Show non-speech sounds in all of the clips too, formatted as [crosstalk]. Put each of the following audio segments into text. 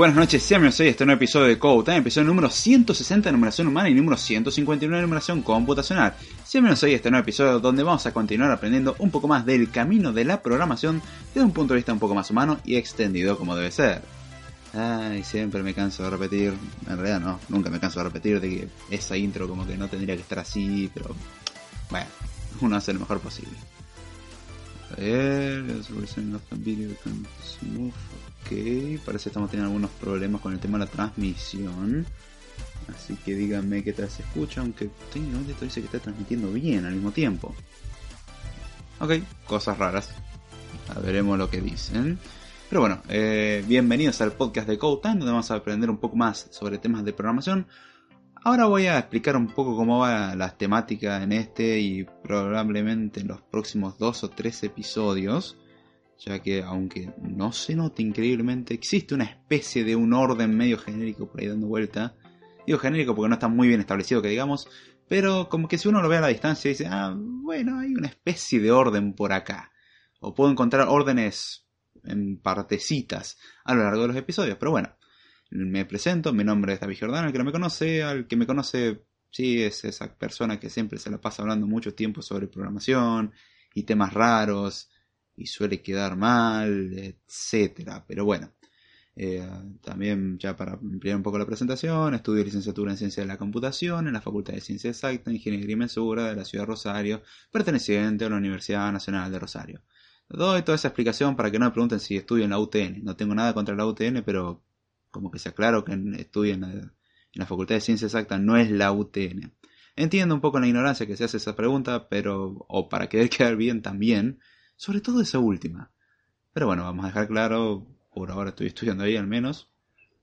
Buenas noches, sean a este nuevo episodio de Code Time, episodio número 160 de numeración humana y número 159 de numeración computacional. Bienvenidos a este nuevo episodio donde vamos a continuar aprendiendo un poco más del camino de la programación desde un punto de vista un poco más humano y extendido como debe ser. Ay, siempre me canso de repetir, en realidad no, nunca me canso de repetir de que esa intro como que no tendría que estar así, pero bueno, uno hace lo mejor posible. A ver, parece que estamos teniendo algunos problemas con el tema de la transmisión. Así que díganme qué tal se escucha, aunque técnicamente esto dice que está transmitiendo bien al mismo tiempo. Ok, cosas raras. A veremos lo que dicen. Pero bueno, eh, bienvenidos al podcast de Code Time, donde vamos a aprender un poco más sobre temas de programación. Ahora voy a explicar un poco cómo va las temáticas en este y probablemente en los próximos dos o tres episodios ya que aunque no se note increíblemente, existe una especie de un orden medio genérico por ahí dando vuelta. Digo genérico porque no está muy bien establecido que digamos, pero como que si uno lo ve a la distancia dice, ah, bueno, hay una especie de orden por acá. O puedo encontrar órdenes en partecitas a lo largo de los episodios, pero bueno, me presento, mi nombre es David Jordán, el que no me conoce, al que me conoce, sí, es esa persona que siempre se la pasa hablando mucho tiempo sobre programación y temas raros y suele quedar mal, etcétera. Pero bueno, eh, también ya para ampliar un poco la presentación, estudio licenciatura en Ciencia de la Computación en la Facultad de Ciencia Exacta, Ingeniería y Mensura de la Ciudad de Rosario, perteneciente a la Universidad Nacional de Rosario. Doy toda esa explicación para que no me pregunten si estudio en la UTN. No tengo nada contra la UTN, pero como que se aclaro que estudio en la, en la Facultad de Ciencia Exacta no es la UTN. Entiendo un poco la ignorancia que se hace esa pregunta, pero, o para querer [laughs] quedar bien también, sobre todo esa última. Pero bueno, vamos a dejar claro, por ahora estoy estudiando ahí al menos.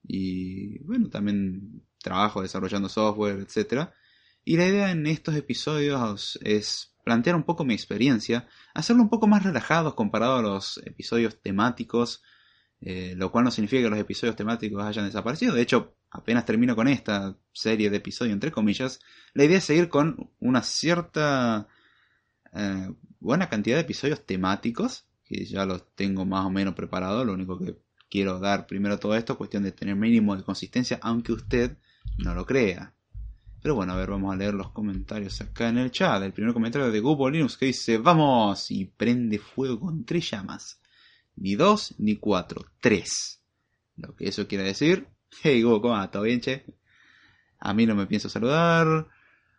Y bueno, también trabajo desarrollando software, etc. Y la idea en estos episodios es plantear un poco mi experiencia, hacerlo un poco más relajado comparado a los episodios temáticos, eh, lo cual no significa que los episodios temáticos hayan desaparecido. De hecho, apenas termino con esta serie de episodios, entre comillas, la idea es seguir con una cierta eh, buena cantidad de episodios temáticos, que ya los tengo más o menos preparados, lo único que quiero dar primero todo esto, cuestión de tener mínimo de consistencia, aunque usted no lo crea. Pero bueno, a ver, vamos a leer los comentarios acá en el chat. El primer comentario de Google Linux que dice, vamos, y prende fuego con tres llamas. Ni dos, ni cuatro, tres. Lo que eso quiere decir, [laughs] hey Google, ¿cómo va? ¿Todo bien, che? A mí no me pienso saludar.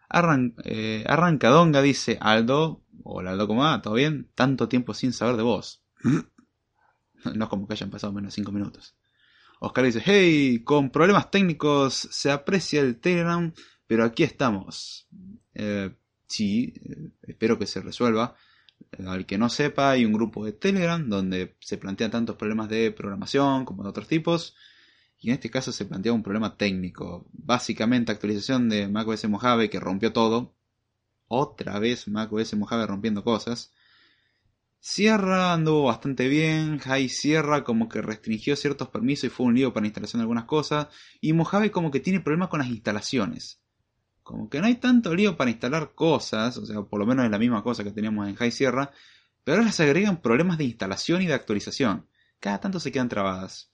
Arran eh, Arrancadonga dice, Aldo, hola Aldo, ¿cómo va? ¿Todo bien? Tanto tiempo sin saber de vos. no es como que hayan pasado menos de 5 minutos. Oscar dice, hey, con problemas técnicos se aprecia el Telegram, pero aquí estamos. Eh, sí, eh, espero que se resuelva. Al que no sepa, hay un grupo de Telegram donde se plantean tantos problemas de programación como de otros tipos y en este caso se plantea un problema técnico. Básicamente actualización de macOS Mojave que rompió todo. Otra vez macOS Mojave rompiendo cosas. Sierra anduvo bastante bien, High Sierra como que restringió ciertos permisos y fue un lío para la instalación de algunas cosas, y Mojave como que tiene problemas con las instalaciones. Como que no hay tanto lío para instalar cosas, o sea, por lo menos es la misma cosa que teníamos en High Sierra, pero ahora se agregan problemas de instalación y de actualización. Cada tanto se quedan trabadas.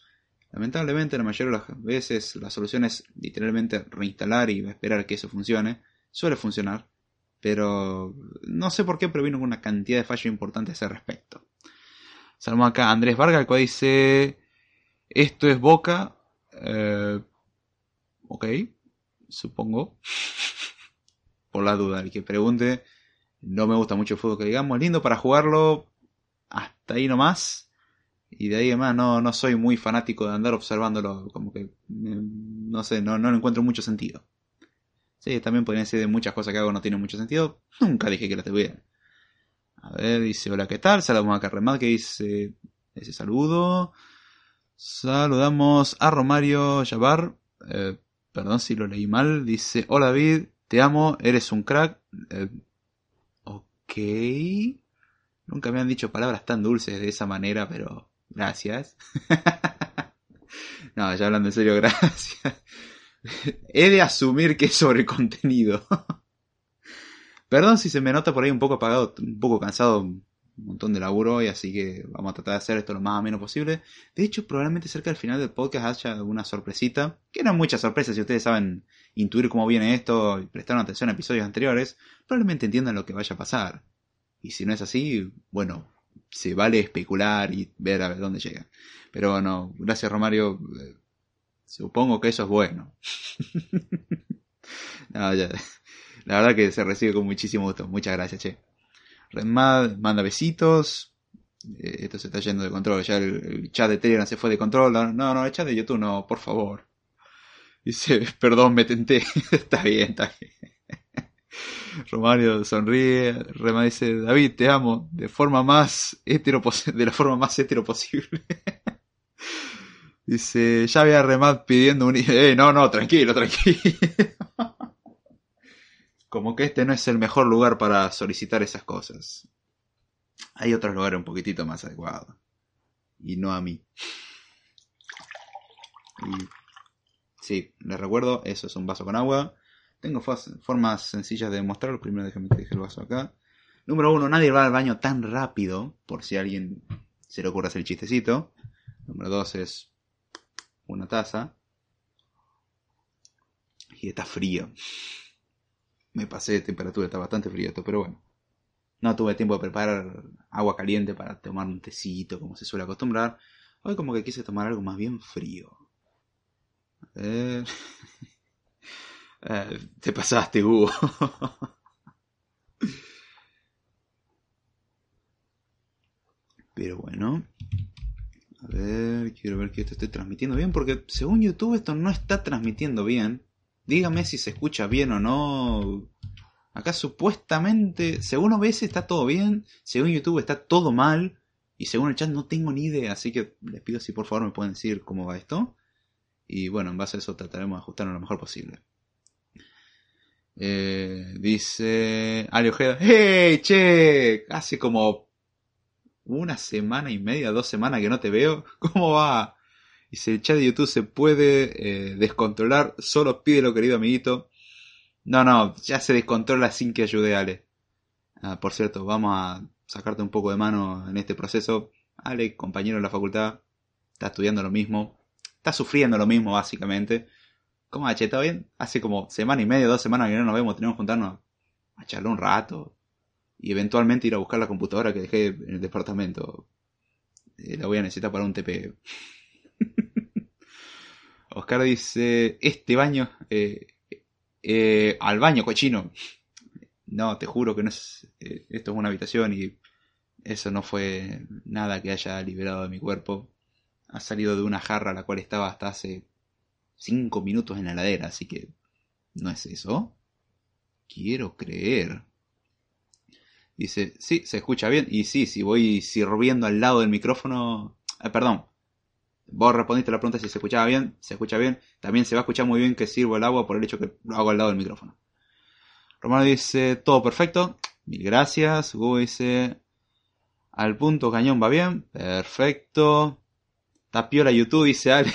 Lamentablemente, la mayoría de las veces la solución es literalmente reinstalar y esperar que eso funcione. Suele funcionar, pero no sé por qué, pero vino una cantidad de fallos importantes a ese respecto. Salmo acá Andrés Vargas, el cual dice: Esto es Boca. Eh, ok, supongo. [laughs] por la duda, el que pregunte. No me gusta mucho el fútbol que digamos. Lindo para jugarlo. Hasta ahí nomás y de ahí además no, no soy muy fanático de andar observándolo, como que no sé, no, no encuentro mucho sentido. Sí, también podrían ser de muchas cosas que hago no tienen mucho sentido. Nunca dije que las tuvieran. A ver, dice, hola, ¿qué tal? Saludamos a Carremad que dice ese saludo. Saludamos a Romario Yabar. Eh, perdón si lo leí mal. Dice, hola David, te amo, eres un crack. Eh, ok. Nunca me han dicho palabras tan dulces de esa manera, pero Gracias. [laughs] no, ya hablando en serio, [laughs] gracias. He de asumir que es sobre contenido. [laughs] Perdón si se me nota por ahí un poco apagado, un poco cansado. un montón de laburo hoy, así que vamos a tratar de hacer esto lo más o menos posible. De hecho, probablemente cerca del final del podcast haya alguna sorpresita, que no muchas sorpresas si ustedes saben intuir cómo viene esto y prestaron atención a episodios anteriores, probablemente entiendan lo que vaya a pasar. Y si no es así, bueno, se vale especular y ver a dónde llega. Pero bueno, gracias Romario, eh, supongo que eso es bueno. [laughs] no, ya. La verdad que se recibe con muchísimo gusto. Muchas gracias, che. Redmad manda besitos. Eh, esto se está yendo de control. Ya el, chat de Telegram se fue de control. No, no, el chat de YouTube no, por favor. Dice, [laughs] perdón, me tenté. [laughs] está bien, está bien. Romario sonríe. Rema dice, David, te amo. De forma más hetero [laughs] de la forma más hetero posible. [laughs] dice, ya había Remad pidiendo un... Eh, no, no, tranquilo, tranquilo. [laughs] Como que este no es el mejor lugar para solicitar esas cosas. Hay otros lugares un poquitito más adecuados. Y no a mí. Sí, les recuerdo, eso es un vaso con agua. Tengo formas sencillas de mostrarlo. Primero déjenme que deje el vaso acá. Número uno, nadie va al baño tan rápido, por si a alguien se le ocurre hacer el chistecito. Número dos es una taza. Y está frío me pasé de temperatura, está bastante frío esto, pero bueno. No tuve tiempo de preparar agua caliente para tomar un tecito, como se suele acostumbrar. Hoy como que quise tomar algo más bien frío. A ver... [laughs] Eh, te pasaste, Hugo. Pero bueno. A ver, quiero ver que esto esté transmitiendo bien, porque según YouTube esto no está transmitiendo bien. Dígame si se escucha bien o no. Acá supuestamente, según OBS está todo bien, según YouTube está todo mal, y según el chat no tengo ni idea, así que les pido si por favor me pueden decir cómo va esto. Y bueno, en base a eso trataremos de ajustarlo lo mejor posible. Eh, dice Ali Ojeda, ¡Hey, che! Hace como una semana y media, dos semanas que no te veo. ¿Cómo va? si el chat de YouTube se puede eh, descontrolar, solo pídelo, querido amiguito. No, no, ya se descontrola sin que ayude Ale. Ah, por cierto, vamos a sacarte un poco de mano en este proceso. Ale, compañero de la facultad, está estudiando lo mismo, está sufriendo lo mismo básicamente. ¿Cómo ha ¿Todo bien? Hace como semana y media, dos semanas que no nos vemos, tenemos que juntarnos a charlar un rato y eventualmente ir a buscar la computadora que dejé en el departamento. Eh, la voy a necesitar para un TP. [laughs] Oscar dice, este baño, eh, eh, al baño, cochino. No, te juro que no es, eh, esto es una habitación y eso no fue nada que haya liberado de mi cuerpo. Ha salido de una jarra la cual estaba hasta hace cinco minutos en la heladera, así que no es eso. Quiero creer. Dice, sí, se escucha bien. Y sí, si voy sirviendo al lado del micrófono... perdón, Vos respondiste la pregunta si se escuchaba bien, se escucha bien. También se va a escuchar muy bien que sirvo el agua por el hecho que lo hago al lado del micrófono. Romano dice, todo perfecto. Mil gracias. Hugo dice, al punto cañón va bien. Perfecto. Tapiola YouTube dice Ale.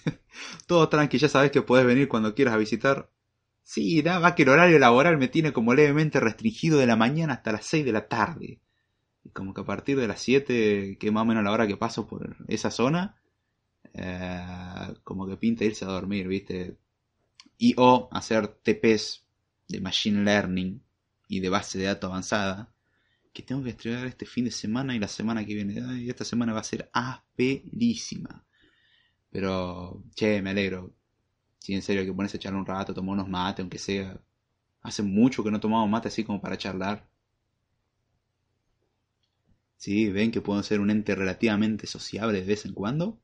[laughs] todo tranqui, ya sabes que puedes venir cuando quieras a visitar. Sí, nada más que el horario laboral me tiene como levemente restringido de la mañana hasta las 6 de la tarde. Y como que a partir de las 7, que más o menos la hora que paso por esa zona, eh, como que pinta irse a dormir, ¿viste? Y o hacer TPs de Machine Learning y de base de datos avanzada que tengo que estrenar este fin de semana y la semana que viene. Y esta semana va a ser asperísima. Pero, che, me alegro. Si en serio que pones a echar un rato, tomar unos mates, aunque sea. Hace mucho que no tomamos mate así como para charlar. Sí, ven que puedo ser un ente relativamente sociable de vez en cuando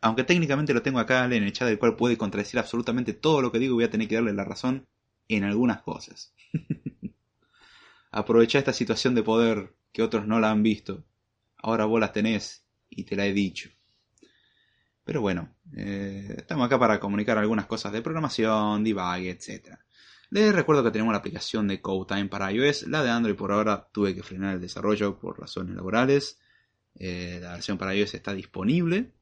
aunque técnicamente lo tengo acá en el chat del cual puede contradecir absolutamente todo lo que digo, voy a tener que darle la razón en algunas cosas. [laughs] Aprovecha esta situación de poder que otros no la han visto. Ahora vos las tenés y te la he dicho. Pero bueno, eh, estamos acá para comunicar algunas cosas de programación, debug, etc. Les recuerdo que tenemos la aplicación de CodeTime para iOS. La de Android por ahora tuve que frenar el desarrollo por razones laborales. Eh, la versión para iOS está disponible.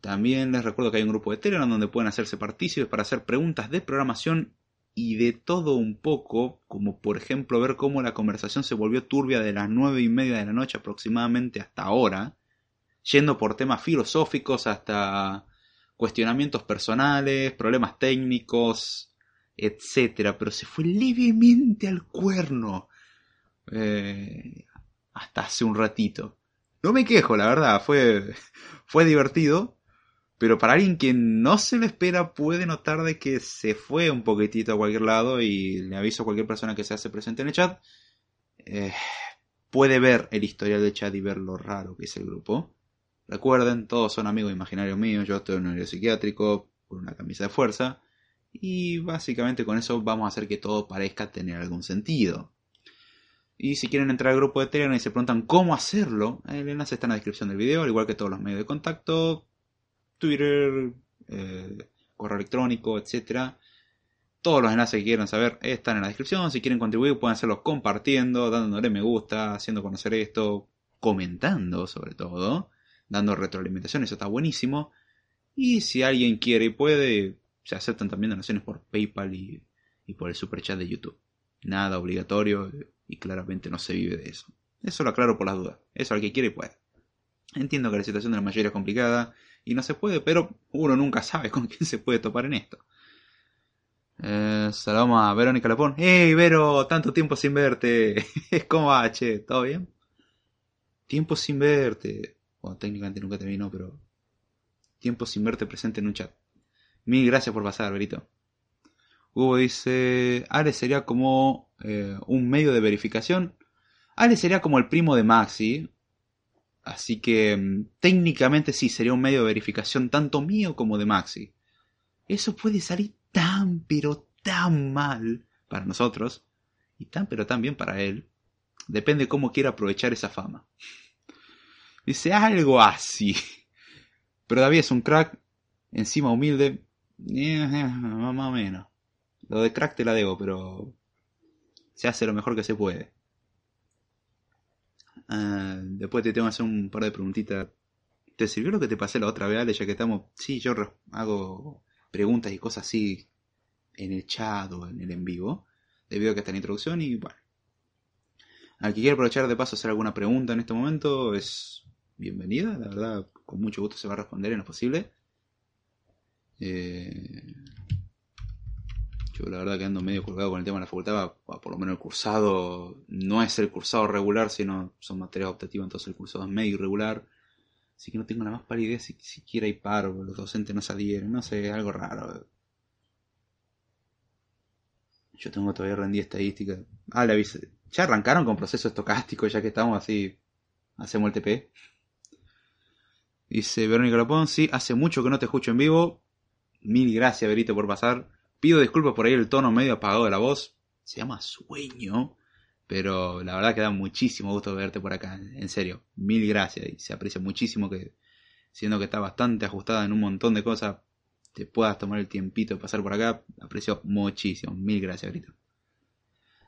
También les recuerdo que hay un grupo de Telegram donde pueden hacerse partícipes para hacer preguntas de programación y de todo un poco, como por ejemplo ver cómo la conversación se volvió turbia de las nueve y media de la noche aproximadamente hasta ahora, yendo por temas filosóficos hasta cuestionamientos personales, problemas técnicos, etcétera, pero se fue levemente al cuerno eh, hasta hace un ratito. No me quejo, la verdad, fue, fue divertido, pero para alguien que no se lo espera puede notar de que se fue un poquitito a cualquier lado y le aviso a cualquier persona que se hace presente en el chat, eh, puede ver el historial del chat y ver lo raro que es el grupo. Recuerden, todos son amigos imaginarios míos, yo estoy en un psiquiátrico, con una camisa de fuerza, y básicamente con eso vamos a hacer que todo parezca tener algún sentido. Y si quieren entrar al grupo de Telegram y se preguntan cómo hacerlo, el enlace está en la descripción del video, al igual que todos los medios de contacto, Twitter, eh, correo electrónico, etc. Todos los enlaces que quieran saber están en la descripción. Si quieren contribuir pueden hacerlo compartiendo, dándole me gusta, haciendo conocer esto, comentando sobre todo, dando retroalimentación, eso está buenísimo. Y si alguien quiere y puede, se aceptan también donaciones por PayPal y, y por el super chat de YouTube. Nada obligatorio, y claramente no se vive de eso. Eso lo aclaro por las dudas. Eso al que quiere puede. Entiendo que la situación de la mayoría es complicada y no se puede, pero uno nunca sabe [laughs] con quién se puede topar en esto. Eh, a Verónica Lapón. ¡Hey, Vero! Tanto tiempo sin verte. [laughs] ¿Cómo va, che? ¿Todo bien? Tiempo sin verte. Bueno, técnicamente nunca terminó, pero... Tiempo sin verte presente en un chat. Mil gracias por pasar, Verito. Hugo dice, Ale sería como eh, un medio de verificación. Ale sería como el primo de Maxi. Así que mm, técnicamente sí, sería un medio de verificación tanto mío como de Maxi. Eso puede salir tan pero tan mal para nosotros. Y tan pero tan bien para él. Depende cómo quiera aprovechar esa fama. Dice algo así. Pero David es un crack. Encima humilde. Eh, más o menos. Lo de crack te la debo, pero se hace lo mejor que se puede. Ah, después te tengo que hacer un par de preguntitas. ¿Te sirvió lo que te pasé la otra vez? Ya que estamos... Sí, yo hago preguntas y cosas así en el chat o en el en vivo. Debido a que está en introducción y bueno. Al que quiera aprovechar de paso hacer alguna pregunta en este momento es bienvenida. La verdad, con mucho gusto se va a responder en lo posible. Eh, yo la verdad que ando medio colgado con el tema de la facultad, por lo menos el cursado no es el cursado regular, sino son materias optativas, entonces el cursado es medio irregular. Así que no tengo la más pálida idea si siquiera hay paro, los docentes no salieron, no sé, algo raro. Yo tengo todavía rendida estadística. Ah, le avisé. Ya arrancaron con proceso estocástico, ya que estamos así. Hacemos el TP. Dice Verónica Lopón, sí, hace mucho que no te escucho en vivo. Mil gracias, Verito, por pasar. Pido disculpas por ahí el tono medio apagado de la voz. Se llama sueño. Pero la verdad que da muchísimo gusto verte por acá. En serio. Mil gracias. Y se aprecia muchísimo que, siendo que está bastante ajustada en un montón de cosas, te puedas tomar el tiempito de pasar por acá. Aprecio muchísimo. Mil gracias, Grito.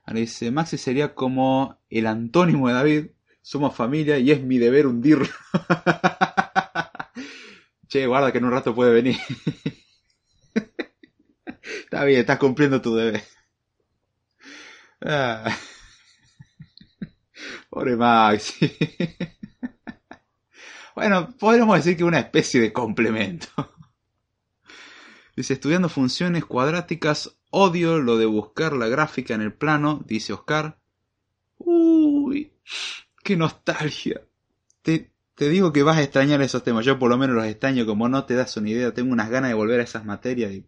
Ahora dice, Maxi sería como el antónimo de David. Somos familia y es mi deber hundirlo. [laughs] che, guarda que en un rato puede venir. [laughs] Está bien, estás cumpliendo tu deber. Ah. Pobre Maxi. bueno, podríamos decir que una especie de complemento. Dice, estudiando funciones cuadráticas, odio lo de buscar la gráfica en el plano, dice Oscar. Uy, qué nostalgia. Te, te digo que vas a extrañar esos temas. Yo por lo menos los extraño como no te das una idea. Tengo unas ganas de volver a esas materias y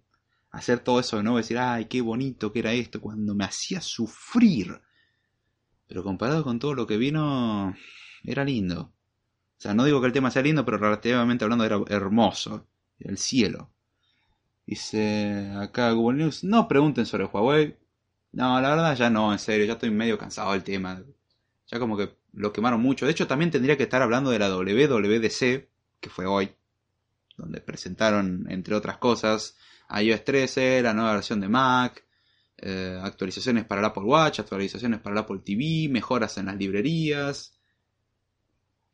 hacer todo eso de nuevo, decir, ay, qué bonito que era esto, cuando me hacía sufrir. Pero comparado con todo lo que vino, era lindo. O sea, no digo que el tema sea lindo, pero relativamente hablando era hermoso. El cielo. Dice acá Google News, no pregunten sobre Huawei. No, la verdad ya no, en serio, ya estoy medio cansado del tema. Ya como que lo quemaron mucho. De hecho, también tendría que estar hablando de la WWDC, que fue hoy, donde presentaron, entre otras cosas, iOS 13, la nueva versión de Mac, eh, actualizaciones para el Apple Watch, actualizaciones para el Apple TV, mejoras en las librerías.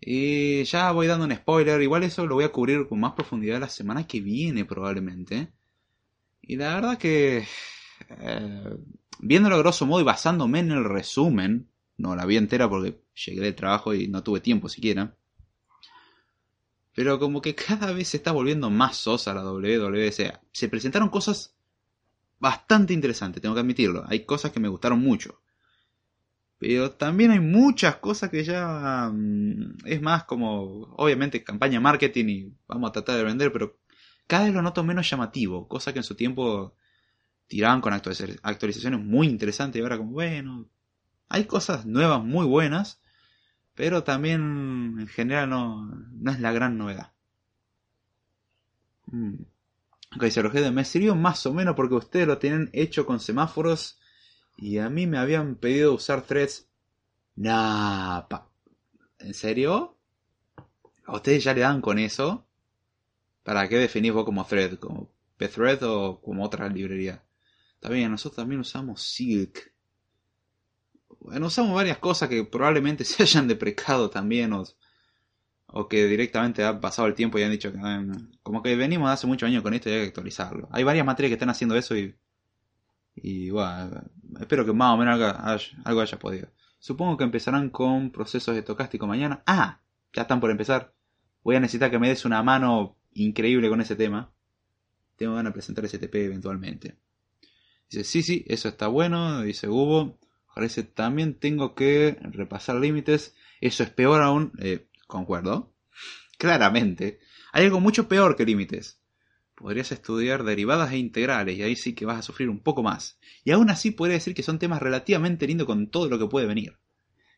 Y ya voy dando un spoiler, igual eso lo voy a cubrir con más profundidad la semana que viene probablemente. Y la verdad que eh, viéndolo a grosso modo y basándome en el resumen, no la vi entera porque llegué de trabajo y no tuve tiempo siquiera. Pero como que cada vez se está volviendo más sosa la WWE. se presentaron cosas bastante interesantes, tengo que admitirlo. Hay cosas que me gustaron mucho. Pero también hay muchas cosas que ya mm, es más como, obviamente, campaña marketing y vamos a tratar de vender, pero cada vez lo noto menos llamativo. Cosa que en su tiempo tiraban con actualizaciones muy interesantes y ahora como, bueno, hay cosas nuevas muy buenas, pero también en general no, no es la gran novedad. Mm. Me sirvió más o menos porque ustedes lo tienen hecho con semáforos y a mí me habían pedido usar threads. Nah, ¿en serio? ¿A ustedes ya le dan con eso? ¿Para qué definís vos como thread? ¿Como pthread o como otra librería? Está bien, nosotros también usamos Silk. Bueno, usamos varias cosas que probablemente [laughs] se hayan deprecado también o, o que directamente ha pasado el tiempo y han dicho que como que venimos hace muchos años con esto y hay que actualizarlo. Hay varias materias que están haciendo eso y y bueno, espero que más o menos algo haya, podido. Supongo que empezarán con procesos estocásticos mañana. Ah, ya están por empezar. Voy a necesitar que me des una mano increíble con ese tema. Tengo ganas de presentar STP eventualmente. Dice, sí, sí, eso está bueno. Dice Hugo. Parece también tengo que repasar límites. Eso es peor aún. Eh, concuerdo. Claramente. Hay algo mucho peor que límites podrías estudiar derivadas e integrales y ahí sí que vas a sufrir un poco más. Y aún así podría decir que son temas relativamente lindos con todo lo que puede venir.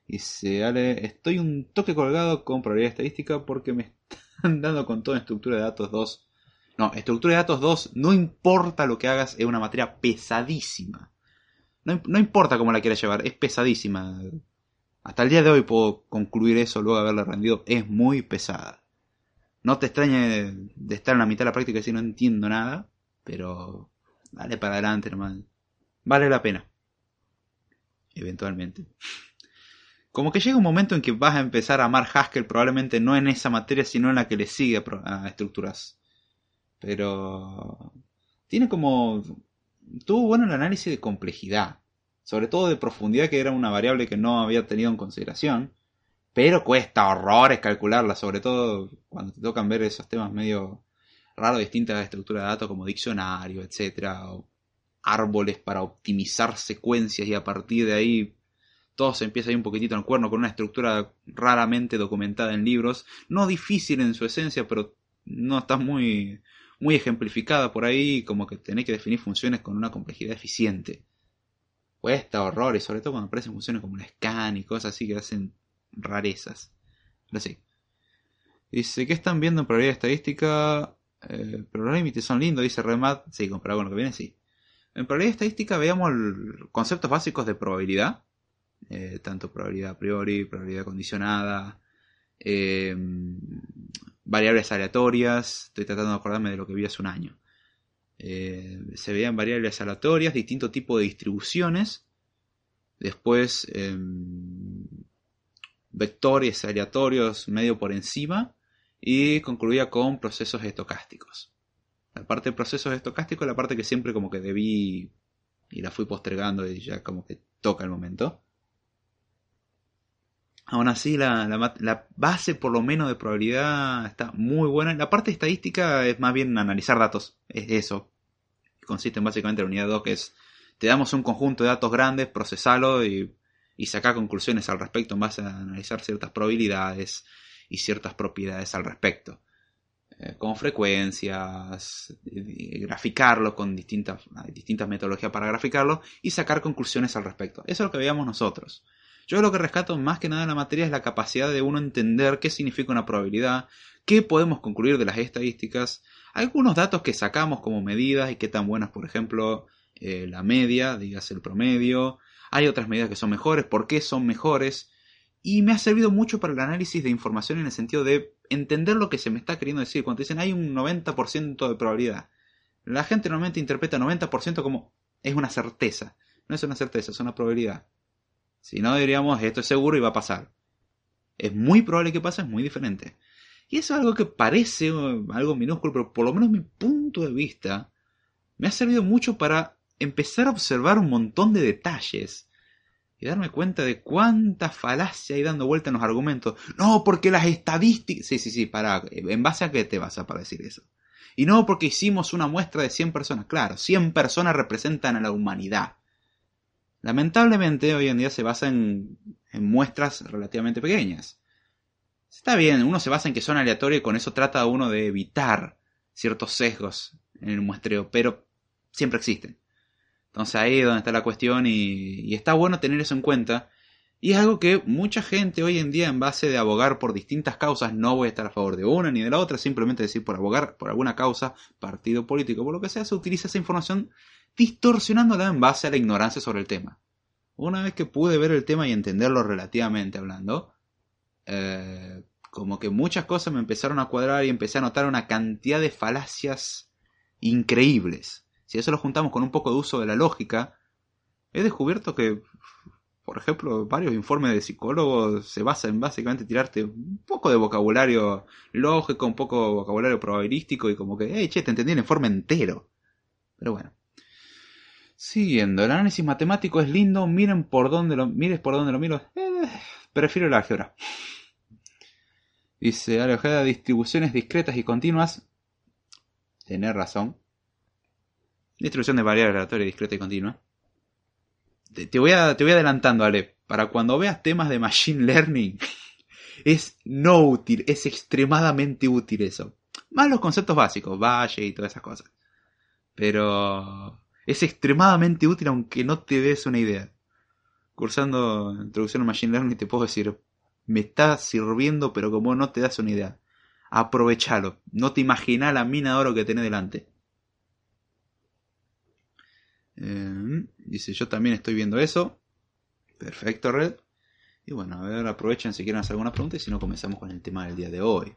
Dice, Ale, estoy un toque colgado con probabilidad estadística porque me están [laughs] dando con toda estructura de datos 2. No, estructura de datos 2, no importa lo que hagas, es una materia pesadísima. No, no importa cómo la quieras llevar, es pesadísima. Hasta el día de hoy puedo concluir eso luego de haberla rendido, es muy pesada. No te extrañe de estar en la mitad de la práctica decir no entiendo nada, pero dale para adelante nomás. Vale la pena. Eventualmente. Como que llega un momento en que vas a empezar a amar Haskell probablemente no en esa materia, sino en la que le sigue a estructuras. Pero tiene como... Tuvo bueno el análisis de complejidad. Sobre todo de profundidad, que era una variable que no había tenido en consideración. Pero cuesta horrores calcularla, sobre todo cuando te tocan ver esos temas medio raros, distintas estructuras de datos como diccionario, etcétera, o árboles para optimizar secuencias y a partir de ahí todo se empieza ahí un poquitito en cuerno con una estructura raramente documentada en libros, no difícil en su esencia, pero no está muy muy ejemplificada por ahí, como que tenés que definir funciones con una complejidad eficiente. Cuesta horrores, sobre todo cuando aparecen funciones como el scan y cosas así que hacen rarezas. Pero. Dice, ¿qué están viendo en probabilidad estadística? Eh, pero los límites son lindos, dice Remat. Sí, comparado con lo que viene, sí. En probabilidad estadística veamos conceptos básicos de probabilidad. Eh, tanto probabilidad a priori, probabilidad condicionada, eh, variables aleatorias. Estoy tratando de acordarme de lo que vi hace un año. se veían variables aleatorias, distinto tipo de distribuciones. Después em, vectores aleatorios medio por encima y concluía con procesos estocásticos. La parte de procesos estocásticos es la parte que siempre como que debí y la fui postergando y ya como que toca el momento. Aún así, la, la, base por lo menos de probabilidad está muy buena. La parte estadística es más bien analizar datos. Es eso. Consiste en básicamente la unidad 2 que es te damos un conjunto de datos grandes, procesalo y y sacar conclusiones al respecto en base a analizar ciertas probabilidades y ciertas propiedades al respecto. Eh, con frecuencias, graficarlo con distintas, distintas metodologías para graficarlo y sacar conclusiones al respecto. Eso es lo que veíamos nosotros. Yo lo que rescato más que nada en la materia es la capacidad de uno entender qué significa una probabilidad, qué podemos concluir de las estadísticas, algunos datos que sacamos como medidas y qué tan buenas, por ejemplo, eh, la media, digas el promedio, hay otras medidas que son mejores, por qué son mejores. Y me ha servido mucho para el análisis de información en el sentido de entender lo que se me está queriendo decir. Cuando dicen hay un 90% de probabilidad. La gente normalmente interpreta 90% como es una certeza. No es una certeza, es una probabilidad. Si no, diríamos esto es seguro y va a pasar. Es muy probable que pase, es muy diferente. Y eso es algo que parece algo minúsculo, pero por lo menos mi punto de vista me ha servido mucho para empezar a observar un montón de detalles y darme cuenta de cuánta falacia hay dando vuelta en los argumentos. No, porque las estadísticas... Sí, sí, sí, para... ¿En base a qué te vas a para decir eso? Y no porque hicimos una muestra de 100 personas. Claro, 100 personas representan a la humanidad. Lamentablemente hoy en día se basa en, muestras relativamente pequeñas. Está bien, uno se basa en que son aleatorios y con eso trata uno de evitar ciertos sesgos en el muestreo, pero siempre existen. Entonces ahí es donde está la cuestión y, está bueno tener eso en cuenta. Y es algo que mucha gente hoy en día en base de abogar por distintas causas, no voy a estar a favor de una ni de la otra, simplemente decir por abogar por alguna causa, partido político, por lo que sea, se utiliza esa información distorsionándola en base a la ignorancia sobre el tema. Una vez que pude ver el tema y entenderlo relativamente hablando, eh, como que muchas cosas me empezaron a cuadrar y empecé a notar una cantidad de falacias increíbles. Si eso lo juntamos con un poco de uso de la lógica, he descubierto que, por ejemplo, varios informes de psicólogos se basan en básicamente tirarte un poco de vocabulario lógico, un poco de vocabulario probabilístico y como que, hey, che, te entendí el informe entero. Pero bueno. Siguiendo, el análisis matemático es lindo, miren por dónde lo, mires por dónde lo miro. Eh, prefiero la álgebra. Dice, distribuciones discretas y continuas. Tener razón. Distribución de variables aleatoria, discreta y continua. Te, voy a, te voy adelantando, Ale. Para cuando veas temas de Machine [laughs] Learning, es no útil, es extremadamente útil eso. Más los conceptos básicos, valle y todas esas cosas. Pero es extremadamente útil aunque no te des una idea. Cursando introducción a Machine Learning te puedo decir, me está sirviendo pero como no te das una idea. Aprovechalo. No te imaginas la mina de oro que tenés delante. Eh, dice, yo también estoy viendo eso. Perfecto, Red. Y bueno, a ver, aprovechen si quieren hacer alguna pregunta y si no, comenzamos con el tema del día de hoy.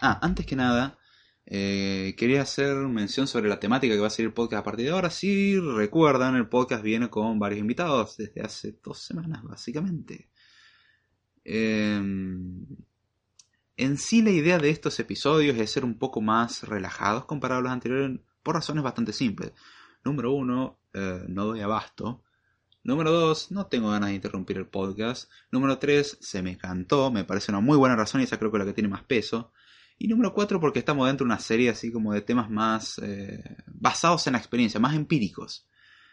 Ah, antes que nada, eh, quería hacer mención sobre la temática que va a ser el podcast a partir de ahora. Si recuerdan, el podcast viene con varios invitados desde hace dos semanas, básicamente. Em, en sí, la idea de estos episodios es ser un poco más relajados comparado a los anteriores por razones bastante simples. Número uno, eh, no doy abasto. Número dos, no tengo ganas de interrumpir el podcast. Número tres, se me cantó, me parece una muy buena razón y esa creo que es la que tiene más peso. Y número cuatro, porque estamos dentro de una serie así como de temas más eh, basados en la experiencia, más empíricos.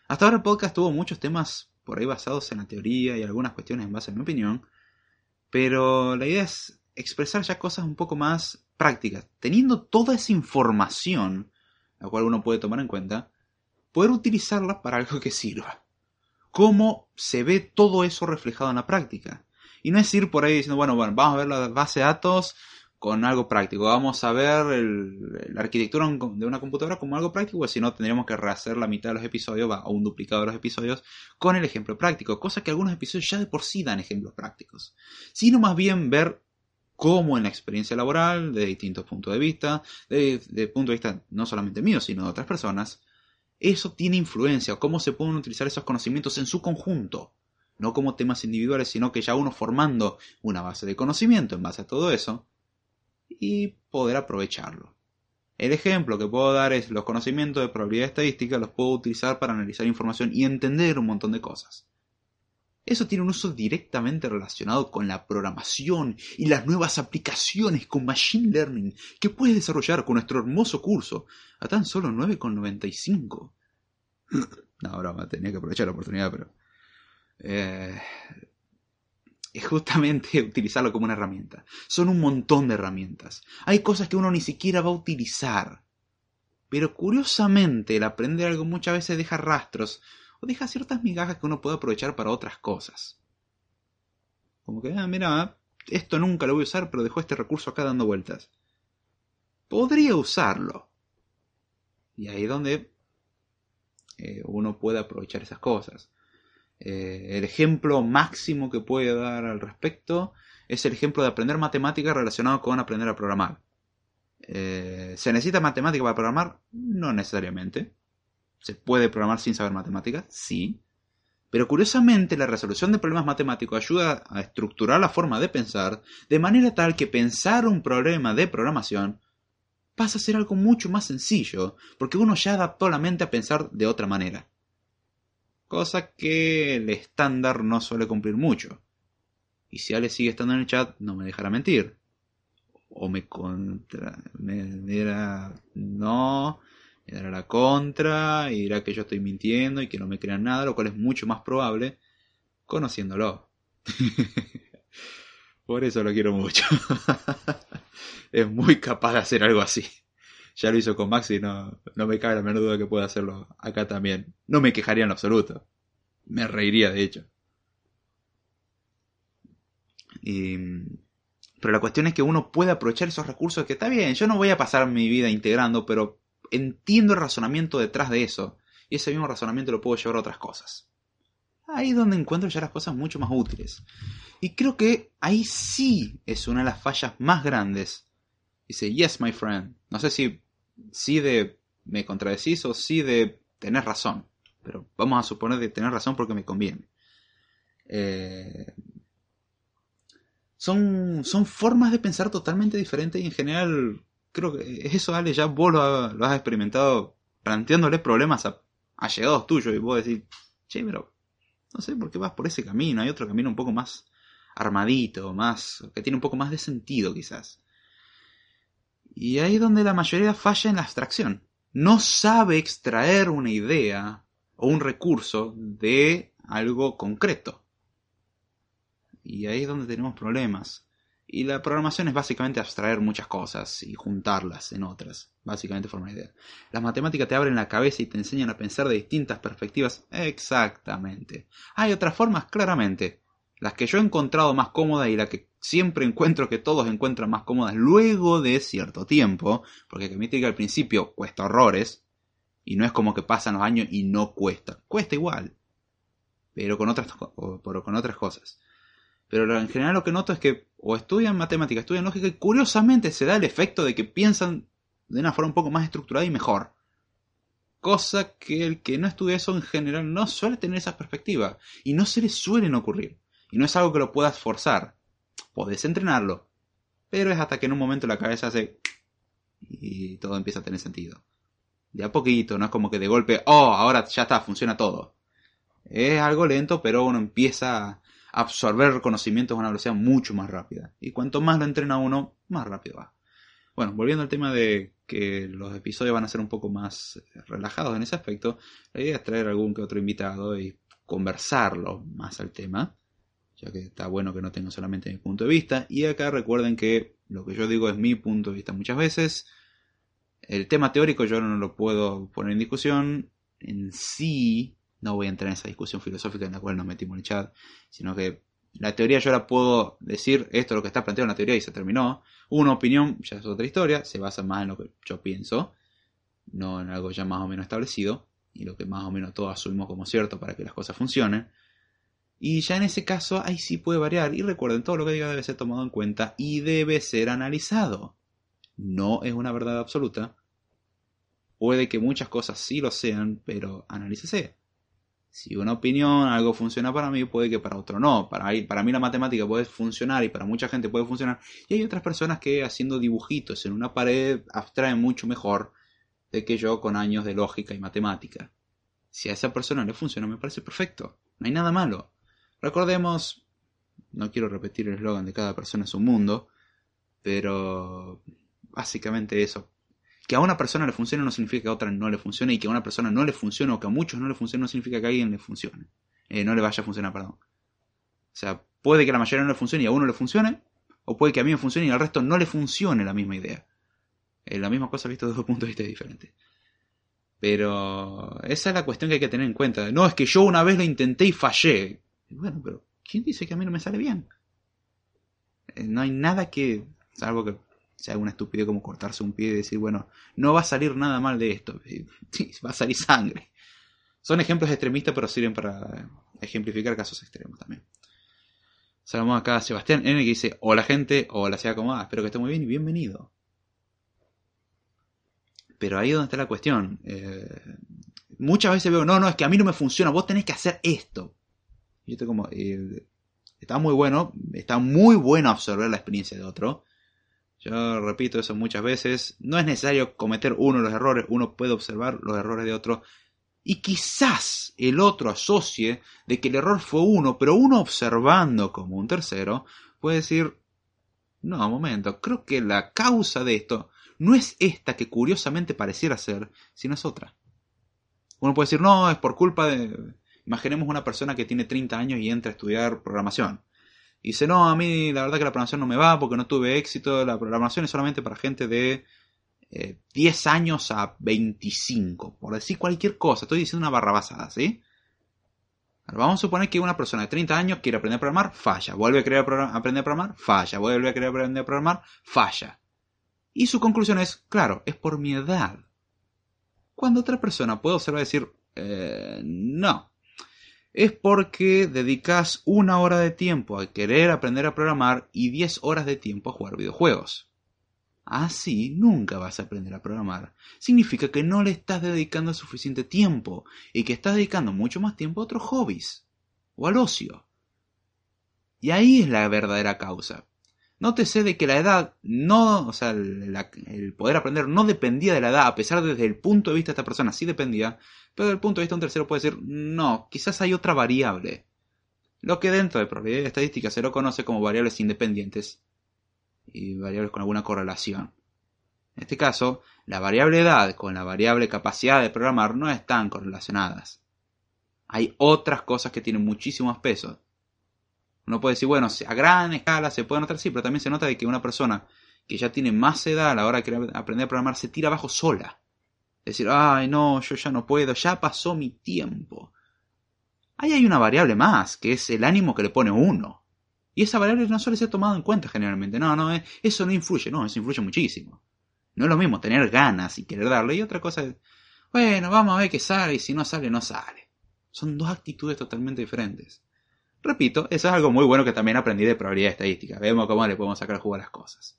Hasta ahora el podcast tuvo muchos temas por ahí basados en la teoría y algunas cuestiones en base a mi opinión. Pero la idea es expresar ya cosas un poco más prácticas. Teniendo toda esa información, la cual uno puede tomar en cuenta, poder utilizarla para algo que sirva. ¿Cómo se ve todo eso reflejado en la práctica? Y no es ir por ahí diciendo, bueno, bueno, vamos a ver la base de datos con algo práctico. Vamos a ver la arquitectura de una computadora como algo práctico, pues si no tendríamos que rehacer la mitad de los episodios o un duplicado de los episodios con el ejemplo práctico, cosa que algunos episodios ya de por sí dan ejemplos prácticos. Sino más bien ver cómo en la experiencia laboral, de distintos puntos de vista, de, de punto de vista no solamente mío, sino de otras personas, eso tiene influencia, cómo se pueden utilizar esos conocimientos en su conjunto, no como temas individuales, sino que ya uno formando una base de conocimiento en base a todo eso y poder aprovecharlo. El ejemplo que puedo dar es los conocimientos de probabilidad estadística los puedo utilizar para analizar información y entender un montón de cosas. Eso tiene un uso directamente relacionado con la programación y las nuevas aplicaciones con Machine Learning que puedes desarrollar con nuestro hermoso curso a tan solo 9,95. [clears throat] No, broma, tenía que aprovechar la oportunidad, pero... Eh, es justamente [laughs] utilizarlo como una herramienta. Son un montón de herramientas. Hay cosas que uno ni siquiera va a utilizar. Pero curiosamente el aprender algo muchas veces deja rastros o deja ciertas migajas que uno puede aprovechar para otras cosas. Como que, ah, mira, esto nunca lo voy a usar, pero dejo este recurso acá dando vueltas. Podría usarlo. Y ahí es donde eh, uno puede aprovechar esas cosas. Eh, el ejemplo máximo que puede dar al respecto es el ejemplo de aprender matemática relacionado con aprender a programar. Eh, ¿Se necesita matemática para programar? No necesariamente. ¿Se puede programar sin saber matemáticas? Sí. Pero curiosamente la resolución de problemas matemáticos ayuda a estructurar la forma de pensar de manera tal que pensar un problema de programación pasa a ser algo mucho más sencillo, porque uno ya adaptó la mente a pensar de otra manera. Cosa que el estándar no suele cumplir mucho. Y si Ale sigue estando en el chat, no me dejará mentir. O me contra. Me dirá. No. Me dará la contra. Y dirá que yo estoy mintiendo y que no me crean nada. Lo cual es mucho más probable. Conociéndolo. [laughs] Por eso lo quiero mucho. [laughs] es muy capaz de hacer algo así. Ya lo hizo con Max y no, no me cabe la menor duda que pueda hacerlo acá también. No me quejaría en absoluto. Me reiría, de hecho. Y, pero la cuestión es que uno puede aprovechar esos recursos que está bien, yo no voy a pasar mi vida integrando, pero entiendo el razonamiento detrás de eso. Y ese mismo razonamiento lo puedo llevar a otras cosas. Ahí es donde encuentro ya las cosas mucho más útiles. Y creo que ahí sí es una de las fallas más grandes. Dice, yes, my friend. No sé si, si de me contradecís o si de tener razón. Pero vamos a suponer de tener razón porque me conviene. Eh, son, son formas de pensar totalmente diferentes y en general creo que eso, Ale, ya vos lo, has experimentado planteándole problemas a, a llegados tuyos y vos decís, che, pero no sé por qué vas por ese camino, hay otro camino un poco más armadito, más que tiene un poco más de sentido quizás. Y ahí es donde la mayoría falla en la abstracción. No sabe extraer una idea o un recurso de algo concreto. Y ahí es donde tenemos problemas. Y la programación es básicamente abstraer muchas cosas y juntarlas en otras. Básicamente forma idea. Las matemáticas te abren la cabeza y te enseñan a pensar de distintas perspectivas. Exactamente. Hay otras formas, claramente. Las que yo he encontrado más cómodas y las que siempre encuentro que todos encuentran más cómodas luego de cierto tiempo. Porque que que al principio cuesta horrores. Y no es como que pasan los años y no cuesta. Cuesta igual. Pero con otras, con otras cosas. Pero en general lo que noto es que o estudian matemática, estudian lógica y curiosamente se da el efecto de que piensan de una forma un poco más estructurada y mejor. Cosa que el que no estudia eso en general no suele tener esa perspectiva y no se le suelen ocurrir. Y no es algo que lo puedas forzar. Podés entrenarlo, pero es hasta que en un momento la cabeza hace y todo empieza a tener sentido. De a poquito, no es como que de golpe, oh, ahora ya está, funciona todo. Es algo lento, pero uno empieza absorber conocimientos a una velocidad mucho más rápida. Y cuanto más lo entrena uno, más rápido va. Bueno, volviendo al tema de que los episodios van a ser un poco más relajados en ese aspecto, la idea es traer algún que otro invitado y conversarlo más al tema, ya que está bueno que no tenga solamente mi punto de vista. Y acá recuerden que lo que yo digo es mi punto de vista muchas veces. El tema teórico yo no lo puedo poner en discusión. En sí, no voy a entrar en esa discusión filosófica en la cual nos metimos en el chat, sino que la teoría yo la puedo decir, esto es lo que está planteado en la teoría y se terminó. Una opinión ya es otra historia, se basa más en lo que yo pienso, no en algo ya más o menos establecido, y lo que más o menos todos asumimos como cierto para que las cosas funcionen. Y ya en ese caso ahí sí puede variar, y recuerden, todo lo que diga debe ser tomado en cuenta y debe ser analizado. No es una verdad absoluta. Puede que muchas cosas sí lo sean, pero analícese si una opinión, algo funciona para mí, puede que para otro no. Para, para mí la matemática puede funcionar y para mucha gente puede funcionar. Y hay otras personas que haciendo dibujitos en una pared abstraen mucho mejor de que yo con años de lógica y matemática. Si a esa persona le funciona, me parece perfecto. No hay nada malo. Recordemos, no quiero repetir el eslogan de cada persona es un mundo, pero básicamente eso que a una persona le funcione no significa que a otra no le funcione y que a una persona no le funcione o que a muchos no le funcione no significa que a alguien le funcione. Eh, no le vaya a funcionar, perdón. O sea, puede que a la mayoría no le funcione y a uno le funcione, o puede que a mí me funcione y al resto no le funcione la misma idea. Eh, la misma cosa visto desde dos puntos de vista diferentes. Pero esa es la cuestión que hay que tener en cuenta. No, es que yo una vez lo intenté y fallé. Bueno, pero ¿quién dice que a mí no me sale bien? Eh, no hay nada que, salvo que sea alguna estupidez como cortarse un pie y decir, bueno, no va a salir nada mal de esto, [laughs] va a salir sangre. Son ejemplos extremistas, pero sirven para ejemplificar casos extremos también. Saludamos acá a Sebastián N que dice, hola gente, hola sea como espero que esté muy bien y bienvenido. Pero ahí es donde está la cuestión. Eh, muchas veces veo, no, no, es que a mí no me funciona, vos tenés que hacer esto. Y eh, está muy bueno, está muy bueno absorber la experiencia de otro, yo repito eso muchas veces. No es necesario cometer uno los errores, uno puede observar los errores de otro y quizás el otro asocie de que el error fue uno, pero uno observando como un tercero puede decir, no, momento, creo que la causa de esto no es esta que curiosamente pareciera ser, sino es otra. Uno puede decir, no, es por culpa de... Imaginemos una persona que tiene 30 años y entra a estudiar programación. Y dice, no, a mí la verdad que la programación no me va porque no tuve éxito, la programación es solamente para gente de 10 eh, años a 25, por decir cualquier cosa, estoy diciendo una barra basada, ¿sí? vamos a suponer que una persona de 30 años quiere aprender a programar, falla, vuelve a querer aprender a programar, falla, vuelve a querer aprender a programar, falla. Y su conclusión es, claro, es por mi edad. Cuando otra persona puede observar y decir, eh, no, es porque dedicas una hora de tiempo a querer aprender a programar y 10 horas de tiempo a jugar videojuegos. Así nunca vas a aprender a programar. Significa que no le estás dedicando suficiente tiempo y que estás dedicando mucho más tiempo a otros hobbies o al ocio. Y ahí es la verdadera causa. Nótese de que la edad no, o sea, el, poder aprender no dependía de la edad, a pesar de desde el punto de vista de esta persona sí dependía, pero desde el punto de vista de un tercero puede decir, no, quizás hay otra variable. Lo que dentro de probabilidad estadística se lo conoce como variables independientes y variables con alguna correlación. En este caso, la variable edad con la variable capacidad de programar no están correlacionadas. Hay otras cosas que tienen muchísimo más peso. Uno puede decir, bueno, a gran escala se puede notar, sí, pero también se nota de que una persona que ya tiene más edad a la hora de aprender a programar se tira abajo sola. Decir, ay, no, yo ya no puedo, ya pasó mi tiempo. Ahí hay una variable más, que es el ánimo que le pone uno. Y esa variable no suele ser tomada en cuenta generalmente. No, no, eh, eso no influye, no, eso influye muchísimo. No es lo mismo tener ganas y querer darle. Y otra cosa es, bueno, vamos a ver qué sale y si no sale, no sale. Son dos actitudes totalmente diferentes. Repito, eso es algo muy bueno que también aprendí de probabilidad estadística. Vemos cómo le podemos sacar jugo a las cosas.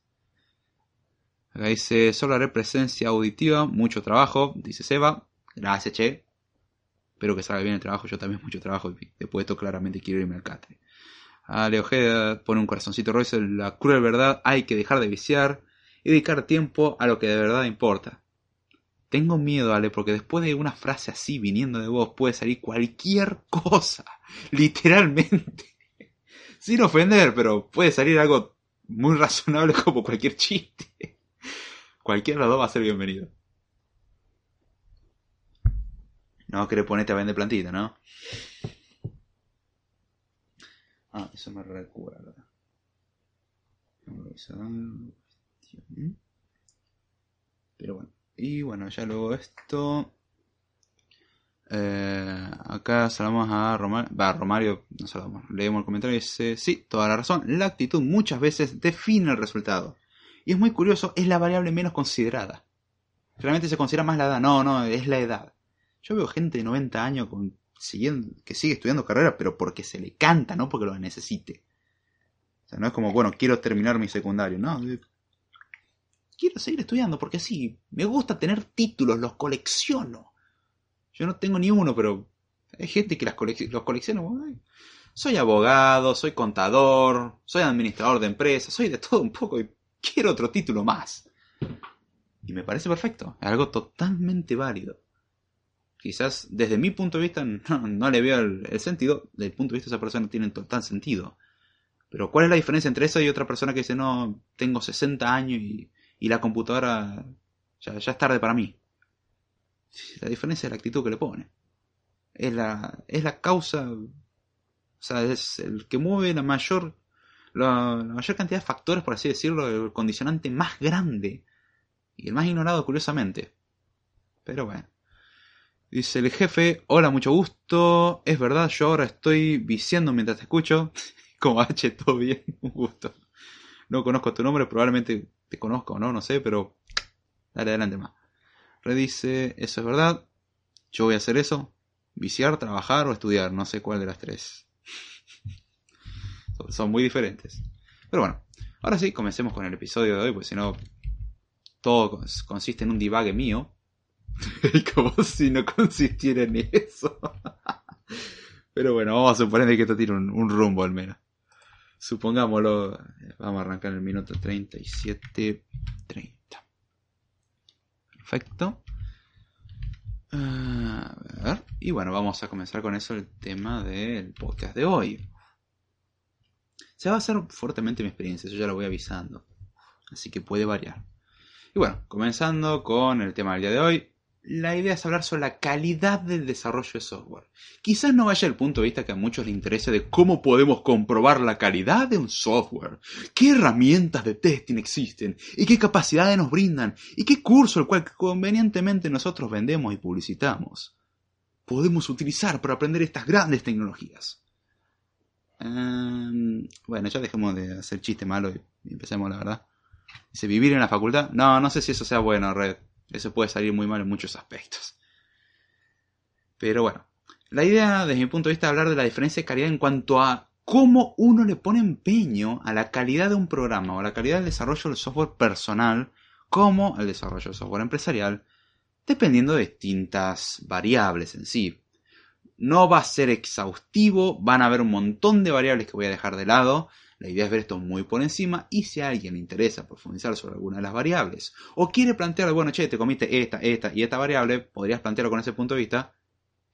Acá dice, solo haré presencia auditiva, mucho trabajo, dice Seba. Gracias, che. Espero que salga bien el trabajo, yo también mucho trabajo después de esto claramente quiero irme al catre. A Ojeda pone un corazoncito rojo, la cruel verdad, hay que dejar de viciar y dedicar tiempo a lo que de verdad importa. Tengo miedo, Ale, porque después de una frase así viniendo de vos puede salir cualquier [laughs] cosa, literalmente. Sin ofender, pero puede salir algo muy razonable [laughs] como cualquier chiste. Cualquier lado va a ser bienvenido. No querés ponerte a vender plantita, ¿no? Ah, eso me recuerda. Pero bueno. Y bueno, ya luego esto. Eh, acá saludamos a Romario. Va, Romario, no saludamos. Leemos el comentario y dice: Sí, toda la razón. La actitud muchas veces define el resultado. Y es muy curioso, es la variable menos considerada. Realmente se considera más la edad. No, no, es la edad. Yo veo gente de 90 años siguiendo, que sigue estudiando carrera, pero porque se le canta, no porque lo necesite. O sea, no es como, bueno, quiero terminar mi secundario, no. Quiero seguir estudiando porque sí, me gusta tener títulos, los colecciono. Yo no tengo ni uno, pero hay gente que las los colecciona. Soy abogado, soy contador, soy administrador de empresas, soy de todo un poco y quiero otro título más. Y me parece perfecto, es algo totalmente válido quizás desde mi punto de vista no, le veo el, sentido, desde el punto de vista de esa persona tiene total sentido. Pero ¿cuál es la diferencia entre eso y otra persona que dice, no, tengo 60 años y, la computadora ya, es tarde para mí? La diferencia es la actitud que le pone. Es la, es la causa, o sea, es el que mueve la mayor, la mayor cantidad de factores, por así decirlo, el condicionante más grande y el más ignorado, curiosamente. Pero bueno. Dice el jefe, hola, mucho gusto. Es verdad, yo ahora estoy viciando mientras te escucho. [laughs] Como H, todo bien, un gusto. No conozco tu nombre, probablemente te conozco o no, no sé, pero dale adelante más. Redice, eso es verdad. Yo voy a hacer eso. Viciar, trabajar o estudiar, no sé cuál de las tres. [laughs] Son muy diferentes. Pero bueno, ahora sí, comencemos con el episodio de hoy, pues si no, todo consiste en un divague mío. [laughs] Como si no consistiera en eso. [laughs] Pero bueno, vamos a suponer que esto tiene un, rumbo al menos. Supongámoslo, vamos a arrancar en el minuto 37.30. Perfecto. A ver. Y bueno, vamos a comenzar con eso el tema del podcast de hoy. Se va a hacer fuertemente mi experiencia, eso ya lo voy avisando. Así que puede variar. Y bueno, comenzando con el tema del día de hoy, la idea es hablar sobre la calidad del desarrollo de software. Quizás no vaya el punto de vista que a muchos les interese de cómo podemos comprobar la calidad de un software, qué herramientas de testing existen y qué capacidades nos brindan y qué curso el cual convenientemente nosotros vendemos y publicitamos. Podemos utilizar para aprender estas grandes tecnologías. Em, bueno, ya dejemos de hacer chiste malo y empecemos la verdad. Dice, vivir en la facultad. No, no sé si eso sea bueno, Red. Eso puede salir muy mal en muchos aspectos. Pero bueno, la idea desde mi punto de vista es hablar de la diferencia de calidad en cuanto a cómo uno le pone empeño a la calidad de un programa o a la calidad del desarrollo del software personal como el desarrollo del software empresarial, dependiendo de distintas variables en sí. No va a ser exhaustivo, van a haber un montón de variables que voy a dejar de lado, la idea es ver esto muy por encima y si a alguien le interesa profundizar sobre alguna de las variables o quiere plantear, bueno, che, te comiste esta, esta y esta variable, ¿podrías plantearlo con ese punto de vista?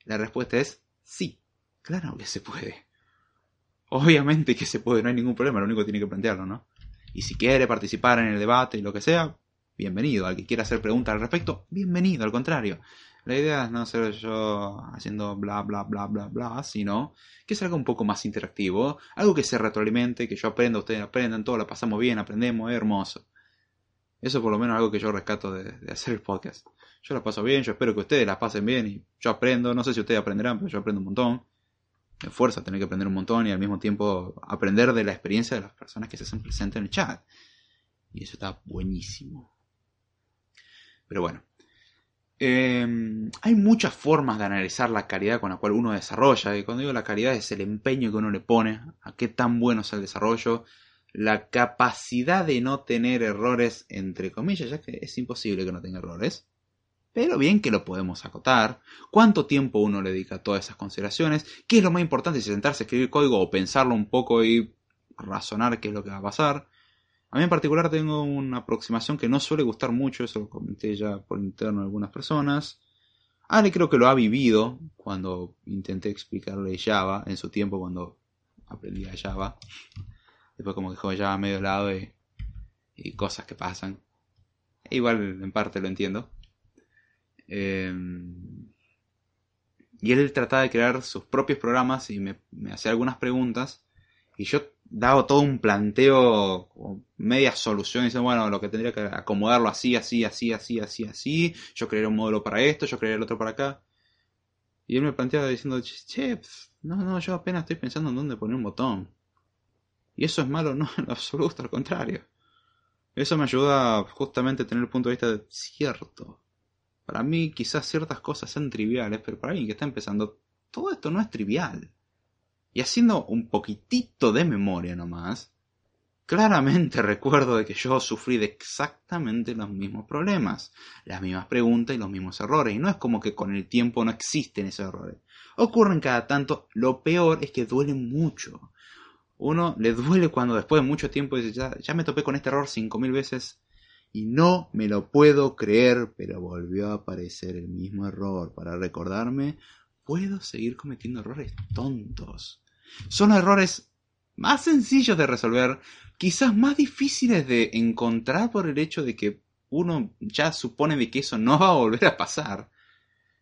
La respuesta es sí, claro que se puede. Obviamente que se puede, no hay ningún problema, lo único que tiene que plantearlo, ¿no? Y si quiere participar en el debate y lo que sea, bienvenido. Al que quiera hacer preguntas al respecto, bienvenido, al contrario. La idea es no ser yo haciendo bla bla bla bla bla, sino que es algo un poco más interactivo, algo que se retroalimente, que yo aprenda, ustedes aprendan, todos la pasamos bien, aprendemos, es hermoso. Eso por lo menos es algo que yo rescato de, hacer el podcast. Yo la paso bien, yo espero que ustedes la pasen bien y yo aprendo, no sé si ustedes aprenderán, pero yo aprendo un montón. Me fuerza tener que aprender un montón y al mismo tiempo aprender de la experiencia de las personas que se hacen presentes en el chat. Y eso está buenísimo. Pero bueno, Em, hay muchas formas de analizar la calidad con la cual uno desarrolla. Y cuando digo la calidad es el empeño que uno le pone, a qué tan bueno es el desarrollo, la capacidad de no tener errores, entre comillas, ya que es imposible que no tenga errores. Pero bien que lo podemos acotar. ¿Cuánto tiempo uno le dedica a todas esas consideraciones? ¿Qué es lo más importante? Si sentarse a escribir código o pensarlo un poco y razonar qué es lo que va a pasar. A mí en particular tengo una aproximación que no suele gustar mucho, eso lo comenté ya por interno a algunas personas. Ale creo que lo ha vivido cuando intenté explicarle Java en su tiempo cuando aprendía Java. Después como dejó Java medio lado y, y cosas que pasan. E igual en parte lo entiendo. Em, y él trataba de crear sus propios programas y me, me hacía algunas preguntas. Y yo dado todo un planteo, media solución, y bueno, lo que tendría que acomodarlo así, así, así, así, así, así, yo crearía un módulo para esto, yo crearía el otro para acá. Y él me planteaba diciendo, che, no, no, yo apenas estoy pensando en dónde poner un botón. Y eso es malo, [laughs] no, en absoluto, al contrario. Eso me ayuda justamente a tener el punto de vista de cierto. Para mí quizás ciertas cosas sean triviales, pero para alguien que está empezando, todo esto no es trivial. Y haciendo un poquitito de memoria nomás, claramente [laughs] recuerdo de que yo sufrí de exactamente los mismos problemas, las mismas preguntas y los mismos errores. Y no es como que con el tiempo no existen esos errores. Ocurren cada tanto. Lo peor es que duele mucho. Uno le duele cuando después de mucho tiempo dice, ya, ya me topé con este error cinco mil veces y no me lo puedo creer, pero volvió a aparecer el mismo error para recordarme, puedo seguir cometiendo errores tontos. Son errores más sencillos de resolver, quizás más difíciles de encontrar por el hecho de que uno ya supone de que eso no va a volver a pasar.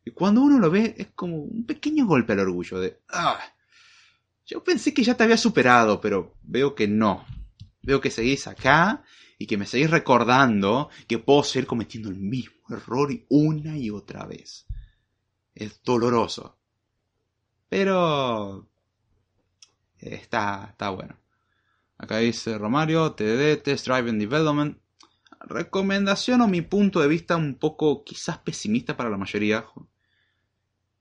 Y cuando uno lo ve es como un pequeño golpe al orgullo de, ah, yo pensé que ya te había superado, pero veo que no. Veo que seguís acá y que me seguís recordando que puedo seguir cometiendo el mismo error una y otra vez. Es doloroso. Pero está, está bueno. Acá dice Romario, TDD, Test Drive and Development. Recomendación o mi punto de vista un poco quizás pesimista para la mayoría.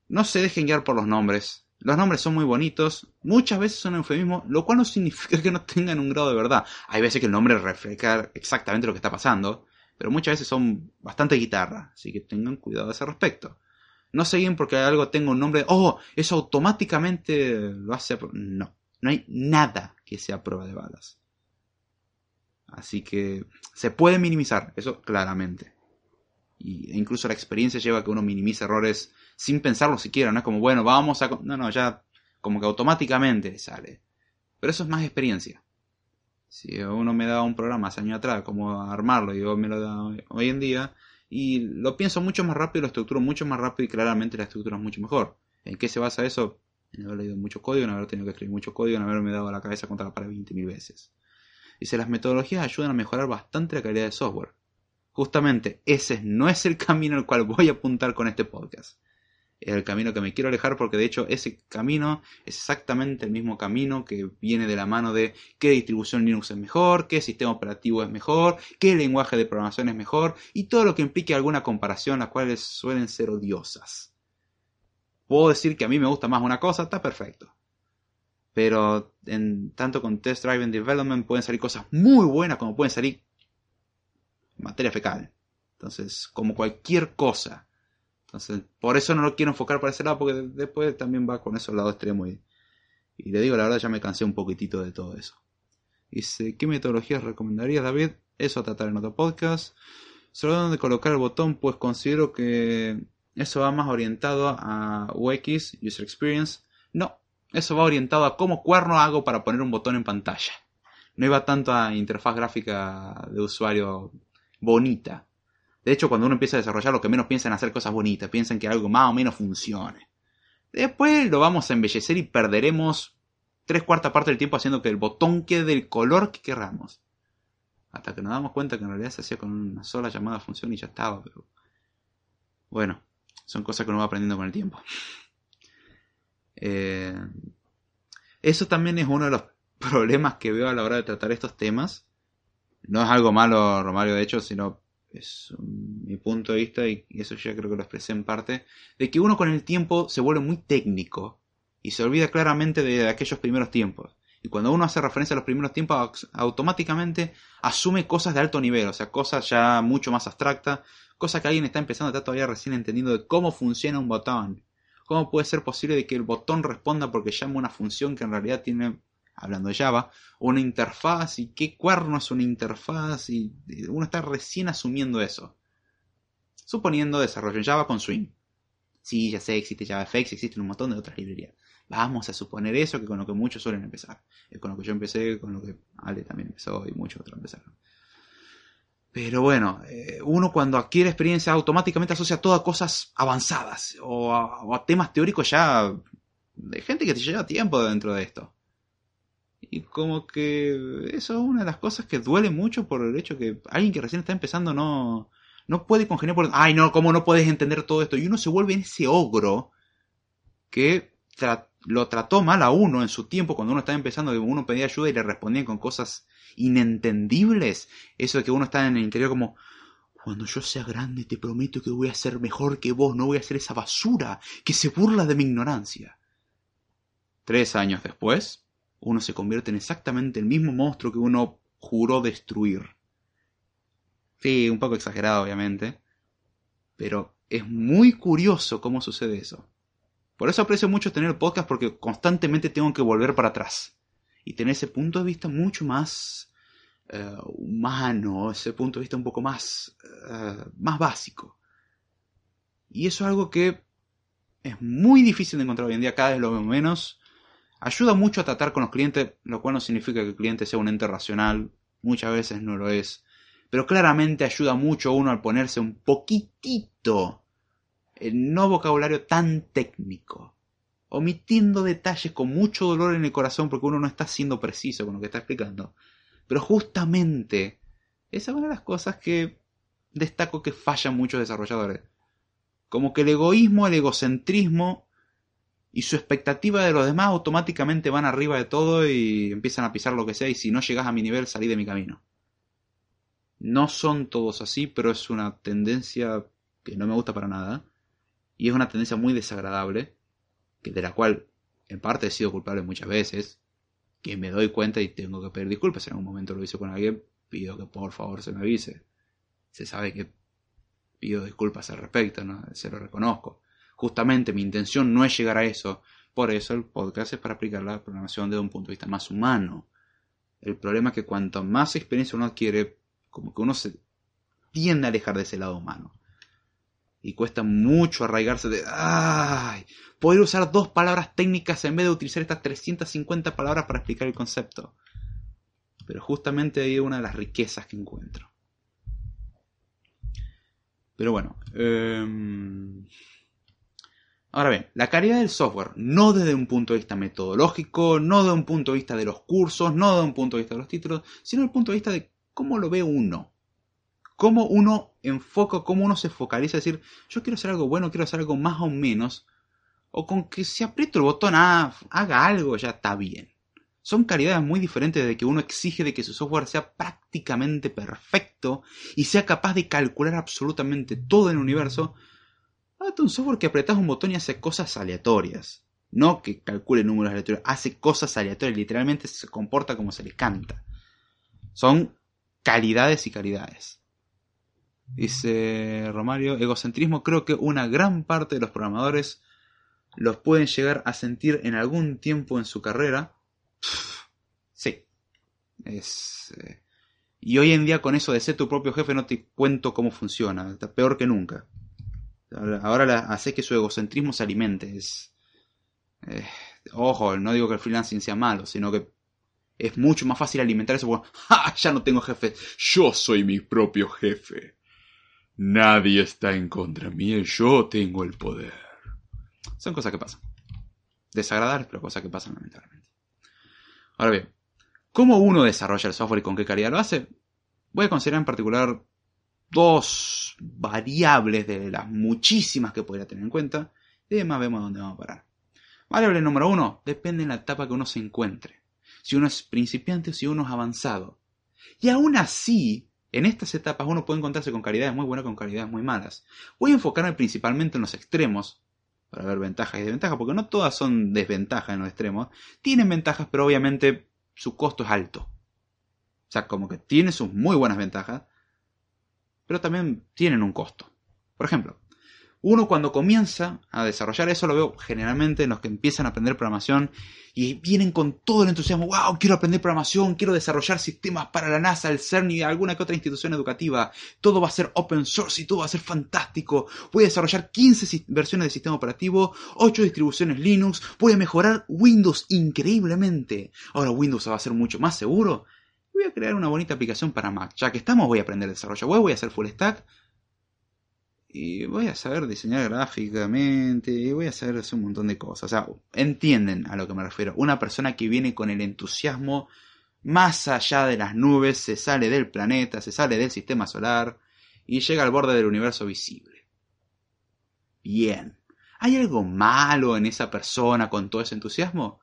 No se dejen guiar por los nombres. Los nombres son muy bonitos, muchas veces son eufemismos, lo cual no significa que no tengan un grado de verdad. Hay veces que el nombre refleja exactamente lo que está pasando, pero muchas veces son bastante guitarra, así que tengan cuidado a ese respecto. No se porque algo tenga un nombre, oh, eso automáticamente lo hace. No. No hay nada que sea prueba de balas. Así que se puede minimizar, eso claramente. Y, e incluso la experiencia lleva a que uno minimice errores sin pensarlo siquiera, no es como, bueno, vamos a... No, no, ya como que automáticamente sale. Pero eso es más experiencia. Si uno me da un programa hace años atrás, como armarlo, y me lo da hoy en día, y lo pienso mucho más rápido, lo estructuro mucho más rápido y claramente la estructura es mucho mejor. ¿En qué se basa eso? En haber leído mucho código, en haber tenido que escribir mucho código, en haberme dado la cabeza contra la pared 20.000 veces. Dice, las metodologías ayudan a mejorar bastante la calidad de software. Justamente ese no es el camino al cual voy a apuntar con este podcast es el camino que me quiero alejar porque de hecho ese camino es exactamente el mismo camino que viene de la mano de qué distribución Linux es mejor, qué sistema operativo es mejor, qué lenguaje de programación es mejor y todo lo que implique alguna comparación, las cuales suelen ser odiosas. Puedo decir que a mí me gusta más una cosa, está perfecto. Pero en tanto con Test Driven Development pueden salir cosas muy buenas como pueden salir materia fecal. Entonces, como cualquier cosa entonces, por eso no lo quiero enfocar para ese lado, porque después también va con eso al lado extremo. Y, y le digo, la verdad, ya me cansé un poquitito de todo eso. Dice, ¿qué metodologías recomendarías, David? Eso a tratar en otro podcast. Sobre dónde colocar el botón, pues considero que eso va más orientado a UX, User Experience. No, eso va orientado a cómo cuerno hago para poner un botón en pantalla. No iba tanto a interfaz gráfica de usuario bonita. De hecho, cuando uno empieza a desarrollar, lo que menos piensa en hacer cosas bonitas, piensan que algo más o menos funcione. Después lo vamos a embellecer y perderemos tres cuartas partes del tiempo haciendo que el botón quede del color que queramos. Hasta que nos damos cuenta que en realidad se hacía con una sola llamada función y ya estaba, pero. Bueno, son cosas que uno va aprendiendo con el tiempo. Eh, eso también es uno de los [laughs] problemas que veo a la hora de tratar estos temas. No es algo malo, Romario, de hecho, sino es mi punto de vista, y eso ya creo que lo expresé en parte, de que uno con el tiempo se vuelve muy técnico y se olvida claramente de aquellos primeros tiempos. Y cuando uno hace referencia a los primeros tiempos, automáticamente asume cosas de alto nivel, o sea, cosas ya mucho más abstractas, cosas que alguien está empezando a estar todavía recién entendiendo de cómo funciona un botón. ¿Cómo puede ser posible de que el botón responda porque llama una función que en realidad tiene hablando de Java, una interfaz y qué cuerno es una interfaz y uno está recién asumiendo eso. Suponiendo desarrollo en Java con Swing. Sí, ya sé, existe JavaFX, existen un montón de otras librerías. Vamos a suponer eso, que con lo que muchos suelen empezar. Es con lo que yo empecé, con lo que Ale también empezó y muchos otros empezaron. Pero bueno, eh, uno cuando adquiere experiencia automáticamente asocia todo a cosas avanzadas o a temas teóricos ya de gente que te lleva tiempo dentro de esto. Y como que eso es una de las cosas que duele mucho por el hecho que alguien que recién está empezando no, no puede congeniar por... Ay, no, ¿cómo no puedes entender todo esto? Y uno se vuelve en ese ogro que lo trató mal a uno en su tiempo cuando uno estaba empezando, que uno pedía ayuda y le respondían con cosas inentendibles. Eso de que uno está en el interior como... Cuando yo sea grande te prometo que voy a ser mejor que vos, no voy a ser esa basura que se burla de mi ignorancia. Tres años después, uno se convierte en exactamente el mismo monstruo que uno juró destruir. Sí, un poco exagerado, obviamente. Pero es muy curioso cómo sucede eso. Por eso aprecio mucho tener podcast porque constantemente tengo que volver para atrás. Y tener ese punto de vista mucho más eh, humano, ese punto de vista un poco más, eh, más básico. Y eso es algo que es muy difícil de encontrar hoy en día, cada vez lo veo menos. Ayuda mucho a tratar con los clientes, lo cual no significa que el cliente sea un ente racional, muchas veces no lo es, pero claramente ayuda mucho a uno al ponerse un poquitito no vocabulario tan técnico, omitiendo detalles con mucho dolor en el corazón porque uno no está siendo preciso con lo que está explicando. Pero justamente esa es una de las cosas que destaco que fallan muchos desarrolladores. Como que el egoísmo, el egocentrismo y su expectativa de los demás automáticamente van arriba de todo y empiezan a pisar lo que sea y si no llegas a mi nivel salí de mi camino. No son todos así, pero es una tendencia que no me gusta para nada y es una tendencia muy desagradable, que de la cual en parte he sido culpable muchas veces, que me doy cuenta y tengo que pedir disculpas, en algún momento lo hice con alguien, pido que por favor se me avise. Se sabe que pido disculpas al respecto, ¿no? se lo reconozco Justamente mi intención no es llegar a eso. Por eso el podcast es para aplicar la programación desde un punto de vista más humano. El problema es que cuanto más experiencia uno adquiere, como que uno se tiende a alejar de ese lado humano. Y cuesta mucho arraigarse de... ¡Ay! Poder usar dos palabras técnicas en vez de utilizar estas 350 palabras para explicar el concepto. Pero justamente ahí es una de las riquezas que encuentro. Pero bueno. Em, ahora bien, la calidad del software, no desde un punto de vista metodológico, no desde un punto de vista de los cursos, no desde un punto de vista de los títulos, sino desde el punto de vista de cómo lo ve uno. Cómo uno enfoca, cómo uno se focaliza, decir, yo quiero hacer algo bueno, quiero hacer algo más o menos, o con que si aprieto el botón, ah, haga algo, ya está bien. Son calidades muy diferentes de que uno exige de que su software sea prácticamente perfecto y sea capaz de calcular absolutamente todo el universo. Un software que apretas un botón y hace cosas aleatorias. No que calcule números aleatorios, hace cosas aleatorias, literalmente se comporta como se le canta. Son calidades y calidades. Dice Romario, egocentrismo creo que una gran parte de los programadores los pueden llegar a sentir en algún tiempo en su carrera. Sí. Es, eh, Y hoy en día con eso de ser tu propio jefe no te cuento cómo funciona. Está peor que nunca. Ahora, hace que su egocentrismo se alimente. Es, eh, ojo, no digo que el freelancing sea malo, sino que es mucho más fácil alimentar eso porque [laughs] ya no tengo jefe. Yo soy mi propio jefe. Nadie está en contra mí, yo tengo el poder. Son cosas que pasan. Desagradables, pero cosas que pasan lamentablemente. Ahora bien, ¿cómo uno desarrolla el software y con qué calidad lo hace? Voy a considerar en particular dos variables de las muchísimas que podría tener en cuenta y además vemos dónde vamos a parar. Variable número uno, depende de la etapa que uno se encuentre. Si uno es principiante o si uno es avanzado. Y aún así, en estas etapas uno puede encontrarse con calidades muy buenas con calidades muy malas. Voy a enfocarme principalmente en los extremos, para ver ventajas y desventajas, porque no todas son desventajas en los extremos. Tienen ventajas, pero obviamente su costo es alto. O sea, como que tiene sus muy buenas ventajas, pero también tienen un costo. Por ejemplo, uno cuando comienza a desarrollar eso lo veo generalmente en los que empiezan a aprender programación y vienen con todo el entusiasmo, wow, quiero aprender programación, quiero desarrollar sistemas para la NASA, el CERN y alguna que otra institución educativa, todo va a ser open source y todo va a ser fantástico, voy a desarrollar 15 versiones de sistema operativo, 8 distribuciones Linux, voy a mejorar Windows increíblemente, ahora Windows va a ser mucho más seguro, voy a crear una bonita aplicación para Mac, ya que estamos voy a aprender desarrollo web, voy a hacer full stack, y voy a saber diseñar gráficamente, y voy a saber hacer un montón de cosas. O sea, entienden a lo que me refiero. Una persona que viene con el entusiasmo más allá de las nubes, se sale del planeta, se sale del sistema solar y llega al borde del universo visible. Bien. ¿Hay algo malo en esa persona con todo ese entusiasmo?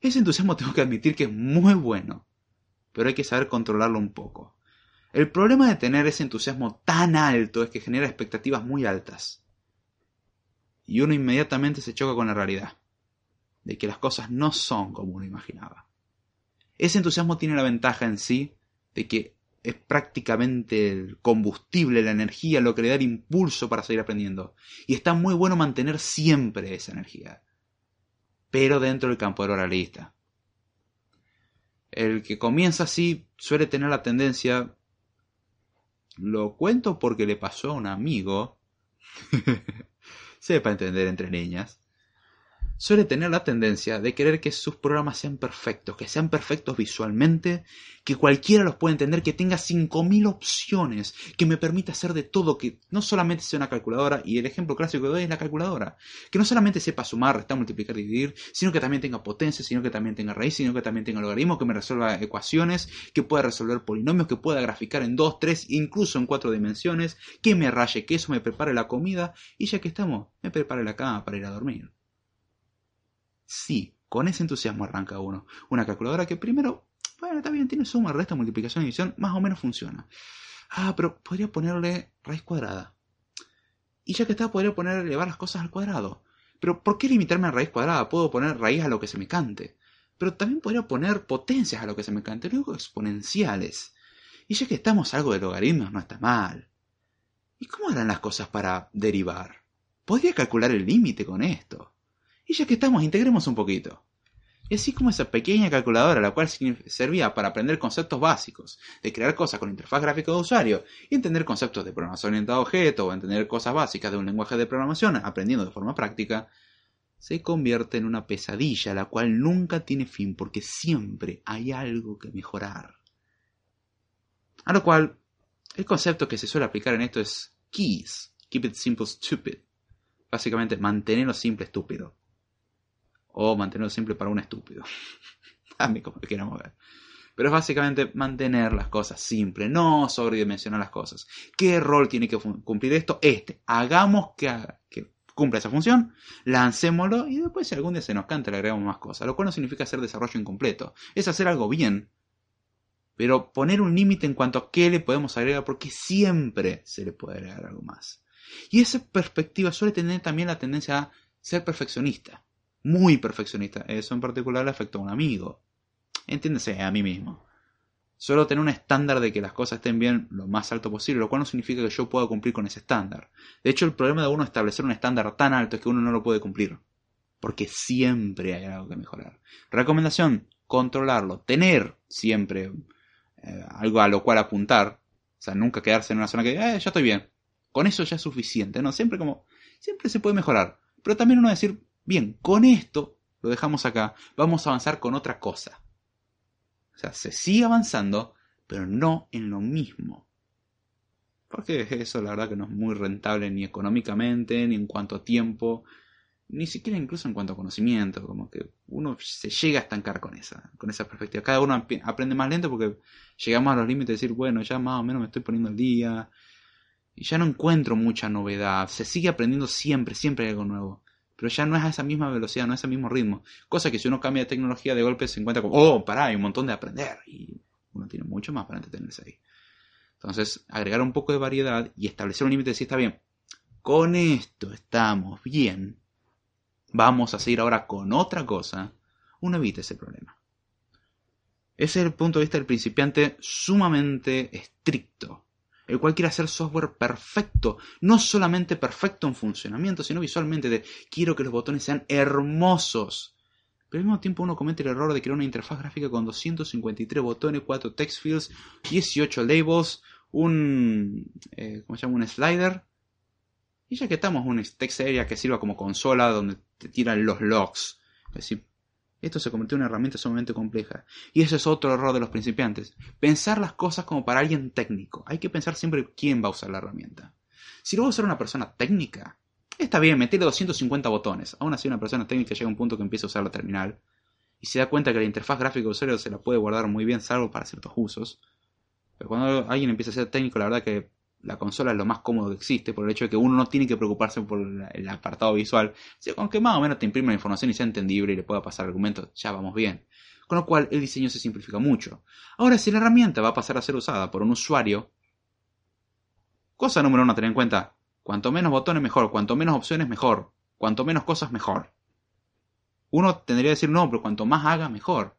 Ese entusiasmo tengo que admitir que es muy bueno, pero hay que saber controlarlo un poco. El problema de tener ese entusiasmo tan alto es que genera expectativas muy altas. Y uno inmediatamente se choca con la realidad, de que las cosas no son como uno imaginaba. Ese entusiasmo tiene la ventaja en sí de que es prácticamente el combustible, la energía, lo que le da el impulso para seguir aprendiendo. Y está muy bueno mantener siempre esa energía. Pero dentro del campo de realista. El que comienza así suele tener la tendencia lo cuento porque le pasó a un amigo. [laughs] Sepa entender entre niñas suele tener la tendencia de querer que sus programas sean perfectos, que sean perfectos visualmente, que cualquiera los pueda entender, que tenga 5.000 opciones, que me permita hacer de todo, que no solamente sea una calculadora, y el ejemplo clásico que doy es la calculadora, que no solamente sepa sumar, restar, multiplicar dividir, sino que también tenga potencia, sino que también tenga raíz, sino que también tenga logaritmos, que me resuelva ecuaciones, que pueda resolver polinomios, que pueda graficar en 2, 3, incluso en 4 dimensiones, que me raye, que eso me prepare la comida, y ya que estamos, me prepare la cama para ir a dormir. Sí, con ese entusiasmo arranca uno. Una calculadora que primero, bueno, está bien, tiene suma, resta, multiplicación división, más o menos funciona. Ah, pero podría ponerle raíz cuadrada. Y ya que está, podría poner elevar las cosas al cuadrado. Pero ¿por qué limitarme a raíz cuadrada? Puedo poner raíz a lo que se me cante. Pero también podría poner potencias a lo que se me cante, luego exponenciales. Y ya que estamos algo de logaritmos, no está mal. ¿Y cómo harán las cosas para derivar? Podría calcular el límite con esto. Y ya que estamos, integremos un poquito. Y así como esa pequeña calculadora, la cual servía para aprender conceptos básicos, de crear cosas con interfaz gráfica de usuario, y entender conceptos de programación orientada a objetos, o entender cosas básicas de un lenguaje de programación, aprendiendo de forma práctica, se convierte en una pesadilla, la cual nunca tiene fin, porque siempre hay algo que mejorar. A lo cual, el concepto que se suele aplicar en esto es keys, keep it simple stupid. Básicamente, mantenerlo simple estúpido o mantenerlo simple para un estúpido. [laughs] A mí como lo quieramos ver. Pero es básicamente mantener las cosas simples, no sobredimensionar las cosas. ¿Qué rol tiene que cumplir esto? Este. Hagamos que, que cumpla esa función, lancémoslo y después si algún día se nos canta le agregamos más cosas. Lo cual no significa hacer desarrollo incompleto. Es hacer algo bien. Pero poner un límite en cuanto a qué le podemos agregar porque siempre se le puede agregar algo más. Y esa perspectiva suele tener también la tendencia a ser perfeccionista muy perfeccionista. Eso en particular le afectó a un amigo. Entiéndese, a mí mismo. Suelo tener un estándar de que las cosas estén bien lo más alto posible, lo cual no significa que yo pueda cumplir con ese estándar. De hecho, el problema de uno establecer un estándar tan alto es que uno no lo puede cumplir. Porque siempre hay algo que mejorar. Recomendación, controlarlo. Tener siempre eh, algo a lo cual apuntar. O sea, nunca quedarse en una zona que, eh, ya estoy bien. Con eso ya es suficiente, ¿no? Siempre como, siempre se puede mejorar. Pero también uno decir, Bien, con esto lo dejamos acá. Vamos a avanzar con otra cosa. O sea, se sigue avanzando, pero no en lo mismo. Porque eso la verdad que no es muy rentable ni económicamente, ni en cuanto a tiempo, ni siquiera incluso en cuanto a conocimiento. Como que uno se llega a estancar con esa, con esa perspectiva. Cada uno aprende más lento porque llegamos a los límites de decir, bueno, ya más o menos me estoy poniendo al día. Y ya no encuentro mucha novedad. Se sigue aprendiendo siempre, siempre hay algo nuevo pero ya no es a esa misma velocidad, no es a ese mismo ritmo. Cosa que si uno cambia de tecnología de golpe se encuentra como, oh, pará, hay un montón de aprender. Y uno tiene mucho más para entretenerse ahí. Entonces, agregar un poco de variedad y establecer un límite si está bien. Con esto estamos bien. Vamos a seguir ahora con otra cosa. Uno evita ese problema. Ese es el punto de vista del principiante sumamente estricto el cual quiere hacer software perfecto, no solamente perfecto en funcionamiento, sino visualmente de quiero que los botones sean hermosos. Pero al mismo tiempo uno comete el error de crear una interfaz gráfica con 253 botones, 4 text fields, 18 labels, un, eh, ¿cómo se llama? un slider. Y ya que estamos, un text area que sirva como consola donde te tiran los logs. Es decir, esto se convirtió en una herramienta sumamente compleja. Y ese es otro error de los principiantes. Pensar las cosas como para alguien técnico. Hay que pensar siempre quién va a usar la herramienta. Si lo va a usar una persona técnica, está bien, meterle 250 botones. Aún así, una persona técnica llega a un punto que empieza a usar la terminal y se da cuenta que la interfaz gráfica de usuario se la puede guardar muy bien, salvo para ciertos usos. Pero cuando alguien empieza a ser técnico, la verdad que la consola es lo más cómodo que existe, por el hecho de que uno no tiene que preocuparse por el apartado visual. Si con que más o menos te imprime la información y sea entendible y le pueda pasar argumentos, ya vamos bien. Con lo cual el diseño se simplifica mucho. Ahora, si la herramienta va a pasar a ser usada por un usuario, cosa número uno a tener en cuenta, cuanto menos botones mejor, cuanto menos opciones mejor, cuanto menos cosas mejor. Uno tendría que decir no, pero cuanto más haga mejor.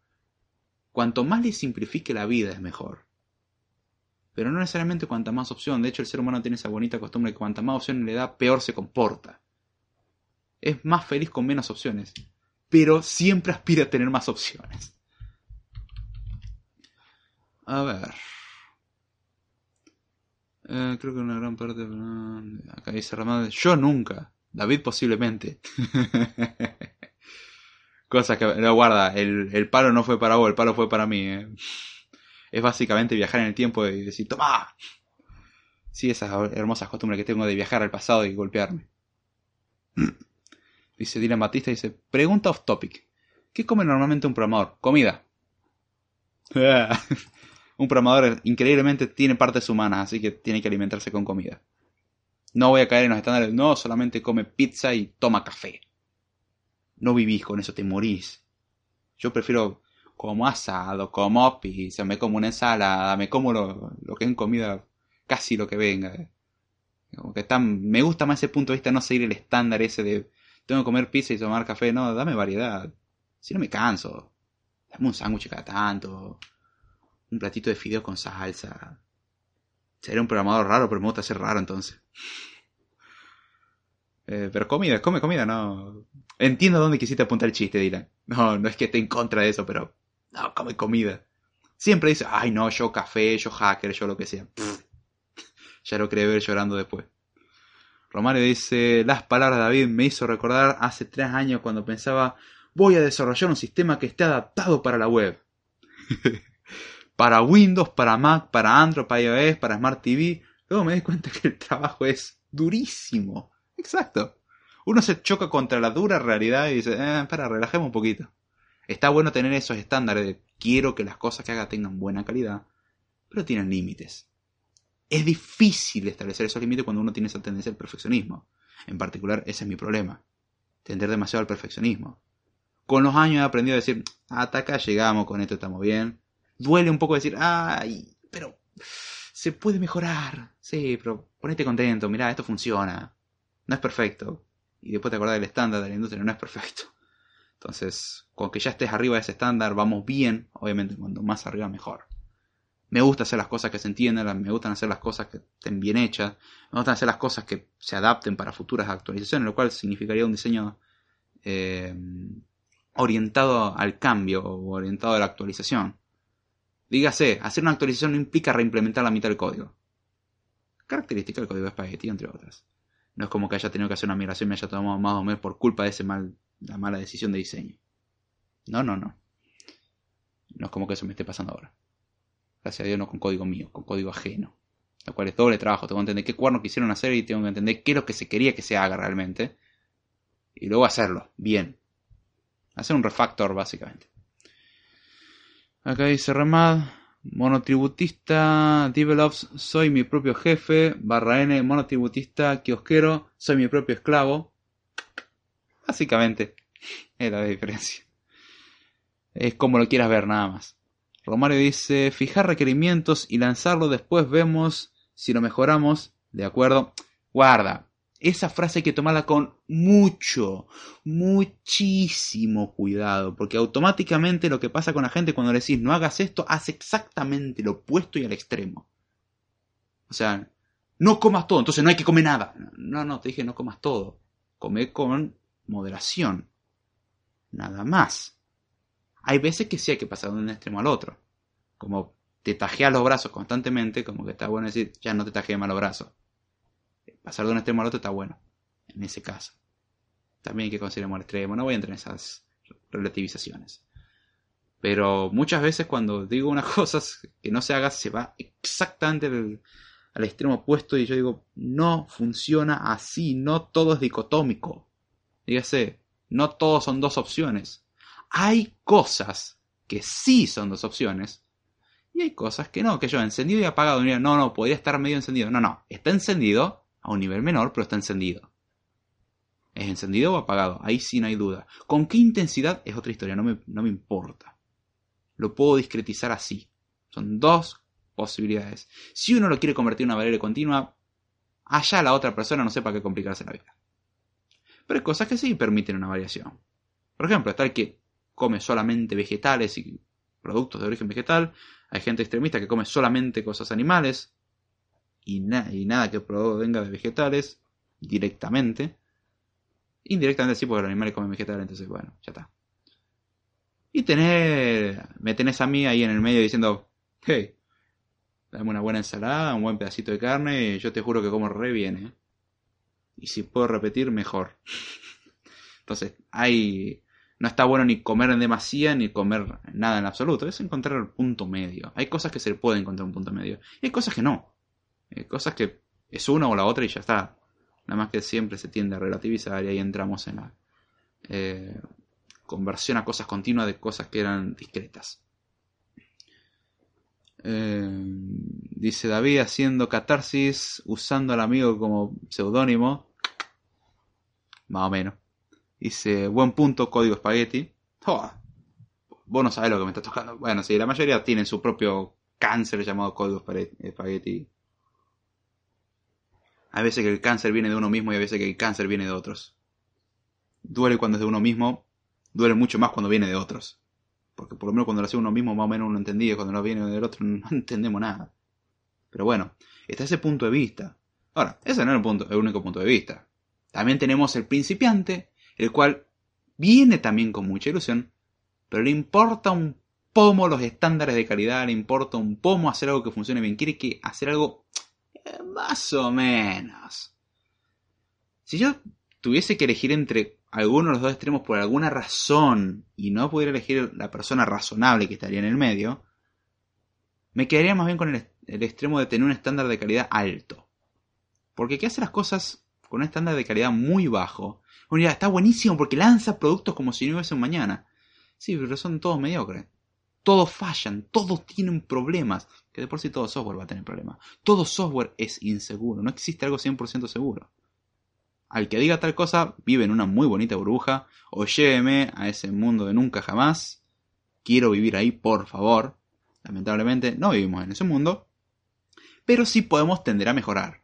Cuanto más le simplifique la vida es mejor. Pero no necesariamente cuanta más opción. De hecho, el ser humano tiene esa bonita costumbre que cuanta más opciones le da, peor se comporta. Es más feliz con menos opciones. Pero siempre aspira a tener más opciones. A ver. Eh, creo que una gran parte. Acá dice Ramón. Yo nunca. David posiblemente. [laughs] Cosa que. No, guarda. El, el, palo no fue para vos, el palo fue para mí. Eh es básicamente viajar en el tiempo y decir, ¡toma! Sí, esas hermosas costumbres que tengo de viajar al pasado y golpearme. [clears throat] Dice Dylan Batista, dice, pregunta off topic. ¿Qué come normalmente un programador? Comida. [laughs] un programador increíblemente tiene partes humanas, así que tiene que alimentarse con comida. No voy a caer en los estándares, no, solamente come pizza y toma café. No vivís con eso, te morís. Yo prefiero como asado, como pizza, me como una ensalada, me como lo, que es en comida, casi lo que venga. Como que me gusta más ese punto de vista, no seguir el estándar ese de tengo que comer pizza y tomar café, no, dame variedad. Si no me canso. Dame un sándwich cada tanto. Un platito de fideo con salsa. Sería un programador raro, pero me gusta ser raro entonces. Eh, pero comida, come comida, no. Entiendo dónde quisiste apuntar el chiste, Dylan. No, no es que esté en contra de eso, pero. No, come comida. Siempre dice, ay no, yo café, yo hacker, yo lo que sea. [laughs] Ya lo cree ver llorando después. Romario dice, las palabras de David me hizo recordar hace tres años cuando pensaba, voy a desarrollar un sistema que esté adaptado para la web. [laughs] para Windows, para Mac, para Android, para iOS, para Smart TV. Luego me di cuenta que el trabajo es durísimo. Exacto. Uno se choca contra la dura realidad y dice, eh, espera, relajemos un poquito. Está bueno tener esos estándares de quiero que las cosas que haga tengan buena calidad, pero tienen límites. Es difícil establecer esos límites cuando uno tiene esa tendencia al perfeccionismo. En particular, ese es mi problema. Tender demasiado al perfeccionismo. Con los años he aprendido a decir, hasta acá llegamos, con esto estamos bien. Duele un poco decir, ay, pero se puede mejorar. Sí, pero ponete contento, mirá, esto funciona. No es perfecto. Y después te acordás del estándar de la industria, no es perfecto. Entonces, con que ya estés arriba de ese estándar, vamos bien. Obviamente, cuando más arriba, mejor. Me gusta hacer las cosas que se entiendan, me gustan hacer las cosas que estén bien hechas, me gustan hacer las cosas que se adapten para futuras actualizaciones, lo cual significaría un diseño eh, orientado al cambio o orientado a la actualización. Dígase, hacer una actualización no implica reimplementar la mitad del código. Característica del código de Spaghetti, entre otras. No es como que haya tenido que hacer una migración y me haya tomado más o menos por culpa de ese mal, la mala decisión de diseño. No, no, no. No es como que eso me esté pasando ahora. Gracias a Dios no con código mío, con código ajeno. Lo cual es doble trabajo. Tengo que entender qué cuerno quisieron hacer y tengo que entender qué es lo que se quería que se haga realmente. Y luego hacerlo, bien. Hacer un refactor, básicamente. Acá dice Remad. Monotributista, develops, soy mi propio jefe. Barra N, monotributista, kiosquero, soy mi propio esclavo. Básicamente, es la diferencia. Es como lo quieras ver, nada más. Romario dice, fijar requerimientos y lanzarlo, después vemos si lo mejoramos. De acuerdo. Guarda, esa frase hay que tomarla con mucho, muchísimo cuidado, porque automáticamente lo que pasa con la gente cuando le decís no hagas esto, hace exactamente lo opuesto y al extremo. O sea, no comas todo, entonces no hay que comer nada. No, no, te dije no comas todo. Come con moderación. Nada más. Hay veces que sí hay que pasar de un extremo al otro. Como te tajeas los brazos constantemente, como que está bueno decir, ya no te tajees más los brazos. Pasar de un extremo al otro está bueno, en ese caso. También hay que considerar el extremo, no voy a entrar en esas relativizaciones. Pero muchas veces cuando digo unas [laughs] cosas que no se haga, se va exactamente al, al extremo opuesto y yo digo, no funciona así, no todo es dicotómico. Dígase, no todos son dos opciones hay cosas que sí son dos opciones y hay cosas que no, que yo encendido y apagado, no, no, podría estar medio encendido. No, no, está encendido a un nivel menor, pero está encendido. ¿Es encendido o apagado? Ahí sí no hay duda. ¿Con qué intensidad? Es otra historia, no me, no me importa. Lo puedo discretizar así. Son dos posibilidades. Si uno lo quiere convertir en una variable continua, allá la otra persona no sepa qué complicarse la vida. Pero hay cosas que sí permiten una variación. Por ejemplo, está el que come solamente vegetales y productos de origen vegetal. Hay gente extremista que come solamente cosas animales y, y nada que provenga de vegetales directamente. Indirectamente sí, porque los animales comen vegetales, entonces bueno, ya está. Y tener, me tenés a mí ahí en el medio diciendo, hey, dame una buena ensalada, un buen pedacito de carne, y yo te juro que como re bien, ¿eh? Y si puedo repetir, mejor. Entonces, hay, no está bueno ni comer en demasía ni comer nada en absoluto. Es encontrar el punto medio. Hay cosas que se puede encontrar un punto medio. Y hay cosas que no. Hay cosas que es una o la otra y ya está. Nada más que siempre se tiende a relativizar y ahí entramos en la eh, conversión a cosas continuas de cosas que eran discretas. Eh, dice David haciendo catarsis usando al amigo como seudónimo. Más o menos. Dice, buen punto, código espagueti. Oh, vos no sabés lo que me está tocando. Bueno, sí, la mayoría tienen su propio cáncer llamado código espagueti. Hay veces que el cáncer viene de uno mismo y hay veces que el cáncer viene de otros. Duele cuando es de uno mismo, duele mucho más cuando viene de otros. Porque por lo menos cuando lo hace uno mismo, más o menos uno entendía, cuando lo viene del otro [laughs] no entendemos nada. Pero bueno, está ese punto de vista. Ahora, ese no es el único punto de vista. También tenemos el principiante, el cual viene también con mucha ilusión, pero le importa un pomo los estándares de calidad, le importa un pomo hacer algo que funcione bien, quiere que hacer algo eh, más o menos. Si yo tuviese que elegir entre alguno de los dos extremos por alguna razón y no pudiera elegir la persona razonable que estaría en el medio, me quedaría más bien con el, extremo de tener un estándar de calidad alto. Porque que hace las cosas con un estándar de calidad muy bajo, bueno, está buenísimo porque lanza productos como si no hubiese un mañana. Sí, pero son todos mediocres. Todos fallan, todos tienen problemas. Que de por sí todo software va a tener problemas. Todo software es inseguro, no existe algo 100% seguro. Al que diga tal cosa vive en una muy bonita burbuja, o lléveme a ese mundo de nunca jamás. Quiero vivir ahí, por favor. Lamentablemente no vivimos en ese mundo, pero sí podemos tender a mejorar.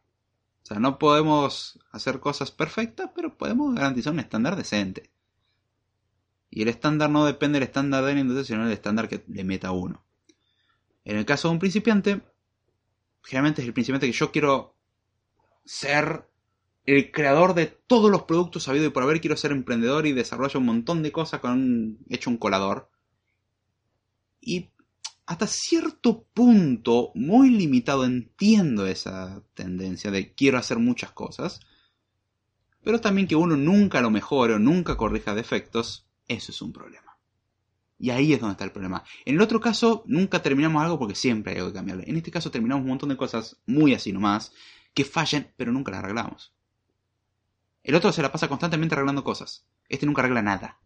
O sea, no podemos hacer cosas perfectas, pero podemos garantizar un estándar decente. Y el estándar no depende del estándar de la industria, sino del estándar que le meta uno. En el caso de un principiante, generalmente es el principiante que yo quiero ser el creador de todos los productos habido y por haber, quiero ser emprendedor y desarrollo un montón de cosas con un, hecho un colador. Y hasta cierto punto, muy limitado, entiendo esa tendencia de quiero hacer muchas cosas, pero también que uno nunca lo mejore o nunca corrija defectos, eso es un problema. Y ahí es donde está el problema. En el otro caso, nunca terminamos algo porque siempre hay algo que cambiarle. En este caso terminamos un montón de cosas muy así nomás, que fallan, pero nunca las arreglamos. El otro se la pasa constantemente arreglando cosas. Este nunca arregla nada.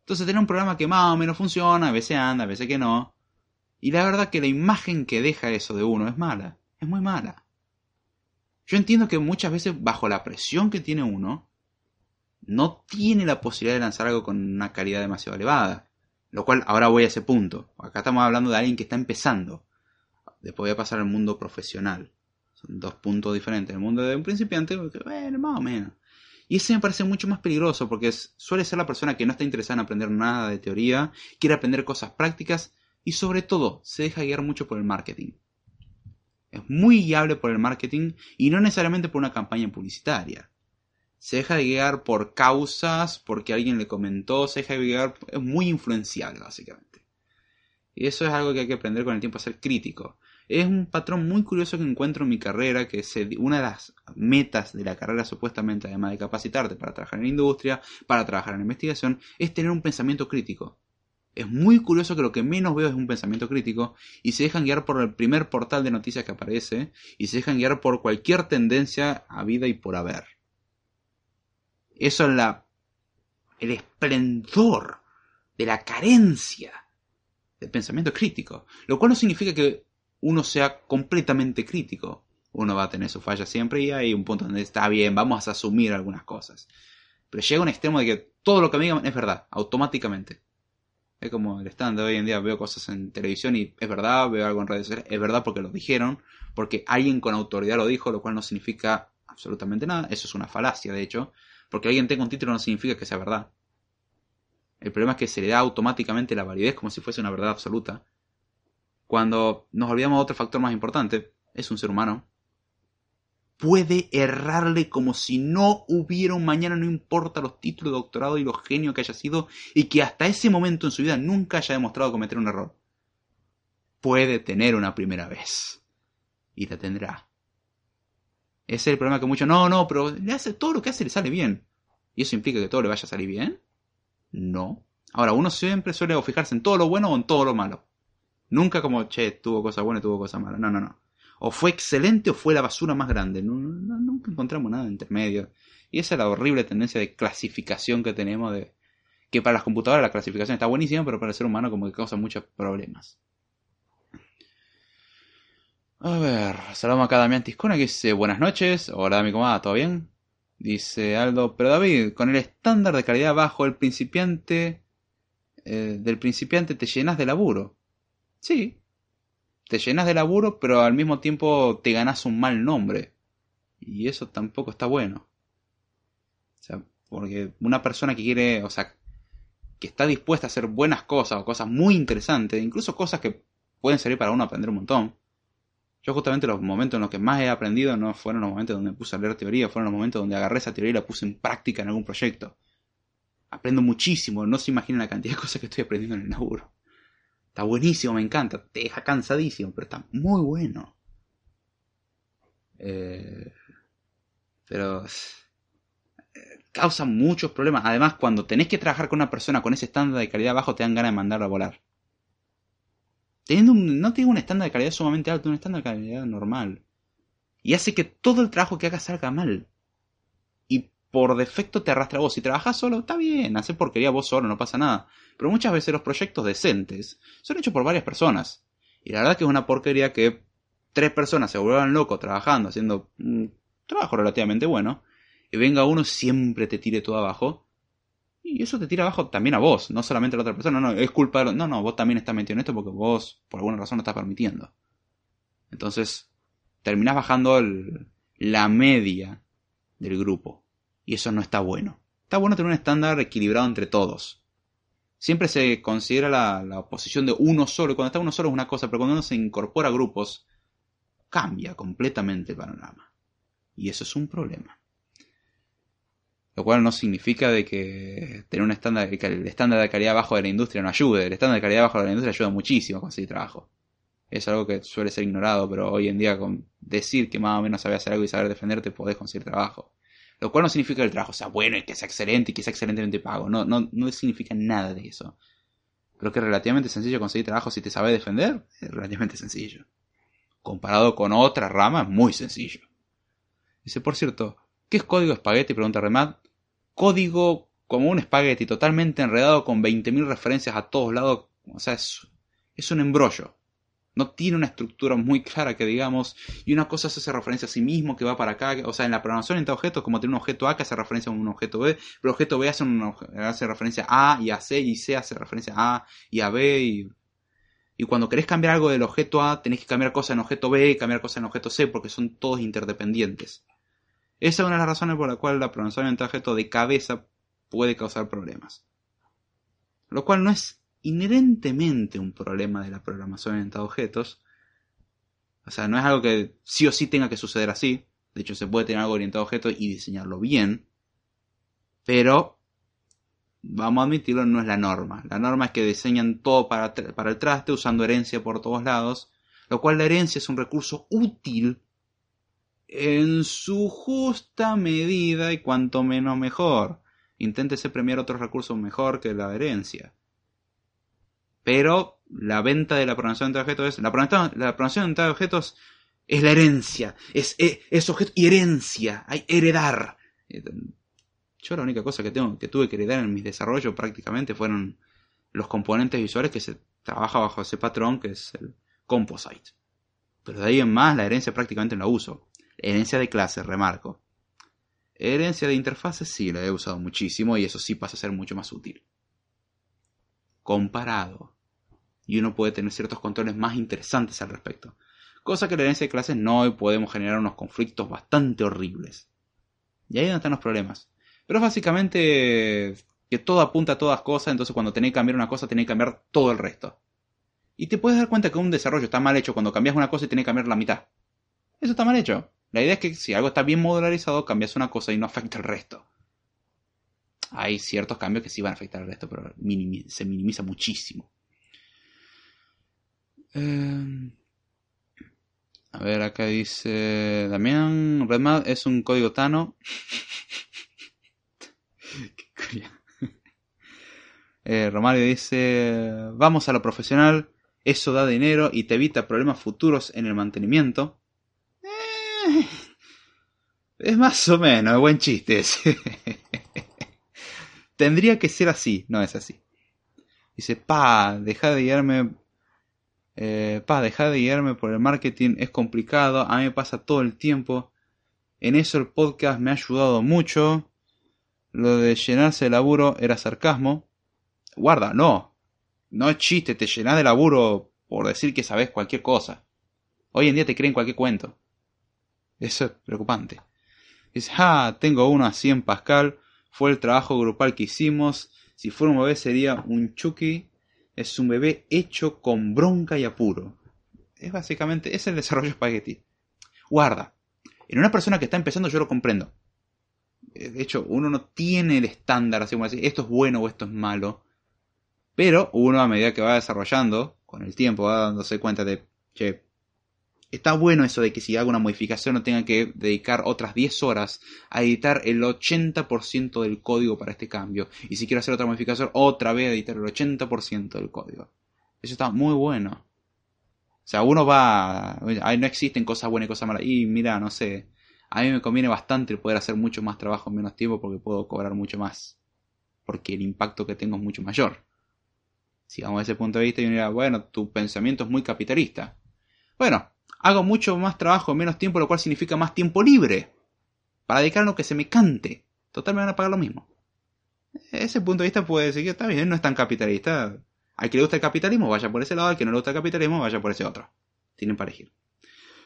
Entonces tiene un programa que más o menos funciona, a veces anda, a veces que no. Y la verdad que la imagen que deja eso de uno es mala, es muy mala. Yo entiendo que muchas veces bajo la presión que tiene uno, no tiene la posibilidad de lanzar algo con una calidad demasiado elevada. Lo cual ahora voy a ese punto. Acá estamos hablando de alguien que está empezando. Después voy a pasar al mundo profesional. Son dos puntos diferentes. El mundo de un principiante, bueno, más o menos. Y ese me parece mucho más peligroso porque suele ser la persona que no está interesada en aprender nada de teoría, quiere aprender cosas prácticas y sobre todo se deja guiar mucho por el marketing. Es muy guiable por el marketing y no necesariamente por una campaña publicitaria. Se deja de guiar por causas, porque alguien le comentó, se deja de guiar, es muy influenciable básicamente. Y eso es algo que hay que aprender con el tiempo a ser crítico. Es un patrón muy curioso que encuentro en mi carrera, que es una de las metas de la carrera supuestamente, además de capacitarte para trabajar en la industria, para trabajar en la investigación, es tener un pensamiento crítico. Es muy curioso que lo que menos veo es un pensamiento crítico y se dejan guiar por el primer portal de noticias que aparece y se dejan guiar por cualquier tendencia a vida y por haber. Eso es la, el esplendor de la carencia del pensamiento crítico, lo cual no significa que uno sea completamente crítico. Uno va a tener su falla siempre y hay un punto donde está bien, vamos a asumir algunas cosas. Pero llega un extremo de que todo lo que me digan es verdad, automáticamente. Es como el estándar hoy en día, veo cosas en televisión y es verdad, veo algo en redes sociales, es verdad porque lo dijeron, porque alguien con autoridad lo dijo, lo cual no significa absolutamente nada, eso es una falacia de hecho, porque alguien tenga un título no significa que sea verdad. El problema es que se le da automáticamente la validez como si fuese una verdad absoluta. Cuando nos olvidamos de otro factor más importante, es un ser humano, puede errarle como si no hubiera un mañana, no importa los títulos de doctorado y lo genio que haya sido, y que hasta ese momento en su vida nunca haya demostrado cometer un error. Puede tener una primera vez. Y la tendrá. Ese es el problema que muchos, no, no, pero le hace todo lo que hace le sale bien. ¿Y eso implica que todo le vaya a salir bien? No. Ahora, uno siempre suele fijarse en todo lo bueno o en todo lo malo. Nunca como, che, tuvo cosas buenas tuvo cosas malas. No, no, no o fue excelente o fue la basura más grande. nunca encontramos nada intermedio. Y esa es la horrible tendencia de clasificación que tenemos de que para las computadoras la clasificación está buenísima, pero para el ser humano como que causa muchos problemas. A ver, saludamos acá a Damián Tiscona que dice buenas noches. Hola mi comadre, ¿todo bien? Dice Aldo, pero David, con el estándar de calidad bajo, el principiante eh, del principiante te llenas de laburo. Sí, te llenas de laburo, pero al mismo tiempo te ganas un mal nombre. Y eso tampoco está bueno. O sea, porque una persona que quiere, o sea, que está dispuesta a hacer buenas cosas o cosas muy interesantes, incluso cosas que pueden servir para uno aprender un montón. Yo justamente los momentos en los que más he aprendido no fueron los momentos donde puse a leer teoría, fueron los momentos donde agarré esa teoría y la puse en práctica en algún proyecto. Aprendo muchísimo, no se imaginan la cantidad de cosas que estoy aprendiendo en el laburo. Está buenísimo, me encanta, te deja cansadísimo, pero está muy bueno. Eh, pero eh, causa muchos problemas. Además, cuando tenés que trabajar con una persona con ese estándar de calidad bajo, te dan ganas de mandarla a volar. Teniendo no tiene un estándar de calidad sumamente alto, un estándar de calidad normal. Y hace que todo el trabajo que hagas salga mal. Por defecto te arrastra a vos. Si trabajas solo, está bien, hace porquería vos solo, no pasa nada. Pero muchas veces los proyectos decentes son hechos por varias personas. Y la verdad que es una porquería que tres personas se vuelvan locos trabajando, haciendo un trabajo relativamente bueno, y venga uno siempre te tire todo abajo y eso te tira abajo también a vos, no solamente a la otra persona. No, es culpa de... No, no, vos también estás metido en esto porque vos, por alguna razón, lo estás permitiendo. Entonces, terminás bajando la media del grupo. Y eso no está bueno. Está bueno tener un estándar equilibrado entre todos. Siempre se considera la, la posición de uno solo. Y cuando está uno solo es una cosa, pero cuando uno se incorpora a grupos, cambia completamente el panorama. Y eso es un problema. Lo cual no significa de que tener un estándar, el estándar de calidad bajo de la industria no ayude. El estándar de calidad bajo de la industria ayuda muchísimo a conseguir trabajo. Es algo que suele ser ignorado, pero hoy en día con decir que más o menos sabes hacer algo y saber defenderte podés conseguir trabajo. Lo cual no significa que el trabajo sea bueno y que sea excelente y que sea excelentemente pago. No, no, no significa nada de eso. Creo que es relativamente sencillo conseguir trabajo si te sabes defender. Es relativamente sencillo. Comparado con otra rama, muy sencillo. Dice, por cierto, ¿qué es código espagueti? Pregunta Remad código como un espagueti totalmente enredado con 20.000 referencias a todos lados. O sea, es, es un embrollo. No tiene una estructura muy clara que digamos, y una cosa se hace referencia a sí mismo que va para acá. O sea, en la programación entre objetos, como tiene un objeto A que hace referencia a un objeto B, pero el objeto B hace, hace referencia a A y a C, y C hace referencia a A y a B. Y, y cuando querés cambiar algo del objeto A, tenés que cambiar cosas en objeto B cambiar cosas en objeto C, porque son todos interdependientes. Esa es una de las razones por la cual la programación de objeto de cabeza puede causar problemas. Lo cual no es inherentemente un problema de la programación orientada a objetos. O sea, no es algo que sí o sí tenga que suceder así. De hecho, se puede tener algo orientado a objetos y diseñarlo bien. Pero, vamos a admitirlo, no es la norma. La norma es que diseñan todo para, para el traste usando herencia por todos lados. Lo cual la herencia es un recurso útil en su justa medida y cuanto menos mejor. Inténtese premiar otros recursos mejor que la herencia. Pero la venta de la programación de objetos es. La programación, de objetos es la herencia. Es, es, objeto y herencia. Hay heredar. Yo la única cosa que, tengo, que tuve que heredar en mi desarrollo prácticamente fueron los componentes visuales que se trabaja bajo ese patrón que es el composite. Pero de ahí en más la herencia prácticamente no la uso. Herencia de clase, remarco. Herencia de interfaces sí la he usado muchísimo y eso sí pasa a ser mucho más útil. Comparado. Y uno puede tener ciertos controles más interesantes al respecto. Cosa que la herencia de clases no y podemos generar unos conflictos bastante horribles. Y ahí donde están los problemas. Pero básicamente que todo apunta a todas cosas, entonces cuando tenéis que cambiar una cosa tenéis que cambiar todo el resto. Y te puedes dar cuenta que un desarrollo está mal hecho cuando cambias una cosa y tenés que cambiar la mitad. Eso está mal hecho. La idea es que si algo está bien modularizado, cambias una cosa y no afecta el resto. Hay ciertos cambios que sí van a afectar al resto, pero se minimiza muchísimo. Eh, a ver, acá dice Damián, Redmad es un código Tano. [laughs] eh, Romario dice, vamos a lo profesional, eso da dinero y te evita problemas futuros en el mantenimiento. Es más o menos, buen chiste [laughs] Tendría que ser así, no es así. Dice, pa, deja de guiarme. Eh, pa, deja de guiarme por el marketing, es complicado, a mí me pasa todo el tiempo. En eso el podcast me ha ayudado mucho. Lo de llenarse de laburo era sarcasmo. Guarda, no. No es chiste, te llenas de laburo por decir que sabes cualquier cosa. Hoy en día te creen cualquier cuento. Eso es preocupante. Dice, ah, tengo uno así en Pascal. Fue el trabajo grupal que hicimos. Si fuera un bebé sería un Chucky. Es un bebé hecho con bronca y apuro. es básicamente, es el desarrollo espagueti. Guarda, en una persona que está empezando yo lo comprendo. De hecho, uno no tiene el estándar, así como decir, esto es bueno o esto es malo. Pero uno a medida que va desarrollando, con el tiempo, va dándose cuenta de, che, está bueno eso de que si hago una modificación no tenga que dedicar otras 10 horas a editar el 80% del código para este cambio. Y si quiero hacer otra modificación, otra vez editar el 80% del código. Eso está muy bueno. O sea, uno va... Ahí no existen cosas buenas y cosas malas. Y mira, no sé. A mí me conviene bastante poder hacer mucho más trabajo en menos tiempo porque puedo cobrar mucho más. Porque el impacto que tengo es mucho mayor. Si vamos a ese punto de vista, yo diría, bueno, tu pensamiento es muy capitalista. Bueno, hago mucho más trabajo en menos tiempo, lo cual significa más tiempo libre. Para dedicar a lo que se me cante. Total me van a pagar lo mismo. Ese punto de vista puede decir que está bien, no es tan capitalista. Al que le gusta el capitalismo, vaya por ese lado. Al que no le gusta el capitalismo, vaya por ese otro. Tienen para elegir.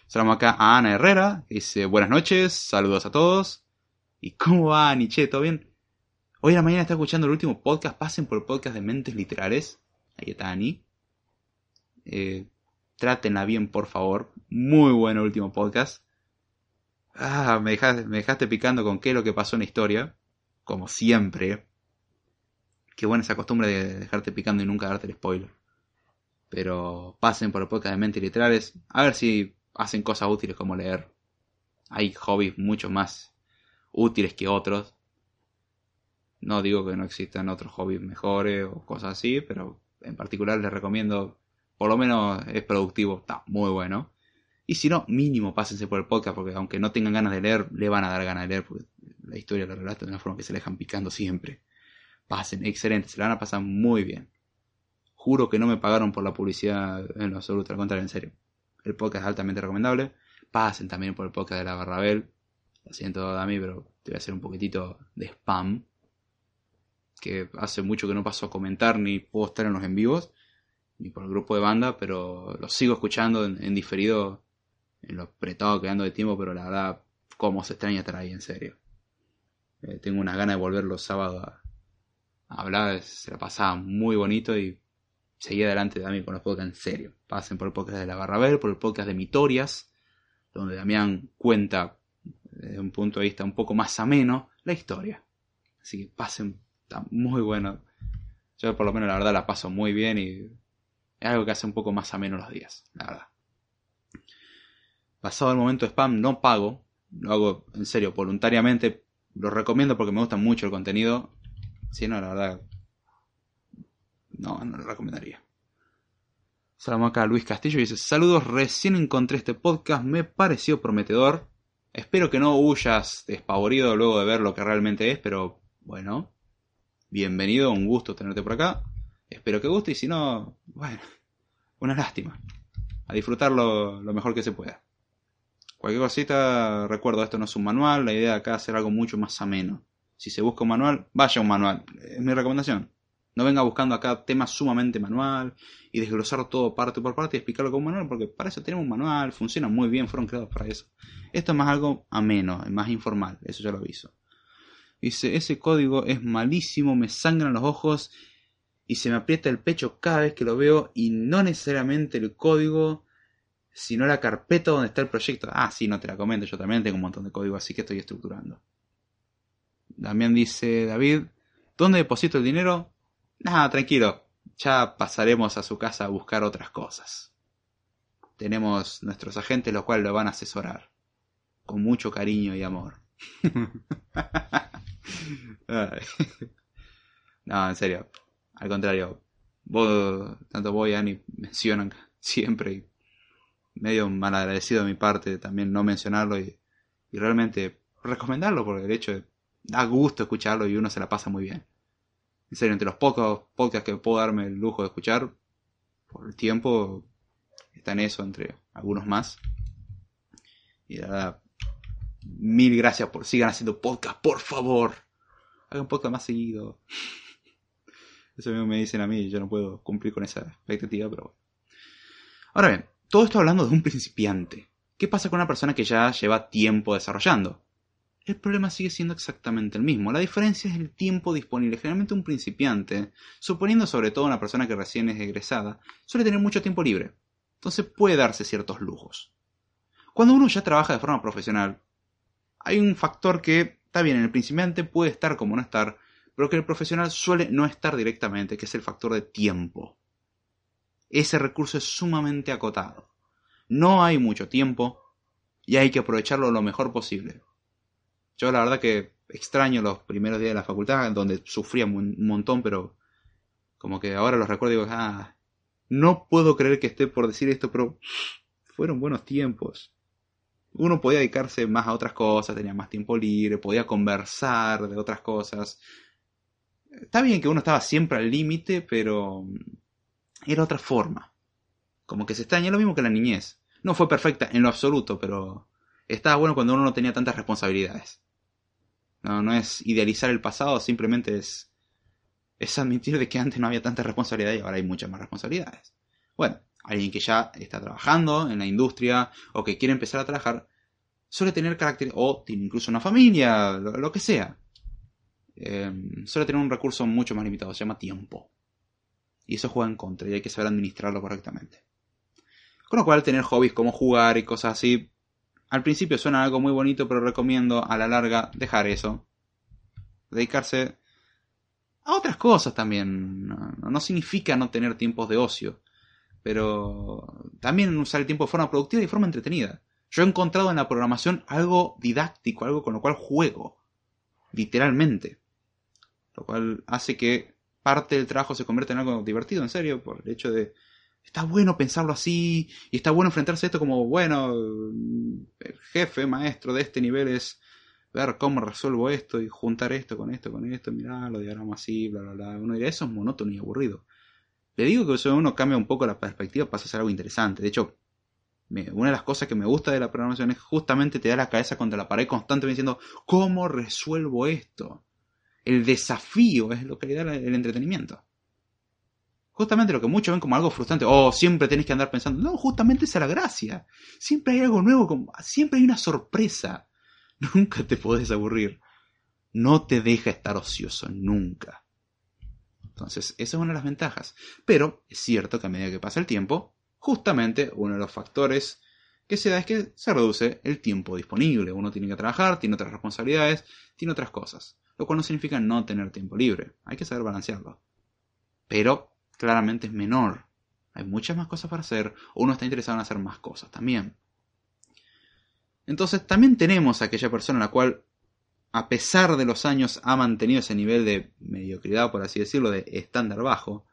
Saludamos acá a Ana Herrera. dice, buenas noches, saludos a todos. ¿Y cómo va, Nietzsche? ¿Todo bien? Hoy en la mañana está escuchando el último podcast. Pasen por el podcast de Mentes Literales. Ahí está Ani. Eh, trátenla bien, por favor. Muy bueno el último podcast. Ah, me dejaste, me dejaste picando con qué es lo que pasó en la historia. Como siempre. Qué buena esa costumbre de dejarte picando y nunca darte el spoiler. Pero pasen por el podcast de Mentes Literales. A ver si hacen cosas útiles como leer. Hay hobbies mucho más útiles que otros. No digo que no existan otros hobbies mejores o cosas así, pero en particular les recomiendo, por lo menos es productivo, está muy bueno. Y si no, mínimo pásense por el podcast, porque aunque no tengan ganas de leer, le van a dar ganas de leer, porque la historia la relata de una forma que se le dejan picando siempre. Pasen, excelente, se la van a pasar muy bien. Juro que no me pagaron por la publicidad en lo absoluto, al contrario, en serio. El podcast es altamente recomendable. Pasen también por el podcast de la Barrabel. Lo siento a mí, pero te voy a hacer un poquitito de spam que hace mucho que no paso a comentar ni puedo estar en los en vivos, ni por el grupo de banda, pero los sigo escuchando en, diferido, en lo apretado que ando de tiempo, pero la verdad, cómo se extraña estar ahí, en serio. Eh, tengo unas ganas de volver los sábados a, hablar, se la pasaba muy bonito y seguí adelante también con los podcasts en serio. Pasen por el podcast de la Barrabel, por el podcast de Mitorias, donde Damián cuenta desde un punto de vista un poco más ameno la historia. Así que pasen muy bueno. Yo por lo menos la verdad la paso muy bien y es algo que hace un poco más ameno los días, la verdad. Pasado el momento de spam, no pago, lo hago en serio, voluntariamente, lo recomiendo porque me gusta mucho el contenido. Si no, la verdad, no, no lo recomendaría. Saludamos acá a Luis Castillo y dice, saludos, recién encontré este podcast, me pareció prometedor. Espero que no huyas despavorido luego de ver lo que realmente es, pero bueno, bienvenido, un gusto tenerte por acá. Espero que guste y si no, bueno, una lástima. A disfrutarlo lo mejor que se pueda. Cualquier cosita, recuerdo, esto no es un manual, la idea de acá es hacer algo mucho más ameno. Si se busca un manual, vaya un manual, es mi recomendación. No venga buscando acá temas sumamente manual y desglosar todo parte por parte y explicarlo con un manual, porque para eso tenemos un manual, funciona muy bien, fueron creados para eso. Esto es más algo ameno, más informal, eso ya lo aviso. Dice, ese código es malísimo, me sangran los ojos y se me aprieta el pecho cada vez que lo veo y no necesariamente el código, sino la carpeta donde está el proyecto. Ah, sí, no te la comento, yo también tengo un montón de código así que estoy estructurando. También dice David, ¿dónde deposito el dinero? Nada, tranquilo, ya pasaremos a su casa a buscar otras cosas. Tenemos nuestros agentes los cuales lo van a asesorar, con mucho cariño y amor. [laughs] [laughs] [laughs] no, en serio. Al contrario. Tanto vos y Ani mencionan [laughs] siempre. Y medio mal agradecido de mi parte también no mencionarlo y, realmente recomendarlo porque el hecho de da gusto escucharlo y uno se la pasa muy bien. En serio, entre los pocos podcasts que puedo darme el lujo de escuchar por el tiempo, está en eso, entre algunos más. Y la verdad, mil gracias por sigan haciendo podcast, por favor. Hagan podcast más seguido. Eso mismo me dicen a mí, yo no puedo cumplir con esa expectativa, pero bueno. Ahora bien, todo esto hablando de un principiante. ¿Qué pasa con una persona que ya lleva tiempo desarrollando? El problema sigue siendo exactamente el mismo. La diferencia es el tiempo disponible. Generalmente un principiante, suponiendo sobre todo una persona que recién es egresada, suele tener mucho tiempo libre. Entonces puede darse ciertos lujos. Cuando uno ya trabaja de forma profesional, hay un factor que, está bien, en el principiante puede estar como no estar, pero que el profesional suele no estar directamente, que es el factor de tiempo. Ese recurso es sumamente acotado. No hay mucho tiempo y hay que aprovecharlo lo mejor posible. Yo la verdad que extraño los primeros días de la facultad, donde sufría un montón, pero como que ahora los recuerdo y digo, ah, no puedo creer que esté por decir esto, pero fueron buenos tiempos. Uno podía dedicarse más a otras cosas, tenía más tiempo libre, podía conversar de otras cosas. Está bien que uno estaba siempre al límite, pero era otra forma. Como que se extraña lo mismo que la niñez. No fue perfecta en lo absoluto, pero estaba bueno cuando uno no tenía tantas responsabilidades. No, no es idealizar el pasado, simplemente es, es admitir de que antes no había tanta responsabilidad y ahora hay muchas más responsabilidades. Bueno, alguien que ya está trabajando en la industria o que quiere empezar a trabajar, suele tener carácter, o tiene incluso una familia, lo, que sea. Em, suele tener un recurso mucho más limitado, se llama tiempo. Y eso juega en contra y hay que saber administrarlo correctamente. Con lo cual, tener hobbies como jugar y cosas así al principio suena algo muy bonito, pero recomiendo a la larga dejar eso. Dedicarse a otras cosas también. No, significa no tener tiempos de ocio, pero también usar el tiempo de forma productiva y de forma entretenida. Yo he encontrado en la programación algo didáctico, algo con lo cual juego, literalmente. Lo cual hace que parte del trabajo se convierta en algo divertido, en serio, por el hecho de está bueno pensarlo así y está bueno enfrentarse a esto como, bueno, el jefe, maestro de este nivel es ver cómo resuelvo esto y juntar esto con esto, con esto, mirá, lo diagramo así, bla, bla, bla. Uno dirá, eso es monótono y aburrido. Le digo que eso uno cambia un poco la perspectiva, pasa a ser algo interesante. De hecho, una de las cosas que me gusta de la programación es justamente te da la cabeza contra la pared constantemente diciendo, ¿cómo resuelvo esto? El desafío es lo que le da el entretenimiento justamente lo que muchos ven como algo frustrante, oh, siempre tenés que andar pensando, no, justamente esa es la gracia, siempre hay algo nuevo, siempre hay una sorpresa, [laughs] nunca te podés aburrir, no te deja estar ocioso, nunca. Entonces, esa es una de las ventajas. Pero es cierto que a medida que pasa el tiempo, justamente uno de los factores que se da es que se reduce el tiempo disponible. Uno tiene que trabajar, tiene otras responsabilidades, tiene otras cosas. Lo cual no significa no tener tiempo libre. Hay que saber balancearlo. Pero claramente es menor. Hay muchas más cosas para hacer, o uno está interesado en hacer más cosas también. Entonces también tenemos a aquella persona la cual, a pesar de los años, ha mantenido ese nivel de mediocridad, por así decirlo, de estándar bajo.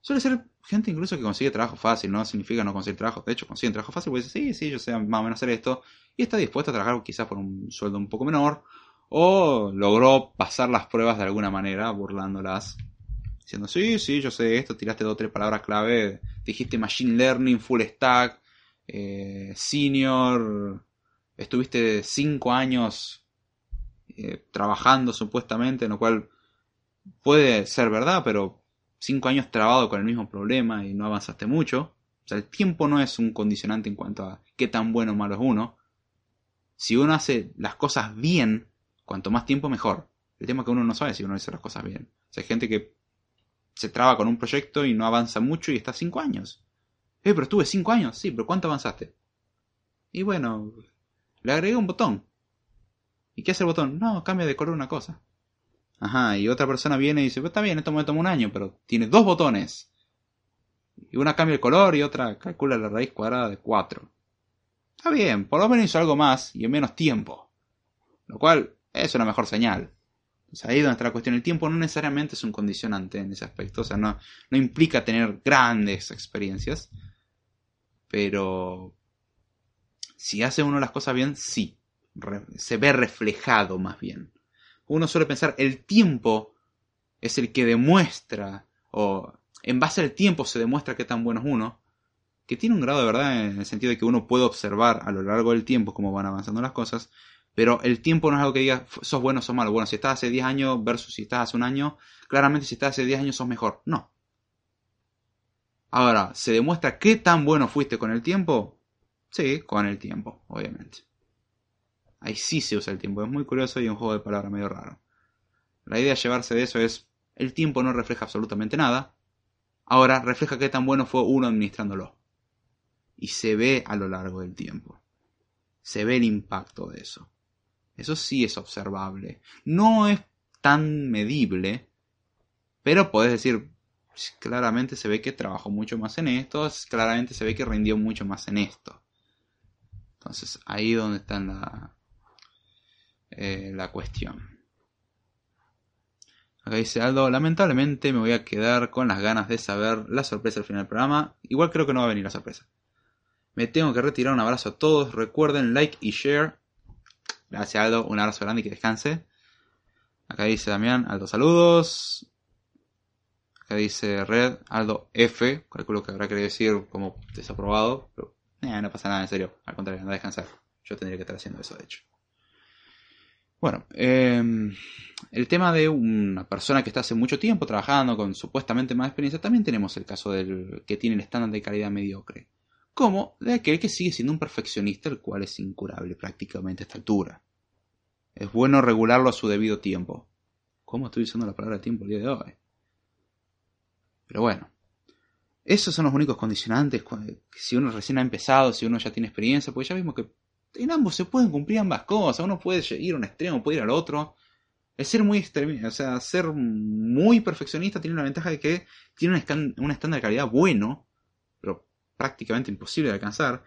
Suele ser gente incluso que consigue trabajo fácil, no significa no conseguir trabajo. De hecho, consigue trabajo fácil porque dice, sí, sí, yo sé más o menos hacer esto. Y está dispuesto a trabajar quizás por un sueldo un poco menor. O logró pasar las pruebas de alguna manera, burlándolas diciendo, sí, sí, yo sé esto, tiraste dos o tres palabras clave, dijiste Machine Learning, Full Stack, eh, Senior, estuviste cinco años eh, trabajando supuestamente, en lo cual puede ser verdad, pero cinco años trabado con el mismo problema y no avanzaste mucho. O sea, el tiempo no es un condicionante en cuanto a qué tan bueno o malo es uno. Si uno hace las cosas bien, cuanto más tiempo mejor. El tema es que uno no sabe si uno hace las cosas bien. O sea, hay gente que se traba con un proyecto y no avanza mucho y está cinco años. Eh, pero estuve cinco años, sí, pero ¿cuánto avanzaste? Y bueno, le agregué un botón. ¿Y qué hace el botón? No, cambia de color una cosa. Ajá, y otra persona viene y dice, pues está bien, esto me toma un año, pero tiene dos botones. Y una cambia el color y otra calcula la raíz cuadrada de cuatro. Está bien, por lo menos hizo algo más y en menos tiempo. Lo cual es una mejor señal. Sea, ahí donde está la cuestión. El tiempo no necesariamente es un condicionante en ese aspecto. O sea, no, no implica tener grandes experiencias. Pero si hace uno las cosas bien, sí. se ve reflejado más bien. Uno suele pensar, el tiempo es el que demuestra, o en base al tiempo se demuestra qué tan bueno es uno, que tiene un grado de verdad en el sentido de que uno puede observar a lo largo del tiempo cómo van avanzando las cosas, pero el tiempo no es algo que diga sos bueno o sos malo. Bueno, si estás hace 10 años versus si estás hace un año, claramente si estás hace 10 años sos mejor. No. Ahora, ¿se demuestra qué tan bueno fuiste con el tiempo? Sí, con el tiempo, obviamente. Ahí sí se usa el tiempo. Es muy curioso y un juego de palabras medio raro. La idea de llevarse de eso es, el tiempo no refleja absolutamente nada. Ahora refleja qué tan bueno fue uno administrándolo. Y se ve a lo largo del tiempo. Se ve el impacto de eso. Eso sí es observable. No es tan medible, pero podés decir, claramente se ve que trabajó mucho más en esto, claramente se ve que rindió mucho más en esto. Entonces, ahí donde está la, eh, la cuestión. Acá dice Aldo, lamentablemente me voy a quedar con las ganas de saber la sorpresa al final del programa. Igual creo que no va a venir la sorpresa. Me tengo que retirar, un abrazo a todos. Recuerden like y share. Gracias Aldo, un abrazo grande y que descanse. Acá dice Damián, Aldo saludos. Acá dice Red, Aldo F. Calculo que habrá querido decir como desaprobado. Pero eh, no pasa nada, en serio. Al contrario, anda a descansar. Yo tendría que estar haciendo eso, de hecho. Bueno, em, el tema de una persona que está hace mucho tiempo trabajando con supuestamente más experiencia, también tenemos el caso del que tiene el estándar de calidad mediocre como de aquel que sigue siendo un perfeccionista, el cual es incurable prácticamente a esta altura. Es bueno regularlo a su debido tiempo. ¿Cómo estoy usando la palabra tiempo el día de hoy? Pero bueno, esos son los únicos condicionantes. Si uno recién ha empezado, si uno ya tiene experiencia, pues ya vimos que en ambos se pueden cumplir ambas cosas. Uno puede ir a un extremo, puede ir al otro. El ser muy o sea, ser muy perfeccionista tiene la ventaja de que tiene un estándar de calidad bueno, prácticamente imposible de alcanzar,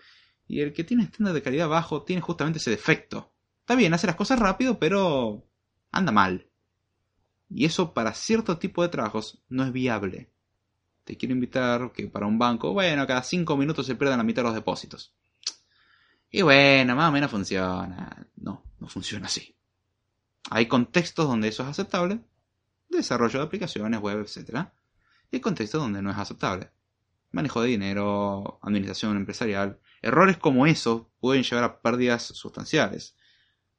y el que tiene estándar de calidad bajo tiene justamente ese defecto. Está bien, hace las cosas rápido, pero anda mal. Y eso para cierto tipo de trabajos no es viable. Te quiero invitar que para un banco, bueno, cada 5 minutos se pierdan la mitad de los depósitos. Y bueno, más o menos funciona. No, no funciona así. Hay contextos donde eso es aceptable, desarrollo de aplicaciones web, etc. Y hay contextos donde no es aceptable manejo de dinero, administración empresarial. Errores como esos pueden llevar a pérdidas sustanciales.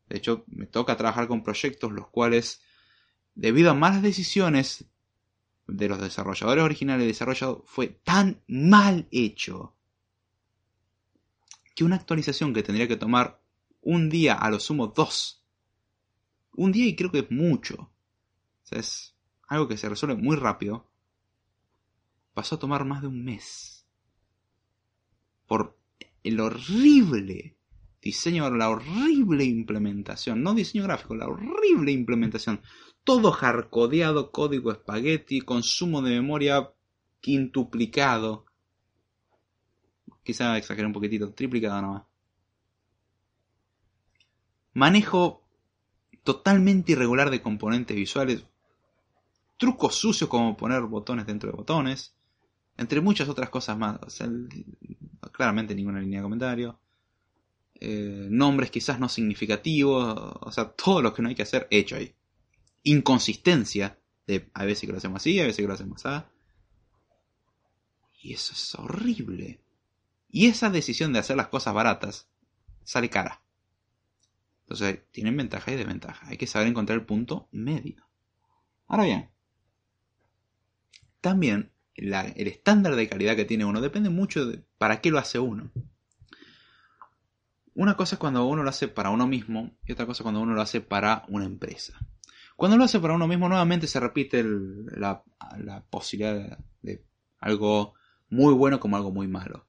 De hecho, me toca trabajar con proyectos los cuales, debido a malas decisiones de los desarrolladores originales, desarrollado fue tan mal hecho que una actualización que tendría que tomar un día, a lo sumo dos. Un día y creo que es mucho. Es algo que se resuelve muy rápido pasó a tomar más de un mes. Por el horrible diseño, la horrible implementación, no diseño gráfico, la horrible implementación. Todo hardcodeado, código espagueti, consumo de memoria quintuplicado. Quizá exageré un poquitito, triplicado nomás. Manejo totalmente irregular de componentes visuales. Trucos sucios como poner botones dentro de botones. Entre muchas otras cosas más. claramente ninguna línea de comentario. Eh, nombres quizás no significativos. O sea, todo lo que no hay que hacer, hecho ahí. Inconsistencia. De a veces que lo hacemos así, a veces que lo hacemos así. Y eso es horrible. Y esa decisión de hacer las cosas baratas sale cara. Entonces, tienen ventaja y desventaja. Hay que saber encontrar el punto medio. Ahora bien, también el estándar de calidad que tiene uno depende mucho de para qué lo hace uno. Una cosa es cuando uno lo hace para uno mismo y otra cosa es cuando uno lo hace para una empresa. Cuando lo hace para uno mismo, nuevamente se repite la, posibilidad de, algo muy bueno como algo muy malo.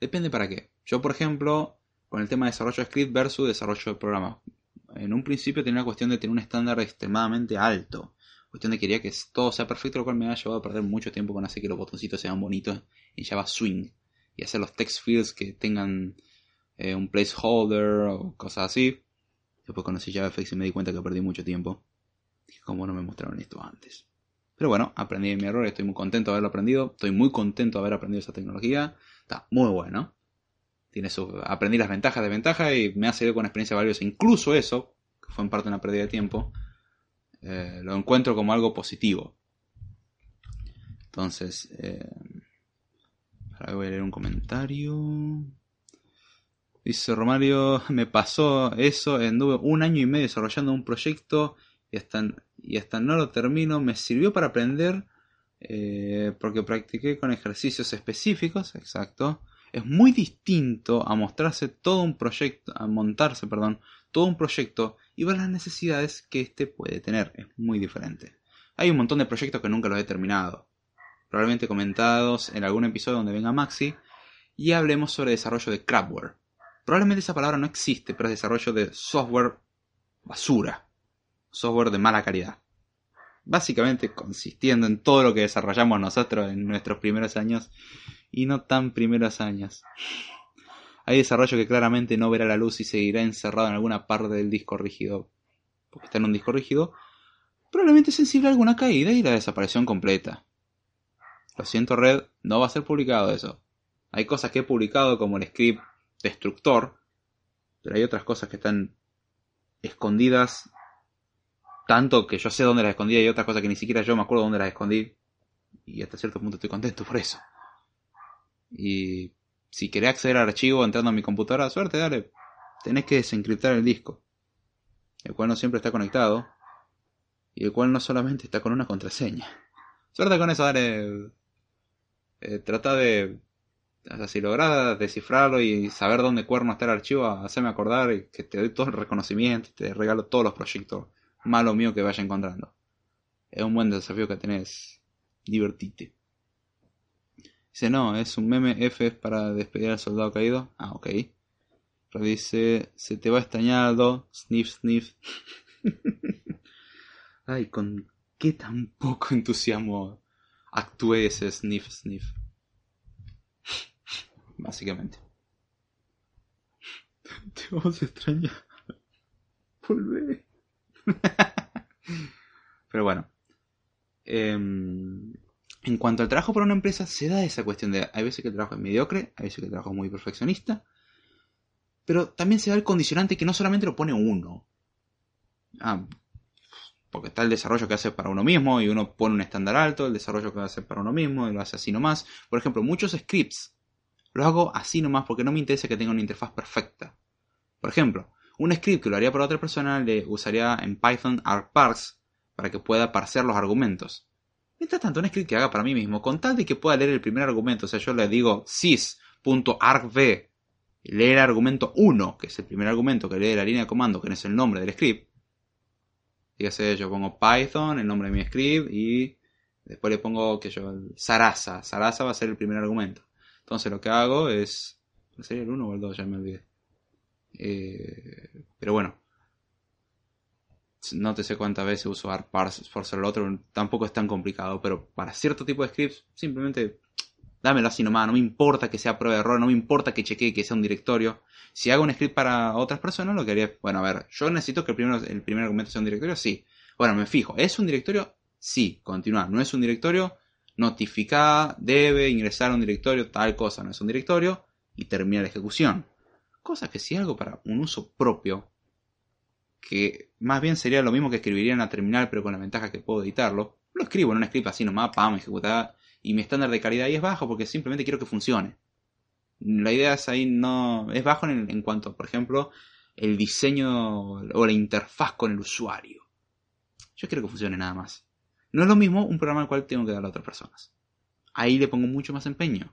Depende para qué. Yo, por ejemplo, con el tema de desarrollo de script versus desarrollo de programa. En un principio tenía la cuestión de tener un estándar extremadamente alto cuestión de quería que todo sea perfecto, lo cual me ha llevado a perder mucho tiempo con hacer que los botoncitos sean bonitos en Java Swing y hacer los text fields que tengan eh, un placeholder o cosas así. Después conocí JavaFX y me di cuenta que perdí mucho tiempo. Dije, ¿cómo no me mostraron esto antes? Pero bueno, aprendí mi error, estoy muy contento de haberlo aprendido. Estoy muy contento de haber aprendido esa tecnología. Está muy bueno. Tiene su, aprendí las ventajas, de ventaja y me ha servido con experiencia valiosa. Incluso eso, que fue en parte una pérdida de tiempo, eh, lo encuentro como algo positivo. Entonces, eh, voy a leer un comentario. Dice Romario, [laughs] me pasó eso, anduve un año y medio desarrollando un proyecto y hasta, y hasta no lo termino. Me sirvió para aprender eh, porque practiqué con ejercicios específicos, exacto. Es muy distinto a mostrarse todo un proyecto, a montarse, perdón, todo un proyecto y ver las necesidades que éste puede tener. Es muy diferente. Hay un montón de proyectos que nunca los he terminado. Probablemente comentados en algún episodio donde venga Maxi. y hablemos sobre desarrollo de crapware. Probablemente esa palabra no existe, pero es desarrollo de software basura, software de mala calidad. Básicamente consistiendo en todo lo que desarrollamos nosotros en nuestros primeros años y no tan primeros años. Hay desarrollo que claramente no verá la luz y seguirá encerrado en alguna parte del disco rígido, porque está en un disco rígido, probablemente sensible a alguna caída y la desaparición completa. Lo siento Red, no va a ser publicado eso. Hay cosas que he publicado como el script destructor, pero hay otras cosas que están escondidas tanto que yo sé dónde las escondí y otras cosas que ni siquiera yo me acuerdo dónde las escondí y hasta cierto punto estoy contento por eso. Y si querés acceder al archivo entrando a mi computadora, suerte, dale. Tenés que desencriptar el disco, el cual no siempre está conectado y el cual no solamente está con una contraseña. Suerte con eso, dale. Eh, trata de si logras descifrarlo y saber dónde cuerno está el archivo, hacerme acordar y que te doy todo el reconocimiento, te regalo todos los proyectos malos míos que vaya encontrando. Es un buen desafío que tenés. Divertite. Dice, no, es un meme F para despedir al soldado caído. Ah, ok. Pero dice, se te va extrañando, sniff, sniff. [laughs] Ay, con qué tan poco entusiasmo actúe ese sniff, sniff [laughs] básicamente. [laughs] Te vamos a extrañar. Volvé. Pero bueno. Em, en cuanto al trabajo para una empresa, se da esa cuestión de. Hay veces que el trabajo es mediocre, hay veces que el trabajo es muy perfeccionista. Pero también se da el condicionante que no solamente lo pone uno. Ah, porque está el desarrollo que hace para uno mismo y uno pone un estándar alto, el desarrollo que hace para uno mismo y lo hace así nomás. Por ejemplo, muchos scripts lo hago así nomás porque no me interesa que tenga una interfaz perfecta. Por ejemplo, un script que lo haría para otra persona le usaría en Python argparse para que pueda parsear los argumentos. Mientras tanto, un script que haga para mí mismo, con tal de que pueda leer el primer argumento, o sea, yo le digo sys.argv, lee el argumento 1, que es el primer argumento que lee la línea de comando, que no es el nombre del script. Dígase, yo pongo Python, el nombre de mi script, y después le pongo que yo, Sarasa. Sarasa va a ser el primer argumento. Entonces lo que hago es... ¿Sería el 1 o el 2? Ya me olvidé. Eh, pero bueno. No te sé cuántas veces uso ARPARS por ser el otro. Tampoco es tan complicado. Pero para cierto tipo de scripts, simplemente dámelo así nomás. No me importa que sea prueba de error. No me importa que chequee que sea un directorio. Si hago un script para otras personas, lo que haría bueno, a ver, yo necesito que el, primero, el primer argumento sea un directorio. Sí. Bueno, me fijo. ¿Es un directorio? Sí. Continuar. ¿No es un directorio? notificada, debe ingresar a un directorio, tal cosa no es un directorio, y termina la ejecución. Cosa que si algo para un uso propio, que más bien sería lo mismo que escribiría en la terminal, pero con la ventaja que puedo editarlo, lo escribo en un script así nomás, pam, ejecutada, y mi estándar de calidad ahí es bajo porque simplemente quiero que funcione. La idea es ahí no. es bajo en, en cuanto, por ejemplo, el diseño o la interfaz con el usuario. Yo quiero que funcione nada más. No es lo mismo un programa al cual tengo que darle a otras personas. Ahí le pongo mucho más empeño.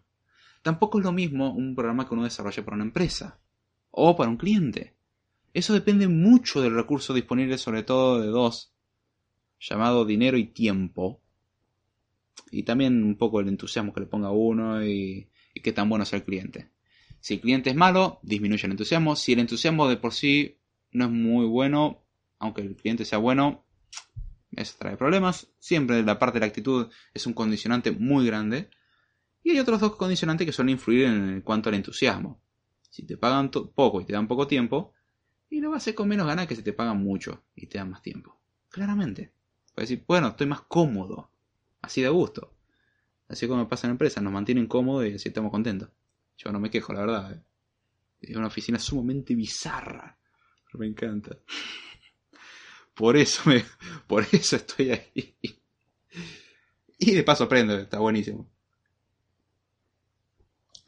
Tampoco es lo mismo un programa que uno desarrolla para una empresa o para un cliente. Eso depende mucho del recurso disponible, sobre todo de dos, llamado dinero y tiempo. Y también un poco el entusiasmo que le ponga uno y, y qué tan bueno sea el cliente. Si el cliente es malo, disminuye el entusiasmo. Si el entusiasmo de por sí no es muy bueno, aunque el cliente sea bueno, eso trae problemas. Siempre la parte de la actitud es un condicionante muy grande. Y hay otros dos condicionantes que suelen influir en cuanto al entusiasmo. Si te pagan poco y te dan poco tiempo, y lo vas a hacer con menos ganas que si te pagan mucho y te dan más tiempo. Claramente. Puedes decir, bueno, estoy más cómodo. Así de gusto. Así como pasa en la empresa, nos mantienen cómodos y así estamos contentos. Yo no me quejo, la verdad. Eh. Es una oficina sumamente bizarra. Pero me encanta. [laughs] Por eso me, [laughs] por eso estoy ahí. [laughs] Y de paso aprendo, está buenísimo.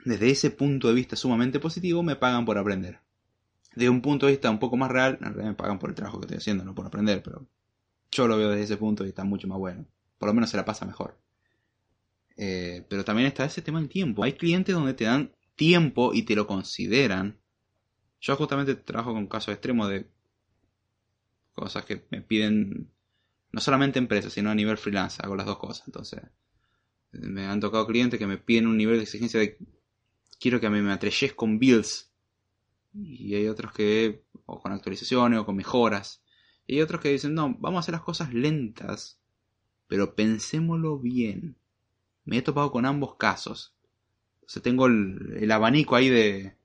Desde ese punto de vista sumamente positivo, me pagan por aprender. Desde un punto de vista un poco más real, en realidad me pagan por el trabajo que estoy haciendo, no por aprender, pero yo lo veo desde ese punto y está mucho más bueno. Por lo menos se la pasa mejor. Eh, pero también está ese tema del tiempo. Hay clientes donde te dan tiempo y te lo consideran. Yo justamente trabajo con casos extremos de cosas que me piden, no solamente empresas, sino a nivel freelance, hago las dos cosas. Entonces, me han tocado clientes que me piden un nivel de exigencia de quiero que me matrelles con builds. Y hay otros que, o con actualizaciones, o con mejoras. Y hay otros que dicen, no, vamos a hacer las cosas lentas, pero pensémoslo bien. Me he topado con ambos casos. O sea, tengo el, abanico ahí de,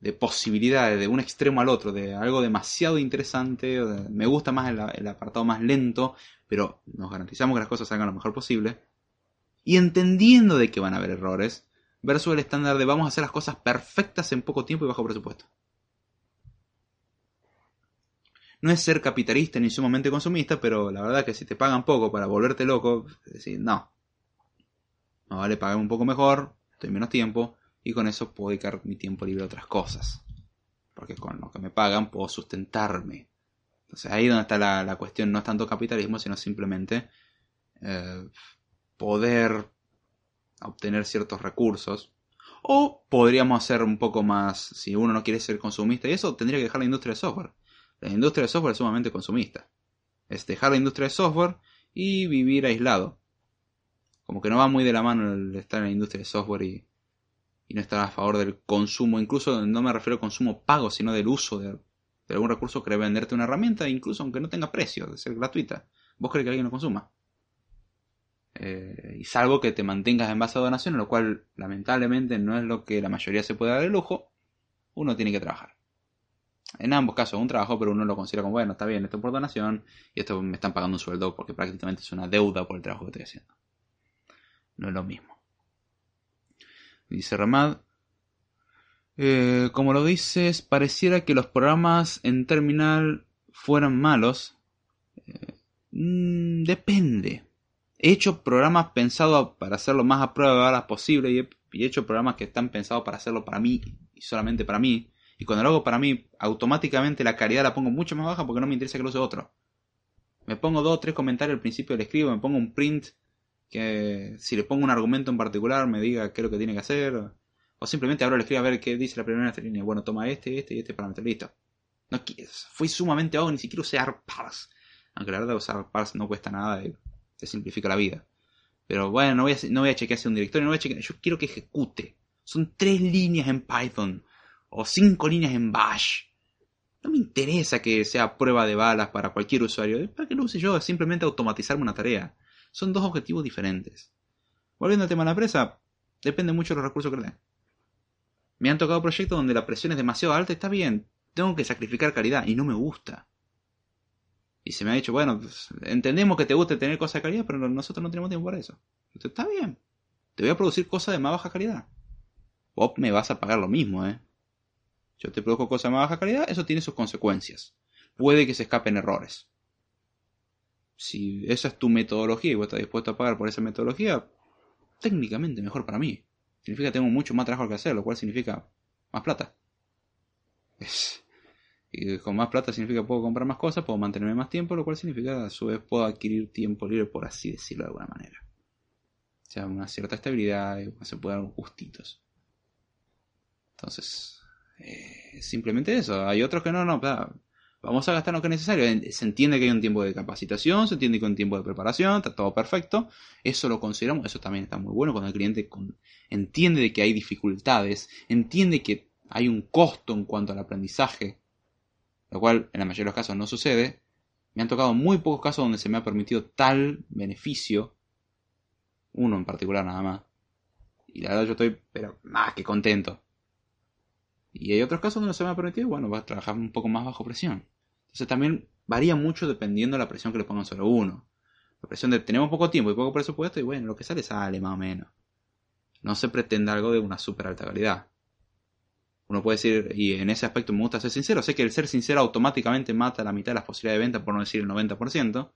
de posibilidades, de un extremo al otro, de algo demasiado interesante. me gusta más el, el, apartado más lento, pero nos garantizamos que las cosas salgan lo mejor posible. Y entendiendo de que van a haber errores, versus el estándar de vamos a hacer las cosas perfectas en poco tiempo y bajo presupuesto. No es ser capitalista ni sumamente consumista, pero la verdad que si te pagan poco para volverte loco, decir, no. No vale, pagar un poco mejor, estoy menos tiempo, y con eso puedo dedicar mi tiempo libre a otras cosas. Porque con lo que me pagan puedo sustentarme. Entonces ahí donde está la, cuestión, no es tanto capitalismo, sino simplemente eh, poder obtener ciertos recursos. O podríamos hacer un poco más, si uno no quiere ser consumista, y eso tendría que dejar la industria de software. La industria de software es sumamente consumista. Es dejar la industria de software y vivir aislado. Como que no va muy de la mano el estar en la industria de software y, no estar a favor del consumo. Incluso no me refiero al consumo pago, sino del uso de, algún recurso que venderte una herramienta, incluso aunque no tenga precio, de ser gratuita. Vos crees que alguien lo consuma. Eh, y salvo que te mantengas en base a donaciones, lo cual lamentablemente no es lo que la mayoría se puede dar de lujo, uno tiene que trabajar. En ambos casos un trabajo, pero uno lo considera como, bueno, está bien, esto por donación y esto me están pagando un sueldo porque prácticamente es una deuda por el trabajo que estoy haciendo. No es lo mismo. Dice Ramad, eh, como lo dices, pareciera que los programas en terminal fueran malos. Eh, mm, depende he hecho programas pensados para hacerlo más a prueba de balas posible y he, hecho programas que están pensados para hacerlo para mí y solamente para mí. Y cuando lo hago para mí, automáticamente la calidad la pongo mucho más baja porque no me interesa que lo use otro. Me pongo dos o tres comentarios al principio del escribo, me pongo un print que si le pongo un argumento en particular me diga qué es lo que tiene que hacer. O simplemente abro el escribo a ver qué dice la primera línea. Bueno, toma este, este y este parámetro. Listo. No, fui sumamente vago, ni siquiera usar parse. Aunque la verdad usar parse no cuesta nada te simplifica la vida. Pero bueno, no voy a, no chequear si un directorio, no voy a chequear, yo quiero que ejecute. Son tres líneas en Python o cinco líneas en Bash. No me interesa que sea prueba de balas para cualquier usuario. ¿Para qué lo use yo? Simplemente automatizarme una tarea. Son dos objetivos diferentes. Volviendo al tema de la empresa, depende mucho de los recursos que le den. Me han tocado proyectos donde la presión es demasiado alta, está bien. Tengo que sacrificar calidad y no me gusta. Y se me ha dicho, bueno, pues, entendemos que te guste tener cosas de calidad, pero nosotros no tenemos tiempo para eso. Entonces, está bien. Te voy a producir cosas de más baja calidad. Vos me vas a pagar lo mismo, ¿eh? Yo te produzco cosas de más baja calidad, eso tiene sus consecuencias. Puede que se escapen errores. Si esa es tu metodología y vos estás dispuesto a pagar por esa metodología, técnicamente mejor para mí. Significa que tengo mucho más trabajo que hacer, lo cual significa más plata. Es, y con más plata significa que puedo comprar más cosas, puedo mantenerme más tiempo, lo cual significa a su vez puedo adquirir tiempo libre, por así decirlo de alguna manera. O sea, una cierta estabilidad se puede dar gustitos. Entonces, eh, simplemente eso. Hay otros que no, no, vamos a gastar lo que es necesario. Se entiende que hay un tiempo de capacitación, se entiende que hay un tiempo de preparación, está todo perfecto. Eso lo consideramos, eso también está muy bueno cuando el cliente entiende de que hay dificultades, entiende que hay un costo en cuanto al aprendizaje lo cual en la mayoría de los casos no sucede, me han tocado muy pocos casos donde se me ha permitido tal beneficio, uno en particular nada más, y la verdad yo estoy pero más que contento. Y hay otros casos donde se me ha permitido, bueno, vas a trabajar un poco más bajo presión. Entonces también varía mucho dependiendo de la presión que le pongan sobre uno. La presión de tenemos poco tiempo y poco presupuesto y bueno, lo que sale sale más o menos. No se pretende algo de una super alta calidad. Uno puede decir, y en ese aspecto me gusta ser sincero, sé que el ser sincero automáticamente mata la mitad de las posibilidades de venta, por no decir el 90%,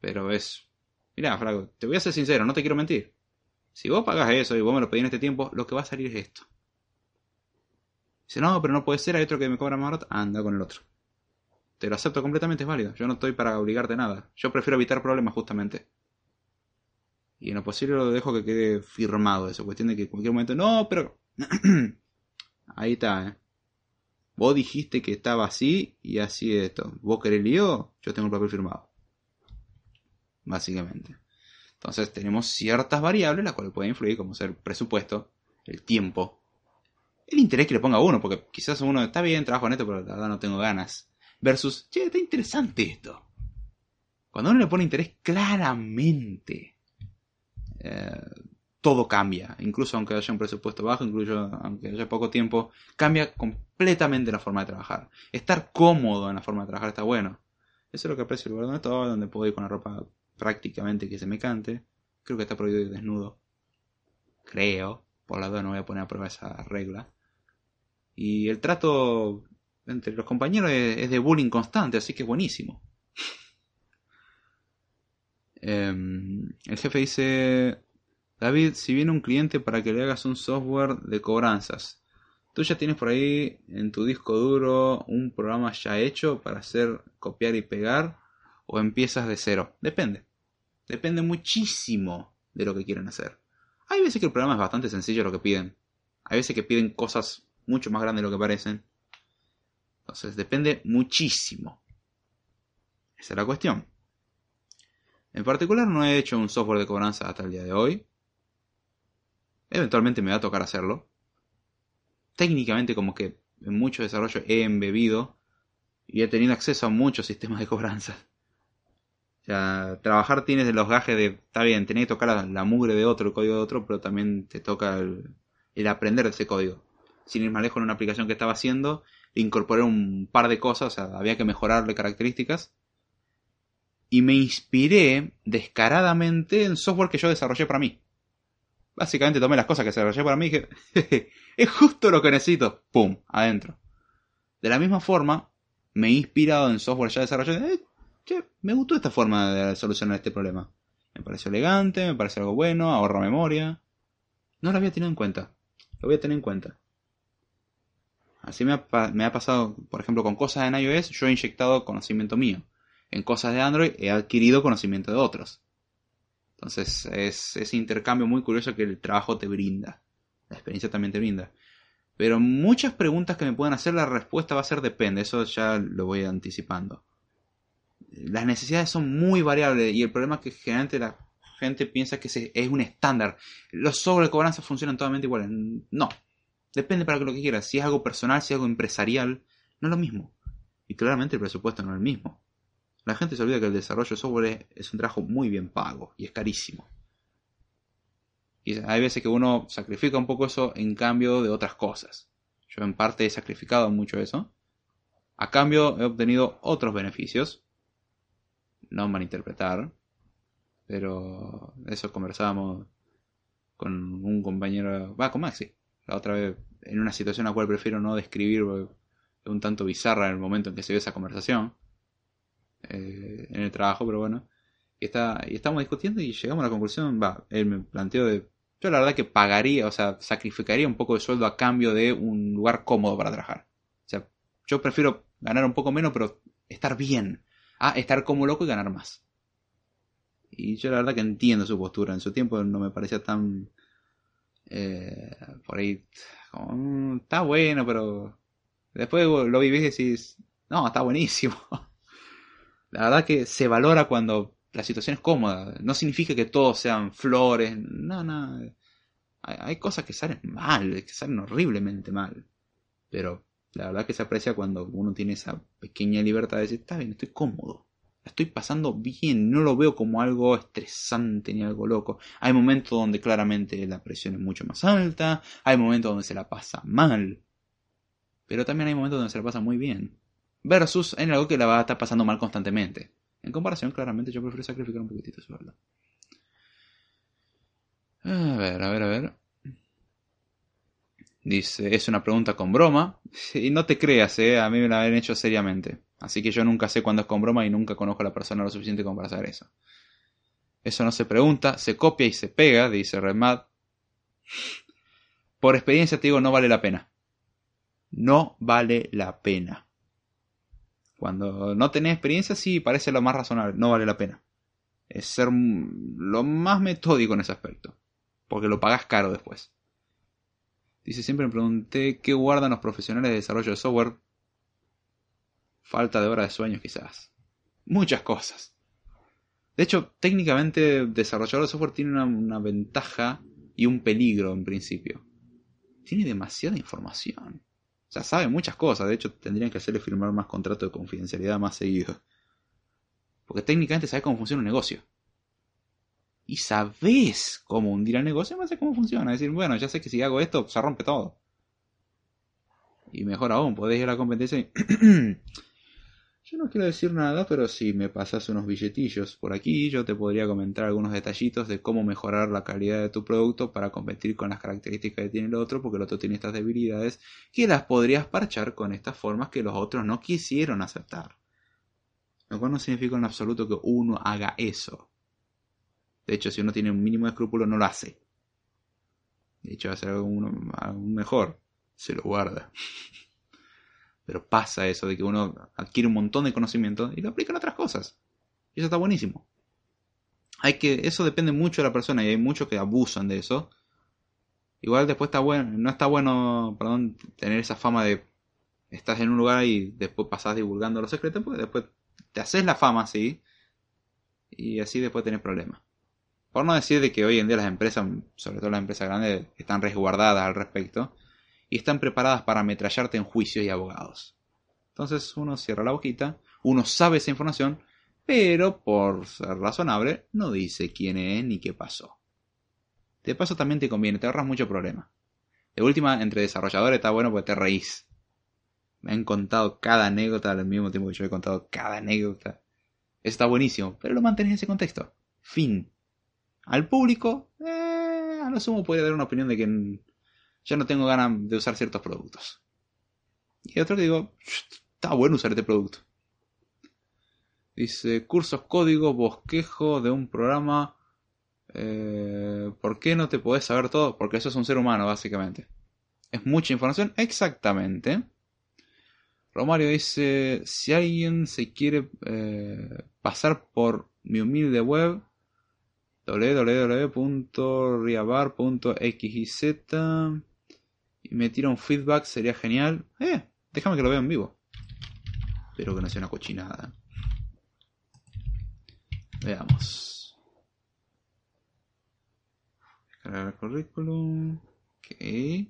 pero es, mira, Frago, te voy a ser sincero, no te quiero mentir. Si vos pagas eso y vos me lo pedís en este tiempo, lo que va a salir es esto. Dice, no, pero no puede ser, hay otro que me cobra más barato, anda con el otro. Te lo acepto completamente, es válido. Yo no estoy para obligarte a nada. Yo prefiero evitar problemas justamente. Y en lo posible lo dejo que quede firmado eso. Cuestión de que en cualquier momento, no, pero [clears throat] Ahí está, ¿eh? Vos dijiste que estaba así y así es esto. Vos querés lío, yo tengo el papel firmado. Básicamente. Entonces tenemos ciertas variables las cuales pueden influir, como ser presupuesto, el tiempo, el interés que le ponga a uno, porque quizás uno está bien, trabajo en esto, pero la verdad no tengo ganas. Versus, che, está interesante esto. Cuando uno le pone interés claramente, eh, todo cambia. Incluso aunque haya un presupuesto bajo, incluso aunque haya poco tiempo, cambia completamente la forma de trabajar. Estar cómodo en la forma de trabajar está bueno. Eso es lo que aprecio el lugar donde estoy, donde puedo ir con la ropa prácticamente que se me cante. Creo que está prohibido ir desnudo. Creo. Por la duda no voy a poner a prueba esa regla. Y el trato entre los compañeros es, de bullying constante, así que es buenísimo. [laughs] Em, el jefe dice, David, si viene un cliente para que le hagas un software de cobranzas, ¿tú ya tienes por ahí en tu disco duro un programa ya hecho para hacer copiar y pegar? ¿O empiezas de cero? Depende. Depende muchísimo de lo que quieren hacer. Hay veces que el programa es bastante sencillo lo que piden. Hay veces que piden cosas mucho más grandes de lo que parecen. Entonces depende muchísimo. Esa es la cuestión. En particular no he hecho un software de cobranza hasta el día de hoy. Eventualmente me va a tocar hacerlo. Técnicamente como que en mucho desarrollo he embebido y he tenido acceso a muchos sistemas de cobranza. O sea, trabajar tienes los gajes de, está bien, tenés que tocar la, mugre de otro, el código de otro, pero también te toca el, el aprender de ese código. Sin ir más lejos en una aplicación que estaba haciendo, incorporé un par de cosas, o sea, había que mejorarle características. Y me inspiré descaradamente en software que yo desarrollé para mí. Básicamente tomé las cosas que desarrollé para mí y dije, es justo lo que necesito. ¡Pum! Adentro. De la misma forma, me he inspirado en software ya desarrollado. Eh, me gustó esta forma de solucionar este problema. Me pareció elegante, me parece algo bueno, ahorra memoria. No lo había tenido en cuenta. Lo voy a tener en cuenta. Así me ha, me ha pasado, por ejemplo, con cosas en iOS, yo he inyectado conocimiento mío. En cosas de Android he adquirido conocimiento de otros. Entonces es ese intercambio muy curioso que el trabajo te brinda. La experiencia también te brinda. Pero muchas preguntas que me pueden hacer, la respuesta va a ser depende. Eso ya lo voy anticipando. Las necesidades son muy variables y el problema es que generalmente la gente piensa que es un estándar. Los sobre cobranza funcionan totalmente iguales. No. Depende para lo que quieras. Si es algo personal, si es algo empresarial, no es lo mismo. Y claramente el presupuesto no es el mismo. La gente se olvida que el desarrollo de software es, un trabajo muy bien pago y es carísimo. Hay veces que uno sacrifica un poco eso en cambio de otras cosas. Yo en parte he sacrificado mucho eso. A cambio he obtenido otros beneficios. No malinterpretar. Pero eso conversábamos con un compañero, va con Maxi, la otra vez, en una situación a la cual prefiero no describir, un tanto bizarra en el momento en que se ve esa conversación. Eh, en el trabajo, pero bueno. Y, está, y estamos discutiendo y llegamos a la conclusión, va, él me planteó de... Yo la verdad que pagaría, o sea, sacrificaría un poco de sueldo a cambio de un lugar cómodo para trabajar. O sea, yo prefiero ganar un poco menos, pero estar bien. A estar como loco y ganar más. Y yo la verdad que entiendo su postura. En su tiempo no me parecía tan... Eh, por ahí... Como, mm, está bueno, pero... Después lo vivís y decís... No, está buenísimo. [laughs] La verdad que se valora cuando la situación es cómoda. No significa que todos sean flores. No, no. Hay, cosas que salen mal, que salen horriblemente mal. Pero la verdad que se aprecia cuando uno tiene esa pequeña libertad de decir, está bien, estoy cómodo. estoy pasando bien, no lo veo como algo estresante ni algo loco. Hay momentos donde claramente la presión es mucho más alta, hay momentos donde se la pasa mal, pero también hay momentos donde se la pasa muy bien versus en algo que la va a estar pasando mal constantemente. En comparación, claramente yo prefiero sacrificar un poquitito su verdad. A ver, a ver, a ver. Dice, es una pregunta con broma. [laughs] Y no te creas, eh, a mí me la han hecho seriamente. Así que yo nunca sé cuándo es con broma y nunca conozco a la persona lo suficiente como para saber eso. Eso no se pregunta, se copia y se pega, dice Redmad. Por experiencia te digo, no vale la pena. No vale la pena. Cuando no tenés experiencia, sí parece lo más razonable, no vale la pena. Es ser lo más metódico en ese aspecto, porque lo pagás caro después. Dice, siempre me pregunté qué guardan los profesionales de desarrollo de software. Falta de horas de sueño quizás. Muchas cosas. De hecho, técnicamente desarrollador de software tiene una ventaja y un peligro en principio. tiene demasiada información. O sea, sabe muchas cosas. De hecho, tendrían que hacerle firmar más contrato de confidencialidad más seguido. Porque técnicamente sabes cómo funciona un negocio. Y sabes cómo hundir el negocio, más sé cómo funciona. Es decir, bueno, ya sé que si hago esto, se rompe todo. Y mejor aún, podéis ir a la competencia y... [clears throat] Yo no quiero decir nada, pero si me pasas unos billetillos por aquí, yo te podría comentar algunos detallitos de cómo mejorar la calidad de tu producto para competir con las características que tiene el otro, porque el otro tiene estas debilidades que las podrías parchar con estas formas que los otros no quisieron aceptar. Lo cual no significa en absoluto que uno haga eso. De hecho, si uno tiene un mínimo de escrúpulo, no lo hace. De hecho, hacer algo mejor, se lo guarda. [laughs] Pero pasa eso de que uno adquiere un montón de conocimiento y lo aplica en otras cosas. Y eso está buenísimo. Hay que, eso depende mucho de la persona y hay muchos que abusan de eso. Igual después está bueno, no está bueno, tener esa fama de estás en un lugar y después pasás divulgando los secretos, porque después te haces la fama así y así después tenés problemas. Por no decir de que hoy en día las empresas, sobre todo las empresas grandes, están resguardadas al respecto y están preparadas para ametrallarte en juicios y abogados. Entonces uno cierra la boquita, uno sabe esa información, pero por ser razonable no dice quién es ni qué pasó. De paso también te conviene, te ahorras mucho problema. De última, entre desarrolladores está bueno porque te reís. Me han contado cada anécdota al mismo tiempo que yo he contado cada anécdota. está buenísimo, pero lo mantenés en ese contexto. Fin. Al público, eh, a lo sumo puede dar una opinión de que ya no tengo ganas de usar ciertos productos. Y otro digo, está bueno usar este producto. Dice, cursos, códigos, bosquejo de un programa. Eh, ¿Por qué no te podés saber todo? Porque eso es un ser humano, básicamente. ¿Es mucha información? Exactamente. Romario dice, si alguien se quiere eh, pasar por mi humilde web, www.riabar.xyz y me tira un feedback, sería genial. Eh, déjame que lo vea en vivo. Espero que no sea una cochinada. Veamos. Descargar el currículum. Ok.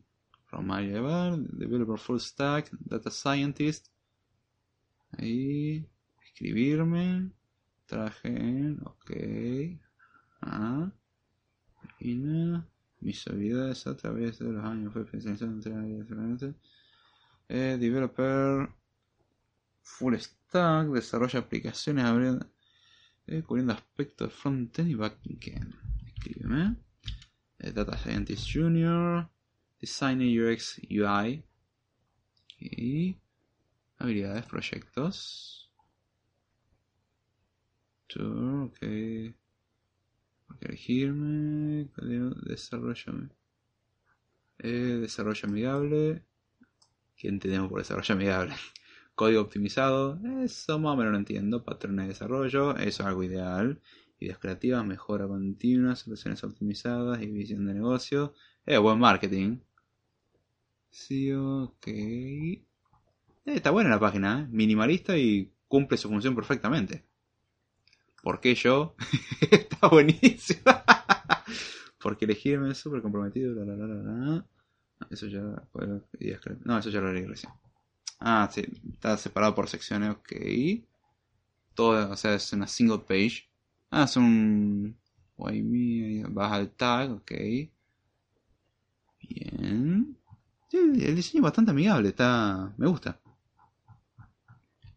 Romario Evar, Developer Full Stack, Data Scientist. Ahí. Escribirme. Traje. Ok. Ah. Imagina mis habilidades a través de los años fue especializado en eh, developer full stack desarrolla aplicaciones abriendo, eh, cubriendo aspectos frontend y backend. Escríbeme. Eh, data scientist junior designer UX UI habilidades proyectos. Tour elegirme. Desarrollo. Eh, desarrollo amigable. ¿Qué entendemos por desarrollo amigable? [laughs] Código optimizado. Eso más o menos lo entiendo. Patrones de desarrollo. Eso es algo ideal. Ideas creativas, mejora continua, soluciones optimizadas y visión de negocio. Eh, buen marketing. Sí, ok. Eh, está buena la página, ¿eh? minimalista y cumple su función perfectamente. ¿Por qué yo? [laughs] Está buenísimo. Porque elegirme es súper comprometido. Eso ya. No, eso ya lo leí recién. Ah, sí. Está separado por secciones. Ok. Todo, o sea, es una single page. Ah, es un. Baja el tag. Ok. Bien. el diseño es bastante amigable. Está. Me gusta.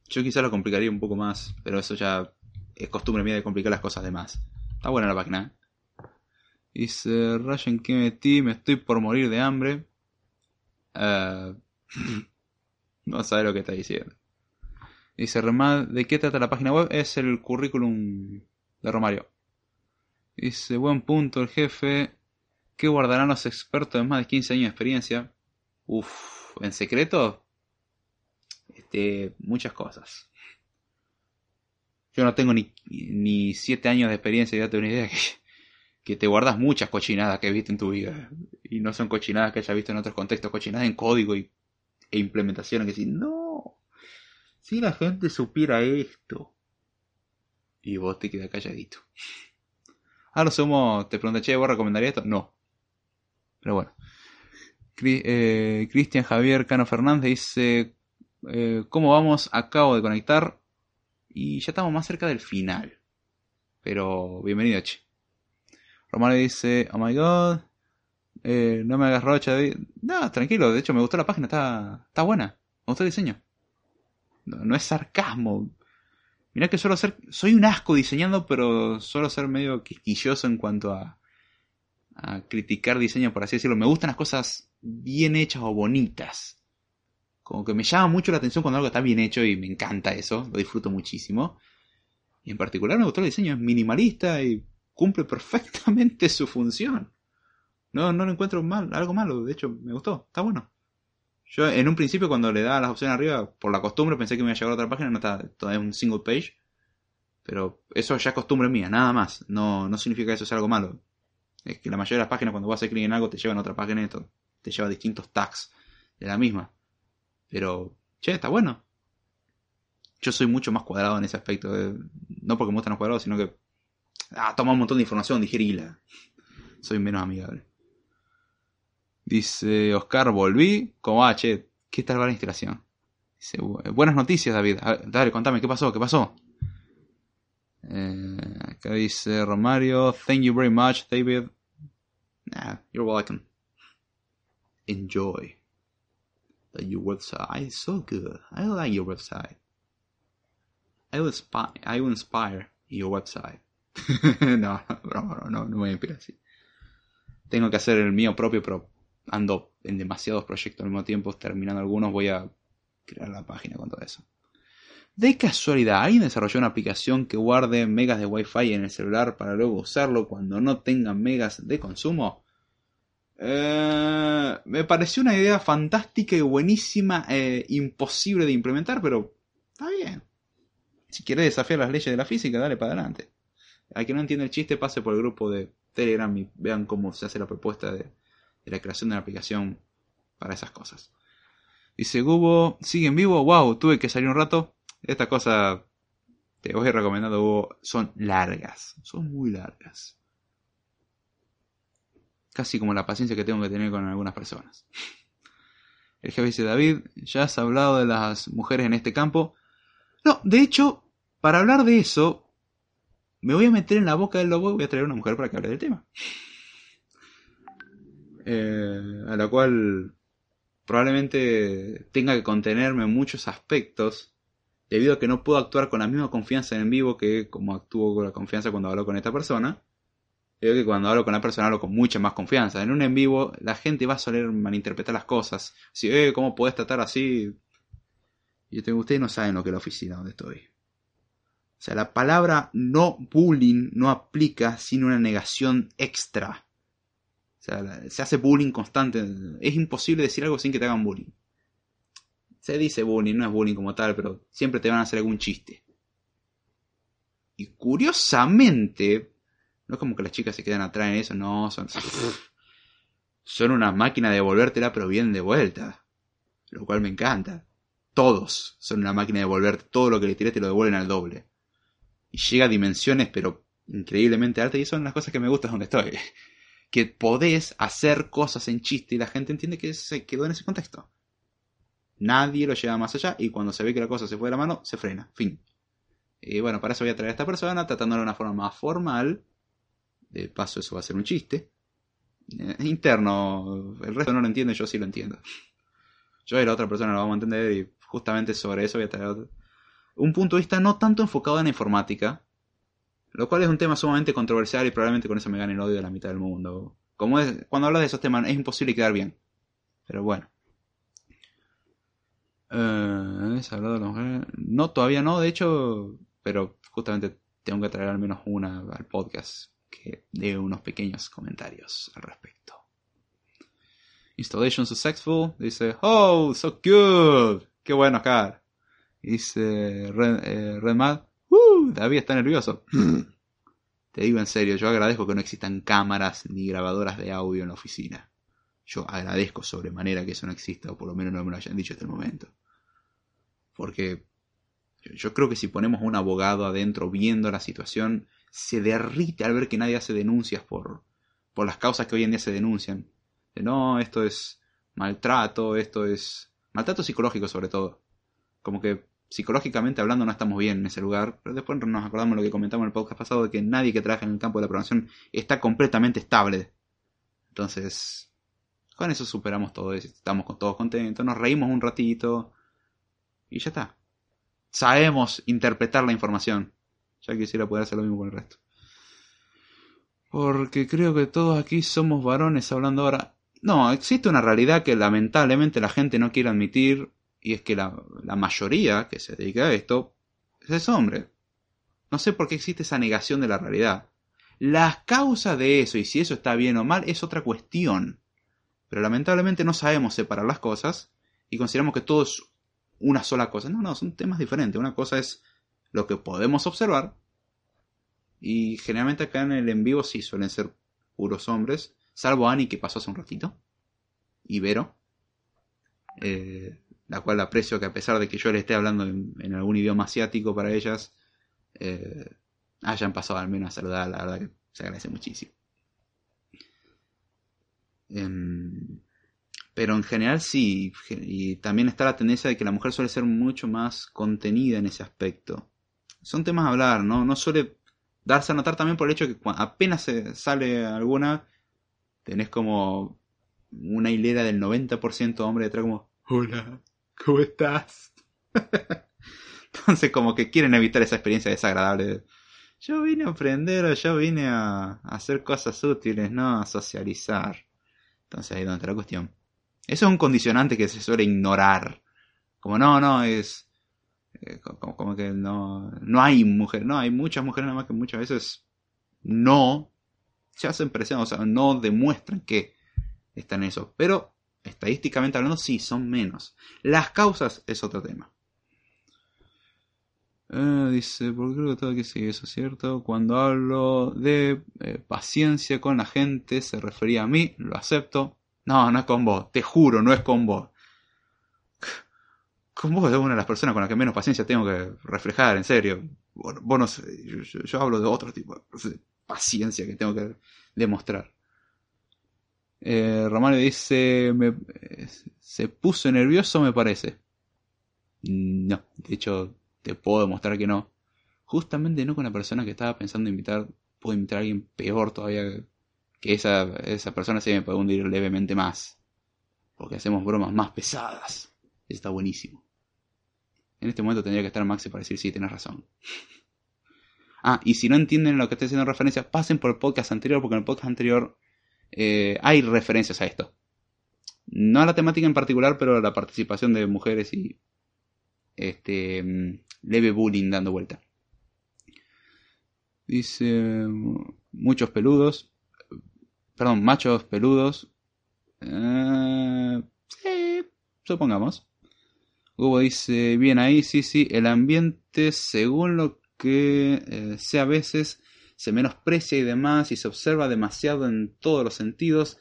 Yo quizá lo complicaría un poco más. Pero eso ya es costumbre mía de complicar las cosas de más. Está buena la página. Dice, Ryan, ¿qué metí? Me estoy por morir de hambre. Uh, [clears throat] no sabe lo que está diciendo. Dice, ¿de qué trata la página web? Es el currículum de Romario. Dice, buen punto, el jefe. ¿Qué guardarán los expertos de más de 15 años de experiencia? Uf, ¿en secreto? Este, muchas cosas. Yo no tengo ni, ni siete años de experiencia y tengo una idea [laughs] que, que te guardas muchas cochinadas que viste en tu vida. Y no son cochinadas que hayas visto en otros contextos, cochinadas en código y, e implementación. Que si no, si la gente supiera esto. Y vos te quedas calladito. [laughs] A lo sumo te pregunté, che, ¿vos recomendarías esto? No. Pero bueno. eh, Cristian Javier Cano Fernández dice, eh, ¿cómo vamos? Acabo de conectar y ya estamos más cerca del final. Pero bienvenido, che. Romano dice, oh my god, eh, no me hagas rocha. No, tranquilo, de hecho me gustó la página, está, está buena. Me gustó el diseño. No, es sarcasmo. Mirá que suelo ser, soy un asco diseñando, pero suelo ser medio quisquilloso en cuanto a, a criticar diseño, por así decirlo. Me gustan las cosas bien hechas o bonitas. Como que me llama mucho la atención cuando algo está bien hecho y me encanta eso, lo disfruto muchísimo. Y en particular me gustó el diseño, es minimalista y cumple perfectamente su función. No, no lo encuentro mal, algo malo, de hecho me gustó, está bueno. Yo en un principio cuando le daba las opciones arriba, por la costumbre pensé que me iba a llegar a otra página, no está todavía un single page. Pero eso ya es costumbre mía, nada más. No, no significa que eso sea algo malo. Es que la mayoría de las páginas cuando vas a hacer clic en algo te llevan a otra página y te lleva distintos tags de la misma. Pero, che, está bueno. Yo soy mucho más cuadrado en ese aspecto. Eh, no porque me gustan los cuadrados, sino que... Ah, toma un montón de información, digerila. Soy menos amigable. Dice Oscar, volví. Como, ah, che, ¿qué tal va la instalación? Dice, buenas noticias, David. dale, contame, ¿qué pasó? ¿Qué pasó? Eh, acá dice Romario, thank you very much, David. Nah, you're welcome. Enjoy. Your website is so good. I like your website. I will, inspire, I will inspire your website. [laughs] no, no, no, no, no voy a inspirar así. Tengo que hacer el mío propio, pero ando en demasiados proyectos al mismo tiempo. Terminando algunos, voy a crear la página con todo eso. De casualidad, ¿alguien desarrolló una aplicación que guarde megas de Wi-Fi en el celular para luego usarlo cuando no tenga megas de consumo? Eh, me pareció una idea fantástica y buenísima, e imposible de implementar, pero está bien. Si quiere desafiar las leyes de la física, dale para adelante. A quien no entiende el chiste, pase por el grupo de Telegram y vean cómo se hace la propuesta de, la creación de una aplicación para esas cosas. Dice Gubo, ¿sigue en vivo? Wow, tuve que salir un rato. Estas cosas, te voy recomendando, Hugo, son largas. Son muy largas casi como la paciencia que tengo que tener con algunas personas. El jefe dice, David, ¿ya has hablado de las mujeres en este campo? No, de hecho, para hablar de eso, me voy a meter en la boca del lobo y voy a traer una mujer para que hable del tema. Eh, a la cual probablemente tenga que contenerme en muchos aspectos, debido a que no puedo actuar con la misma confianza en vivo que como actúo con la confianza cuando hablo con esta persona. Creo que cuando hablo con una persona hablo con mucha más confianza. En un en vivo la gente va a soler malinterpretar las cosas. Si, eh, ¿cómo podés tratar así? Y tengo, ustedes no saben lo que es la oficina donde estoy. O sea, la palabra no bullying no aplica sin una negación extra. O sea, se hace bullying constante. Es imposible decir algo sin que te hagan bullying. Se dice bullying, no es bullying como tal, pero siempre te van a hacer algún chiste. Y curiosamente, no es como que las chicas se quedan atrás en eso, no, son, [laughs] son una máquina de devolvértela, pero bien de vuelta. Lo cual me encanta. Todos son una máquina de devolverte todo lo que le tiré te lo devuelven al doble. Y llega a dimensiones, pero increíblemente altas, y son las cosas que me gustan donde estoy. [laughs] Que podés hacer cosas en chiste y la gente entiende que se quedó en ese contexto. Nadie lo lleva más allá y cuando se ve que la cosa se fue de la mano, se frena. Fin. Y bueno, para eso voy a traer a esta persona, tratándolo de una forma más formal, de paso, eso va a ser un chiste. Eh, interno, el resto no lo entiende, yo sí lo entiendo. Yo y la otra persona lo vamos a entender y justamente sobre eso voy a traer un punto de vista no tanto enfocado en la informática, lo cual es un tema sumamente controversial y probablemente con eso me gane el odio de la mitad del mundo. Como es, cuando hablas de esos temas es imposible quedar bien. Pero bueno. Eh, no, todavía no, de hecho, pero justamente tengo que traer al menos una al podcast que dé unos pequeños comentarios al respecto. Installation successful. Dice, oh, so good. Qué bueno, acá. Dice Red, eh, Redmad, uh, David está nervioso. [laughs] Te digo en serio, yo agradezco que no existan cámaras ni grabadoras de audio en la oficina. Yo agradezco sobremanera que eso no exista, o por lo menos no me lo hayan dicho hasta el momento. Porque yo creo que si ponemos a un abogado adentro viendo la situación, se derrite al ver que nadie hace denuncias por, por las causas que hoy en día se denuncian. De no, esto es maltrato, esto es maltrato psicológico sobre todo. Como que psicológicamente hablando no estamos bien en ese lugar, pero después nos acordamos lo que comentamos en el podcast pasado de que nadie que trabaja en el campo de la programación está completamente estable. Entonces, con eso superamos todo, estamos todos contentos, nos reímos un ratito y ya está. Sabemos interpretar la información. Ya quisiera poder hacer lo mismo con el resto. Porque creo que todos aquí somos varones hablando ahora. No, existe una realidad que lamentablemente la gente no quiere admitir y es que la, mayoría que se dedica a esto es hombre. No sé por qué existe esa negación de la realidad. Las causas de eso y si eso está bien o mal es otra cuestión. Pero lamentablemente no sabemos separar las cosas y consideramos que todo es una sola cosa. No, no, son temas diferentes. Una cosa es lo que podemos observar y generalmente acá en el en vivo sí suelen ser puros hombres, salvo Annie que pasó hace un ratito y Vero. Eh, la cual aprecio que a pesar de que yo le esté hablando en, algún idioma asiático para ellas, eh, hayan pasado al menos a saludar, la verdad que se agradece muchísimo. Em, pero en general sí, y también está la tendencia de que la mujer suele ser mucho más contenida en ese aspecto. Son temas a hablar, ¿no? No suele darse a notar también por el hecho que apenas se sale alguna, tenés como una hilera del 90% hombre detrás como, hola, ¿Cómo estás? [laughs] Entonces como que quieren evitar esa experiencia desagradable. Yo vine a aprender, yo vine a, hacer cosas útiles, no a socializar. Entonces ahí es donde está la cuestión. Eso es un condicionante que se suele ignorar. Como no, no, es... Eh, como, que no, no hay mujeres, no, hay muchas mujeres nada más que muchas veces no se hacen presión, o sea, no demuestran que están en eso. Pero Estadísticamente hablando, sí, son menos. Las causas es otro tema. Eh, dice, porque creo que todo aquí sigue eso, ¿cierto? Cuando hablo de eh, paciencia con la gente, se refería a mí, lo acepto. No, no es con vos, te juro, no es con vos. Con vos es una de las personas con las que menos paciencia tengo que reflejar, en serio. Bueno, yo hablo de otro tipo de paciencia que tengo que demostrar. Eh, Romano dice, me, se puso nervioso me parece. No, de hecho te puedo demostrar que no. Justamente no con la persona que estaba pensando invitar, puedo invitar a alguien peor todavía que esa, esa persona se me puede hundir levemente más. Porque hacemos bromas más pesadas. Está buenísimo. En este momento tendría que estar Maxi para decir sí, tienes razón. [laughs] ah, y si no entienden lo que estoy haciendo referencia, pasen por el podcast anterior, porque en el podcast anterior eh, hay referencias a esto. No a la temática en particular, pero a la participación de mujeres y este mm, leve bullying dando vuelta. Dice muchos peludos, perdón, machos peludos. Eh, sí, supongamos. Hugo dice, bien ahí, sí, sí, el ambiente, según lo que eh, sea a veces, se menosprecia y demás y se observa demasiado en todos los sentidos,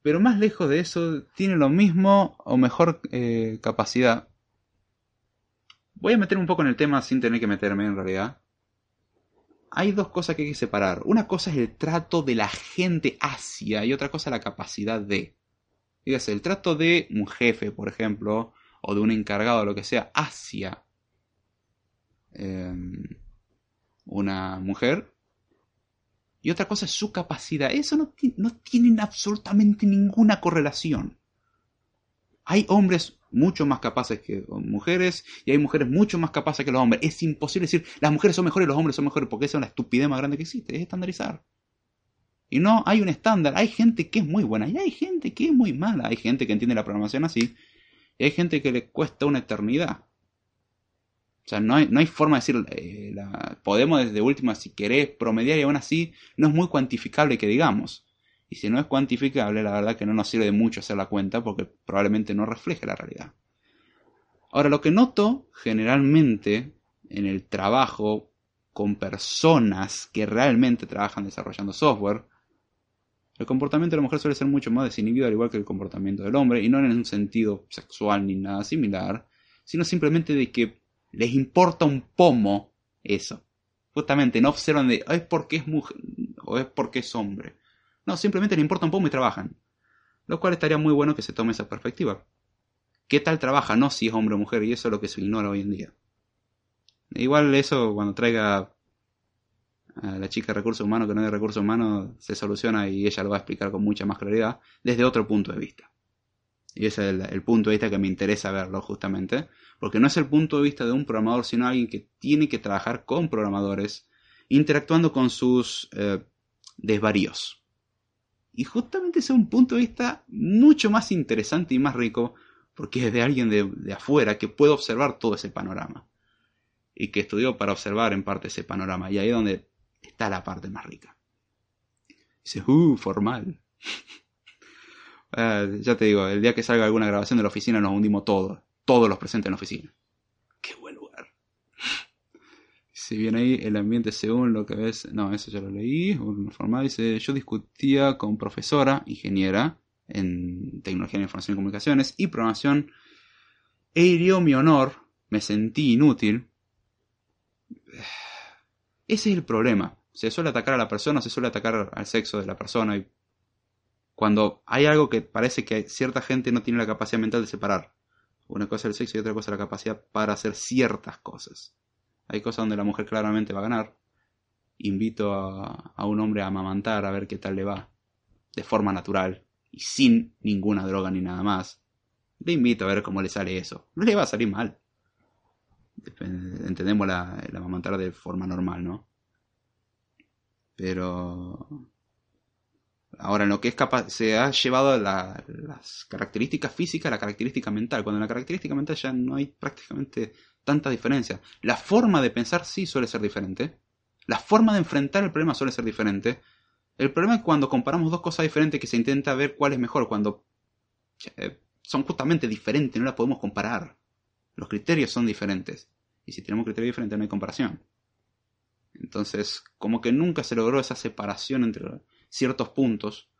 pero más lejos de eso tiene lo mismo o mejor eh, capacidad. Voy a meter un poco en el tema sin tener que meterme en realidad. Hay dos cosas que hay que separar. Una cosa es el trato de la gente hacia y otra cosa la capacidad de. Dígase, el trato de un jefe, por ejemplo, o de un encargado lo que sea, hacia em, una mujer y otra cosa es su capacidad. Eso no, no absolutamente ninguna correlación. Hay hombres mucho más capaces que mujeres y hay mujeres mucho más capaces que los hombres. Es imposible decir las mujeres son mejores y los hombres son mejores porque esa es la estupidez más grande que existe, es estandarizar. Y no hay un estándar, hay gente que es muy buena y hay gente que es muy mala, hay gente que entiende la programación así hay gente que le cuesta una eternidad. O sea, no hay, forma de decir, eh, la, podemos desde última, si querés, promediar y aún así no es muy cuantificable que digamos. Y si no es cuantificable, la verdad que no nos sirve mucho hacer la cuenta porque probablemente no refleje la realidad. Ahora, lo que noto generalmente en el trabajo con personas que realmente trabajan desarrollando software, el comportamiento de la mujer suele ser mucho más desinhibido, al igual que el comportamiento del hombre, y no en un sentido sexual ni nada similar, sino simplemente de que les importa un pomo eso. Justamente no observan de, es porque es mujer o es porque es hombre. No, simplemente les importa un pomo y trabajan. Lo cual estaría muy bueno que se tome esa perspectiva. ¿Qué tal trabaja? No si es hombre o mujer, y eso es lo que se ignora hoy en día. Igual eso cuando traiga la chica de recursos humanos que no de recursos humanos se soluciona y ella lo va a explicar con mucha más claridad desde otro punto de vista. Y ese es el, punto de vista que me interesa verlo justamente, porque no es el punto de vista de un programador, sino alguien que tiene que trabajar con programadores, interactuando con sus eh, desvaríos. Y justamente ese es un punto de vista mucho más interesante y más rico, porque es de alguien de, de afuera que puede observar todo ese panorama. Y que estudió para observar en parte ese panorama. Y ahí es donde está la parte más rica. Dice, uh, formal. [laughs] Eh, ya te digo, el día que salga alguna grabación de la oficina nos hundimos todos. Todos los presentes en la oficina. Qué buen lugar. [laughs] Si bien ahí el ambiente según lo que ves. No, eso ya lo leí. Formal dice: Yo discutía con profesora, ingeniera en tecnología de información y comunicaciones y programación. E hirió mi honor. Me sentí inútil. Ese es el problema. Se suele atacar a la persona, se suele atacar al sexo de la persona. Y cuando hay algo que parece que cierta gente no tiene la capacidad mental de separar. Una cosa es el sexo y otra cosa es la capacidad para hacer ciertas cosas. Hay cosas donde la mujer claramente va a ganar. Invito a, a un hombre a amamantar a ver qué tal le va. De forma natural. Y sin ninguna droga ni nada más. Le invito a ver cómo le sale eso. No le va a salir mal entendemos la, el amamantar de forma normal, ¿no? Pero ahora en lo que es capaz se ha llevado las características físicas a la característica mental, cuando en la característica mental ya no hay prácticamente tanta diferencia. La forma de pensar sí suele ser diferente, la forma de enfrentar el problema suele ser diferente. El problema es cuando comparamos dos cosas diferentes que se intenta ver cuál es mejor, cuando eh, son justamente diferentes, no las podemos comparar. Los criterios son diferentes. Y si tenemos criterios diferentes no hay comparación. Entonces, como que nunca se logró esa separación entre ciertos puntos.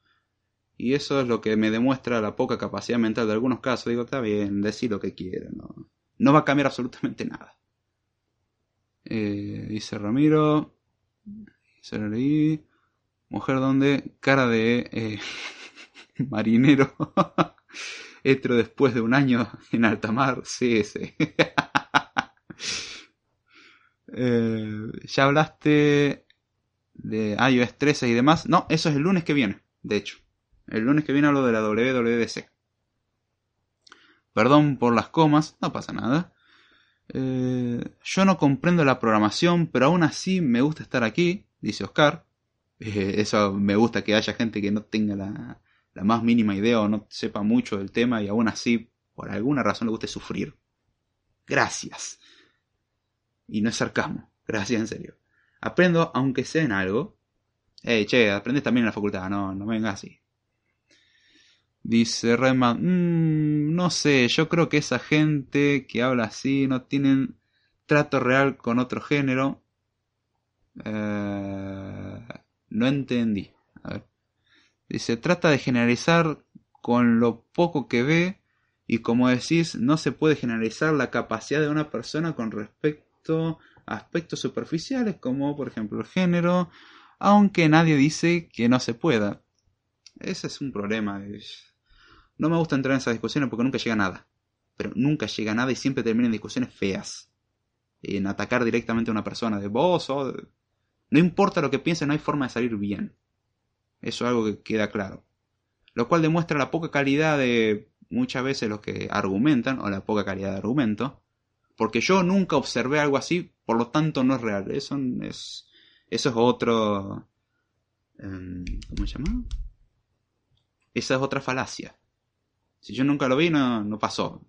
Y eso es lo que me demuestra la poca capacidad mental de algunos casos. Digo, está bien, decir lo que quieran. No, va a cambiar absolutamente nada. Eh, dice Ramiro. Lo leí. Mujer donde cara de eh, [laughs] marinero. [laughs] Etro después de un año [laughs] en alta mar. Sí, sí. [laughs] Eh, ya hablaste de iOS 13 y demás. No, eso es el lunes que viene, de hecho. El lunes que viene hablo de la WWDC. Perdón por las comas, no pasa nada. Eh, yo no comprendo la programación, pero aún así me gusta estar aquí, dice Oscar. Eh, eso me gusta que haya gente que no tenga la, la más mínima idea o no sepa mucho del tema y aún así, por alguna razón, le guste sufrir. Gracias. Y no es sarcasmo. Gracias, en serio. Aprendo aunque sea en algo. Eh, che, aprendes también en la facultad, no, no vengas así. Dice Redman, mmm, no sé, yo creo que esa gente que habla así no tienen trato real con otro género. Eh, no entendí. A. Dice, trata de generalizar con lo poco que ve y como decís, no se puede generalizar la capacidad de una persona con respecto aspectos superficiales como por ejemplo el género, aunque nadie dice que no se pueda. Ese es un problema. No me gusta entrar en esas discusiones porque nunca llega nada. Pero nunca llega nada y siempre termina en discusiones feas. En atacar directamente a una persona de vos o... No importa lo que piense, no hay forma de salir bien. Eso es algo que queda claro. Lo cual demuestra la poca calidad de muchas veces los que argumentan, o la poca calidad de argumento, porque yo nunca observé algo así, por lo tanto no es real. Eso es, eso es otro... Em, ¿Cómo se llama? Esa es otra falacia. Si yo nunca lo vi, no, no pasó.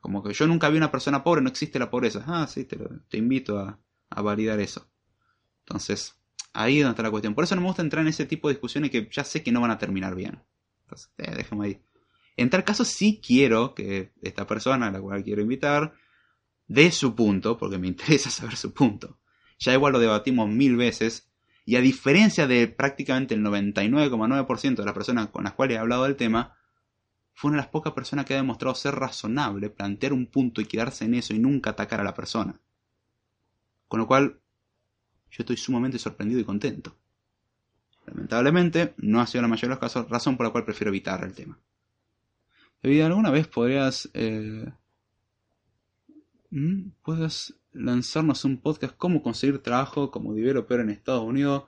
Como que yo nunca vi una persona pobre, no existe la pobreza. Ah, sí, te, te invito a, a, validar eso. Entonces, ahí es donde está la cuestión. Por eso no me gusta entrar en ese tipo de discusiones que ya sé que no van a terminar bien. Entonces, eh, ahí. En tal caso sí quiero que esta persona a la cual quiero invitar dé su punto, porque me [laughs] interesa saber su punto. Ya igual lo debatimos mil veces, y a diferencia de prácticamente el 99,9% de las personas con las cuales he hablado del tema, fue una de las pocas personas que ha demostrado ser razonable, plantear un punto y quedarse en eso y nunca atacar a la persona. Con lo cual, yo estoy sumamente sorprendido y contento. Lamentablemente, no ha sido la mayoría de los casos, razón por la cual prefiero evitar el tema. David, ¿alguna vez podrías... Eh, ¿Puedes lanzarnos un podcast cómo conseguir trabajo como developer en Estados Unidos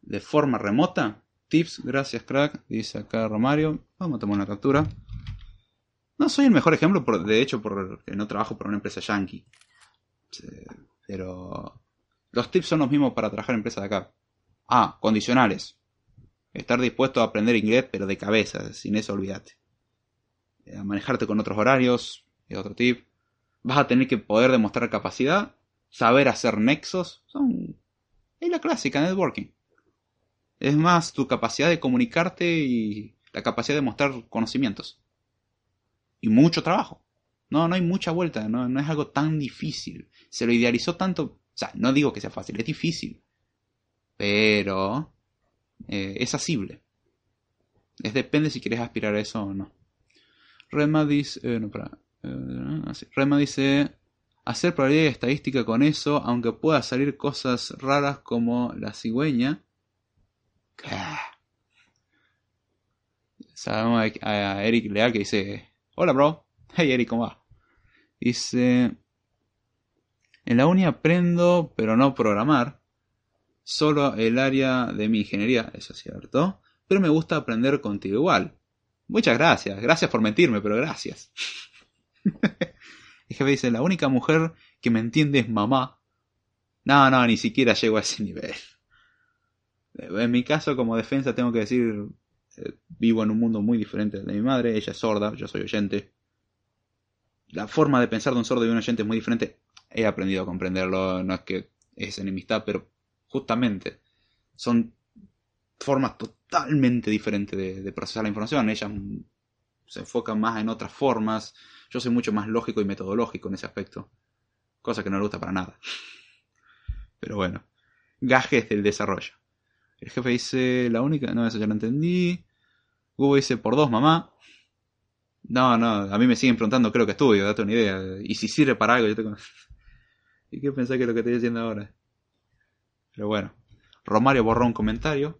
de forma remota? Tips, gracias crack, dice acá Romario. Vamos a tomar una captura. No soy el mejor ejemplo, de hecho, porque no trabajo por una empresa yankee. Pero los tips son los mismos para trabajar en empresas de acá. Ah, condicionales. Estar dispuesto a aprender inglés, pero de cabeza, sin eso olvídate. Eh, a manejarte con otros horarios, es otro tip. Vas a tener que poder demostrar capacidad, saber hacer nexos. Son... Es la clásica networking. Es más tu capacidad de comunicarte y la capacidad de mostrar conocimientos. Y mucho trabajo. No, no hay mucha vuelta, no, no es algo tan difícil. Se lo idealizó tanto. O sea, no digo que sea fácil, es difícil. Pero eh, es asible. Es depende si quieres aspirar a eso o no. Rema dice. Eh, no, para, eh, Rema dice. Hacer probabilidad estadística con eso, aunque pueda salir cosas raras como la cigüeña. Sabemos a Eric Leal que dice: Hola, bro. Hey, Eric, ¿cómo va? Dice: En la uni aprendo, pero no programar solo el área de mi ingeniería, eso es cierto, pero me gusta aprender contigo igual. Muchas gracias, gracias por mentirme, pero gracias. [laughs] el jefe dice, la única mujer que me entiende es mamá. No, no, ni siquiera llego a ese nivel. En mi caso, como defensa, tengo que decir, eh, vivo en un mundo muy diferente del de mi madre, ella es sorda, yo soy oyente. La forma de pensar de un sordo y un oyente es muy diferente. He aprendido a comprenderlo, no es que es enemistad, pero justamente son formas totalmente diferentes de, procesar la información. Ellas se enfocan más en otras formas. Yo soy mucho más lógico y metodológico en ese aspecto. Cosa que no le gusta para nada. Pero bueno. Gajes del desarrollo. El jefe dice, la única... No, eso ya lo entendí. Google dice, por dos, mamá. No, no, a mí me siguen preguntando, creo que estudio, date una idea. Y si sirve para algo, yo tengo... [laughs] ¿Y qué pensás que es lo que estoy diciendo ahora? Pero bueno, Romario borró un comentario.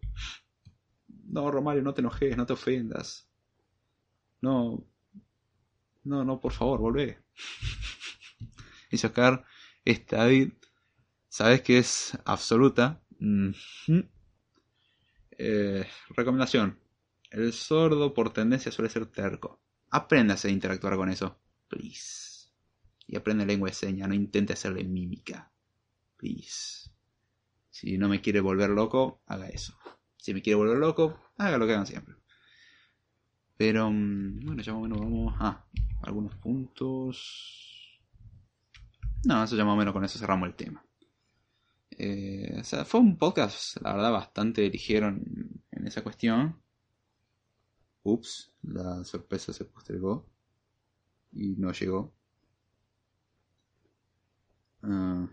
No, Romario, no te enojes, no te ofendas. No, no, no, por favor, volvé. [laughs] y sacar este David, sabes que es absoluta. Eh, recomendación. El sordo por tendencia suele ser terco. Apréndase a interactuar con eso. Please. Y aprende lengua de señas, no intente hacerle mímica. Please. Si no me quiere volver loco, haga eso. Si me quiere volver loco, haga lo que hagan siempre. Pero, mm, bueno, ya más o menos vamos a algunos puntos. No, eso ya más o menos con eso cerramos el tema. Eh, o sea, fue un podcast, la verdad, bastante ligero en, esa cuestión. Ups, la sorpresa se postergó y no llegó. Ah,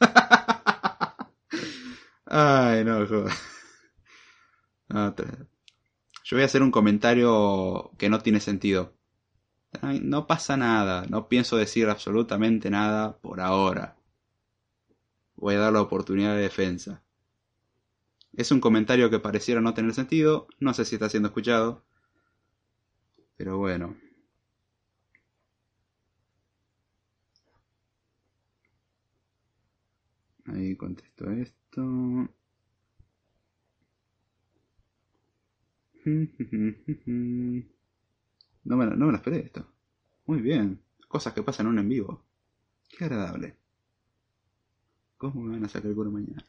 [laughs] Ay, no, joder. Yo voy a hacer un comentario que no tiene sentido. no pasa nada, no pienso decir absolutamente nada por ahora. Voy a dar la oportunidad de defensa. Es un comentario que pareciera no tener sentido, no sé si está siendo escuchado. Pero bueno. Ahí contesto esto. [laughs] No me, no me lo esperé esto. Muy bien. Cosas que pasan en un en vivo. Qué agradable. ¿Cómo me van a sacar el culo mañana?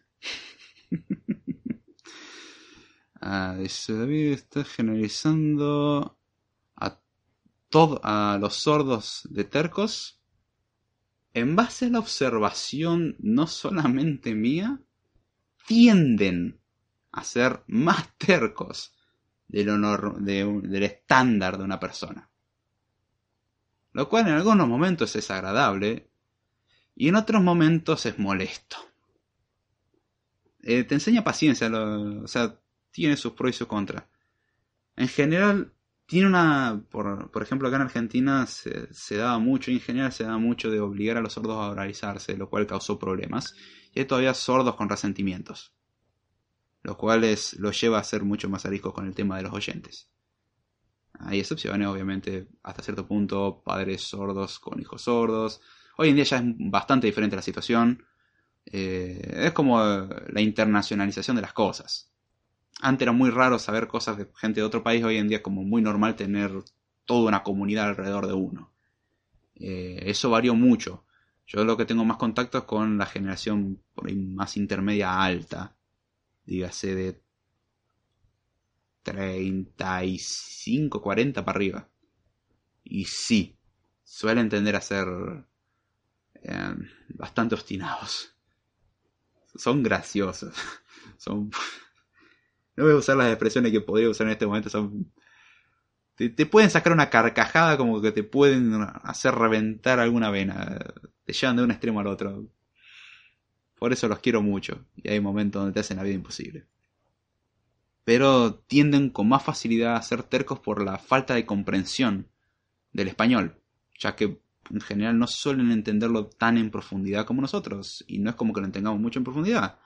[laughs] dice David está generalizando a, todo, a los sordos de tercos en base a la observación no solamente mía, tienden a ser más tercos del, del estándar de una persona. Lo cual en algunos momentos es agradable y en otros momentos es molesto. Eh, te enseña paciencia, o sea, tiene sus pros y sus contras. En general, tiene una, por, por, ejemplo acá en Argentina se, daba mucho, en general se daba mucho de obligar a los sordos a oralizarse, lo cual causó problemas. y hay todavía sordos con resentimientos. Lo cual es, lo lleva a ser mucho más ariscos con el tema de los oyentes. Hay excepciones, obviamente, hasta cierto punto, padres sordos con hijos sordos. Hoy en día ya es bastante diferente la situación. Eh, es como la internacionalización de las cosas. Antes era muy raro saber cosas de gente de otro país, hoy en día es como muy normal tener toda una comunidad alrededor de uno. Eh, eso varió mucho. Yo lo que tengo más contacto es con la generación más intermedia alta, dígase de 35, 40 para arriba. Y sí, suelen tender a ser eh, bastante obstinados. Son graciosos. [laughs] Son... No voy a usar las expresiones que podría usar en este momento. Son te, pueden sacar una carcajada como que te pueden hacer reventar alguna vena. Te llevan de un extremo al otro. Por eso los quiero mucho. Y hay momentos donde te hacen la vida imposible. Pero tienden con más facilidad a ser tercos por la falta de comprensión del español. Ya que en general no suelen entenderlo tan en profundidad como nosotros. Y no es como que lo entendamos mucho en profundidad.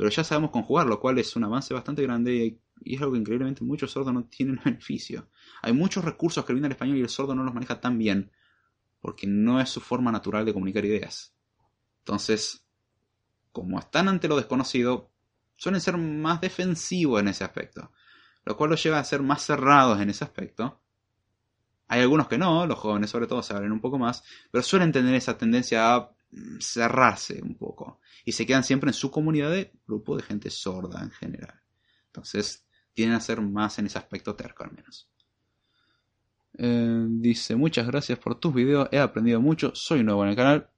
Pero ya sabemos conjugar, lo cual es un avance bastante grande y es algo que increíblemente muchos sordos no tienen [laughs] beneficio. Hay muchos recursos que vienen al español y el sordo no los maneja tan bien, porque no es su forma natural de comunicar ideas. Entonces, como están ante lo desconocido, suelen ser más defensivos en ese aspecto, lo cual los lleva a ser más cerrados en ese aspecto. Hay algunos que no, los jóvenes sobre todo se abren un poco más, pero suelen tener esa tendencia a cerrarse un poco y se quedan siempre en su comunidad de grupo de gente sorda en general. Entonces, tienen a ser más en ese aspecto terco al menos. Eh, dice, muchas gracias por tus videos, he aprendido mucho, soy nuevo en el canal.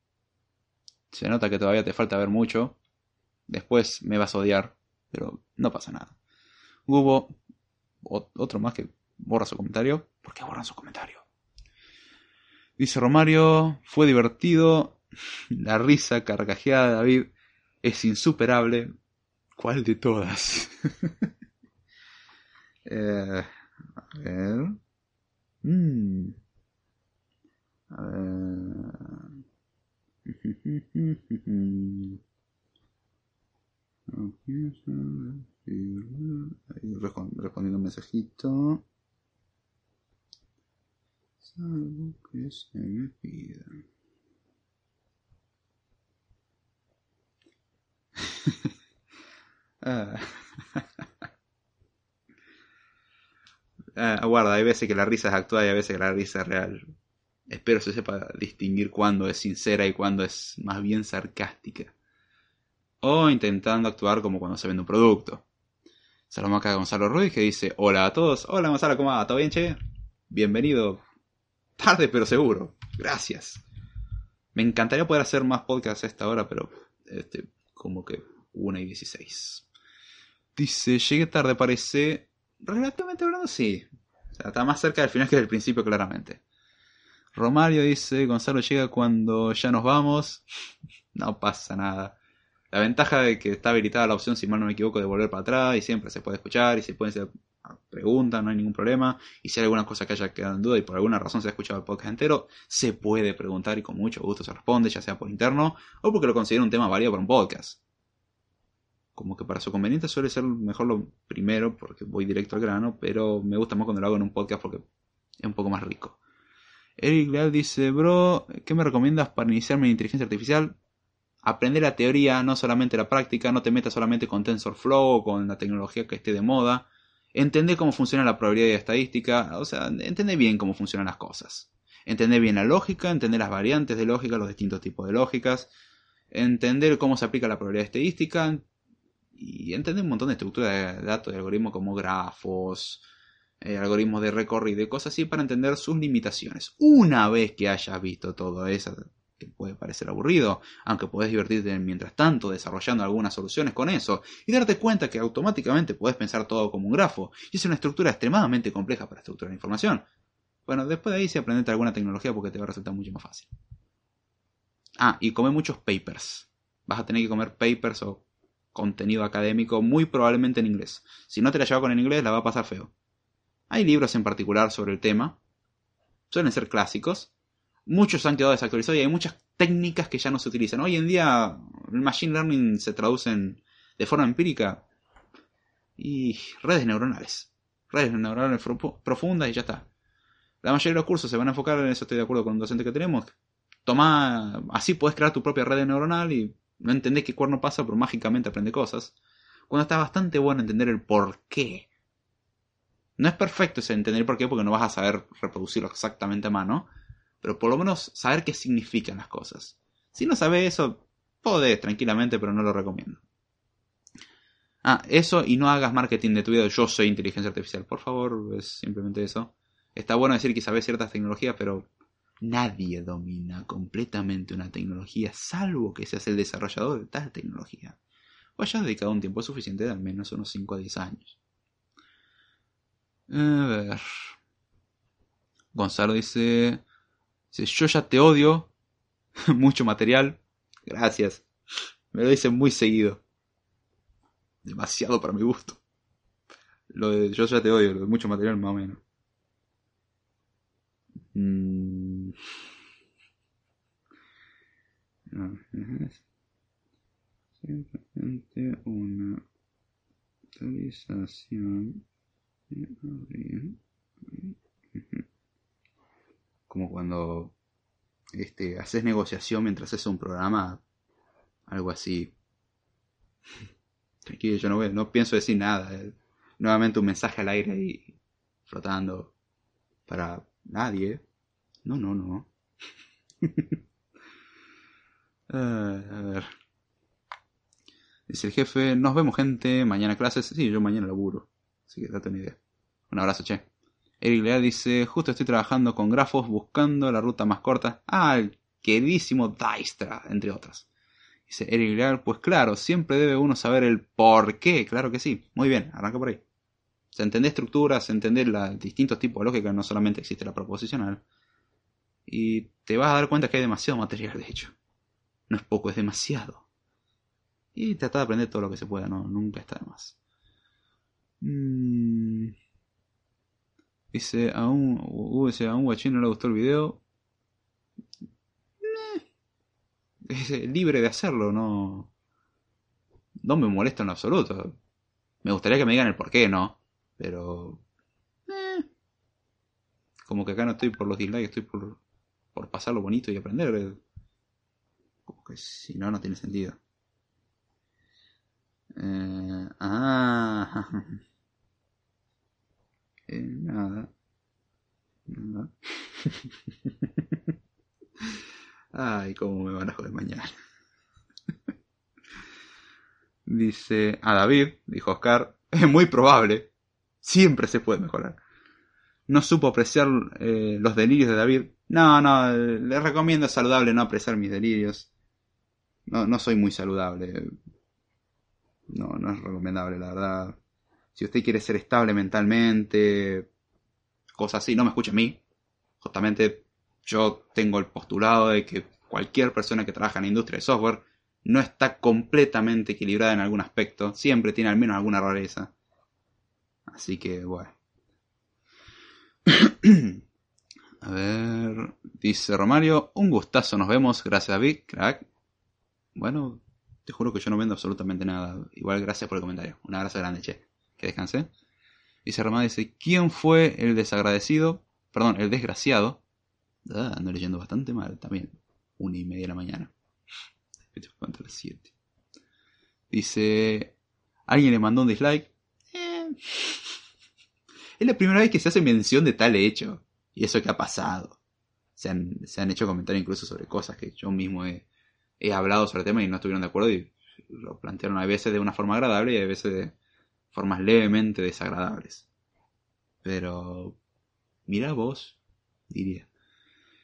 Se nota que todavía te falta ver mucho. Después me vas a odiar, pero no pasa nada. Hubo otro más que borra su comentario. ¿Por qué borran su comentario? Dice Romario, fue divertido. [laughs] La risa carcajeada de David es insuperable. ¿Cuál de todas? [laughs] Eh, a ver. Mm. A ver. [laughs] Respondiendo un mensajito. Salvo que se me pida. [laughs] ah. Ah, aguarda, hay veces que la risa es actuada y hay veces que la risa es real. Espero se sepa distinguir cuándo es sincera y cuándo es más bien sarcástica. O intentando actuar como cuando se vende un producto. Saludamos acá a Gonzalo Ruiz que dice: Hola a todos. Hola Gonzalo, ¿cómo va? ¿Todo bien, che? Bienvenido. Tarde, pero seguro. Gracias. Me encantaría poder hacer más podcasts a esta hora, pero este, como que 1 y 16. Dice: Llegué tarde, parece. Relativamente hablando, sí. O sea, está más cerca del final que del principio, claramente. Romario dice, Gonzalo llega cuando ya nos vamos. [laughs] no pasa nada. La ventaja de que está habilitada la opción, si mal no me equivoco, de volver para atrás y siempre se puede escuchar y se pueden hacer preguntas, no hay ningún problema. Y si hay alguna cosa que haya quedado en duda y por alguna razón se ha escuchado el podcast entero, se puede preguntar y con mucho gusto se responde, ya sea por interno o porque lo considera un tema válido para un podcast como que para su conveniente suele ser mejor lo primero porque voy directo al grano, pero me gusta más cuando lo hago en un podcast porque es un poco más rico. Eric Leal dice, bro, ¿qué me recomiendas para iniciarme en inteligencia artificial? Aprender la teoría, no solamente la práctica, no te metas solamente con TensorFlow o con la tecnología que esté de moda. Entender cómo funciona la probabilidad estadística, o sea, entender bien cómo funcionan las cosas. Entender bien la lógica, entender las variantes de lógica, los distintos tipos de lógicas, entender cómo se aplica la probabilidad estadística, y entender un montón de estructura de datos, de algoritmos como grafos, eh, algoritmos de recorrido y cosas así para entender sus limitaciones. Una vez que hayas visto todo eso, que puede parecer aburrido, aunque puedes divertirte mientras tanto desarrollando algunas soluciones con eso, y darte cuenta que automáticamente puedes pensar todo como un grafo, y es una estructura extremadamente compleja para estructurar información. Bueno, después de ahí sí aprendete alguna tecnología porque te va a resultar mucho más fácil. Ah, y come muchos papers. Vas a tener que comer papers o contenido académico, muy probablemente en inglés. Si no te la lleva con el inglés, la va a pasar feo. Hay libros en particular sobre el tema, suelen ser clásicos, muchos han quedado desactualizados y hay muchas técnicas que ya no se utilizan. Hoy en día el machine learning se traduce de forma empírica y redes neuronales. Redes neuronales profundas y ya está. La mayoría de los cursos se van a enfocar en eso, estoy de acuerdo con un docente que tenemos. Toma, así puedes crear tu propia red neuronal y no entendés qué cuerno pasa, pero mágicamente aprende cosas. Cuando está bastante bueno entender el por qué. No es perfecto ese entender el por qué porque no vas a saber reproducirlo exactamente a mano, pero por lo menos saber qué significan las cosas. Si no sabes eso, podés tranquilamente, pero no lo recomiendo. Ah, eso y no hagas marketing de tu vida. Yo soy inteligencia artificial. Por favor, es simplemente eso. Está bueno decir que sabes ciertas tecnologías, pero nadie domina completamente una tecnología, salvo que seas el desarrollador de tal tecnología. O hayas dedicado un tiempo suficiente de al menos unos 5 a 10 años. A ver. Gonzalo dice, dice, yo ya te odio. [laughs] Mucho material. Gracias. Me lo dicen muy seguido. Demasiado para mi gusto. Lo de yo ya te odio, lo de mucho material más o menos. Mm. [laughs] Simplemente una actualización como cuando este, haces negociación mientras haces un programa, algo así. Tranquilo, yo no, no pienso decir nada. Eh. Nuevamente un mensaje al aire ahí flotando para nadie. No, no, no. Ah, [laughs] a ver. Dice el jefe, nos vemos gente, mañana clases. Sí, yo mañana laburo. Así que date una idea. Un abrazo, che. Eric Leal dice, justo estoy trabajando con grafos buscando la ruta más corta. Ah, el queridísimo Dijkstra, entre otras. Dice Eric Leal, pues claro, siempre debe uno saber el por qué. Claro que sí. Muy bien, arranca por ahí. Se entiende estructuras, se entiende los distintos tipos de lógica, no solamente existe la proposicional. Y te vas a dar cuenta que hay demasiado material, de hecho. No es poco, es demasiado. Y trata de aprender todo lo que se pueda, no, nunca está de más. Mm. Dice, a un, a un guachín no le gustó el video. Es libre de hacerlo, no. No me molesta en absoluto. Me gustaría que me digan el por qué, ¿no? Pero. Eh, como que acá no estoy por los dislikes, estoy por, por pasarlo bonito y aprender. Como que si no, no tiene sentido. Eh, ah. Eh, nada. Nada. [laughs] Ay, cómo me van a joder mañana. [laughs] Dice a David, dijo Oscar, [laughs] es muy probable. Siempre se puede mejorar. No supo apreciar eh, los delirios de David. No, no, le recomiendo saludable no apreciar mis delirios. No, no soy muy saludable. No, no es recomendable, la verdad si usted quiere ser estable mentalmente, cosas así, no me escuche a mí. Justamente yo tengo el postulado de que cualquier persona que trabaja en la industria de software no está completamente equilibrada en algún aspecto, siempre tiene al menos alguna rareza. Así que bueno. [clears throat] A ver, dice Romario, un gustazo, nos vemos, gracias David, crack. Bueno, te juro que yo no vendo absolutamente nada. Igual gracias por el comentario. Un abrazo grande, che que descanse. Dice Román, dice, ¿quién fue el desagradecido? Perdón, el desgraciado. Ah, ando leyendo bastante mal también. Una y media de la mañana. Contra las siete. Dice, ¿alguien le mandó un dislike? Eh. Es la primera vez que se hace mención de tal hecho. Y eso que ha pasado. Se han, se han hecho comentarios incluso sobre cosas que yo mismo he, he hablado sobre el tema y no estuvieron de acuerdo y lo plantearon a veces de una forma agradable y a veces de, formas levemente desagradables. Pero, mira vos, diría.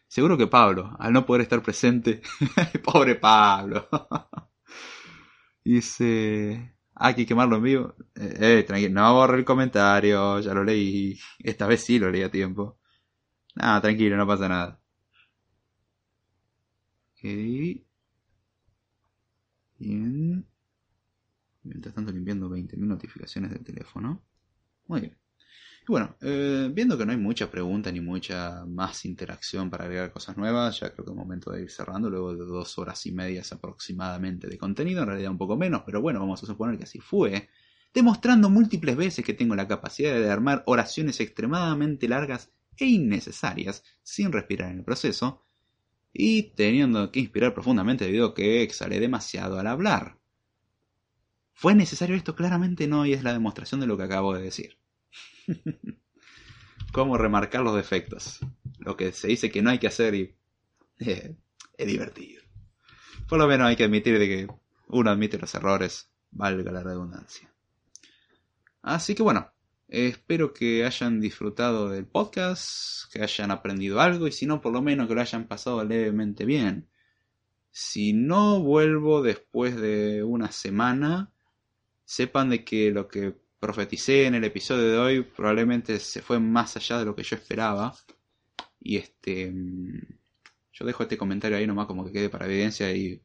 Seguro que Pablo, al no poder estar presente, [laughs] pobre Pablo, [laughs] dice, hay que quemarlo en vivo. Eh, eh, tranquilo, no borre el comentario, ya lo leí. Esta vez sí lo leí a tiempo. Nada, tranquilo, no pasa nada. Ok. Bien. Mientras tanto limpiando 20.000 notificaciones del teléfono. Muy bien. Y bueno, eh, viendo que no hay mucha pregunta ni mucha más interacción para agregar cosas nuevas, ya creo que es momento de ir cerrando luego de dos horas y medias aproximadamente de contenido, en realidad un poco menos, pero bueno, vamos a suponer que así fue, demostrando múltiples veces que tengo la capacidad de armar oraciones extremadamente largas e innecesarias sin respirar en el proceso, y teniendo que inspirar profundamente debido a que exhalé demasiado al hablar. ¿Fue necesario esto? Claramente no, y es la demostración de lo que acabo de decir. [laughs] Cómo remarcar los defectos. Lo que se dice que no hay que hacer y eh, es divertido. Por lo menos hay que admitir de que uno admite los errores, valga la redundancia. Así que bueno, espero que hayan disfrutado del podcast, que hayan aprendido algo y si no, por lo menos que lo hayan pasado levemente bien. Si no vuelvo después de una semana, sepan de que lo que profeticé en el episodio de hoy probablemente se fue más allá de lo que yo esperaba. Y este. Mm, yo dejo este comentario ahí nomás como que quede para evidencia y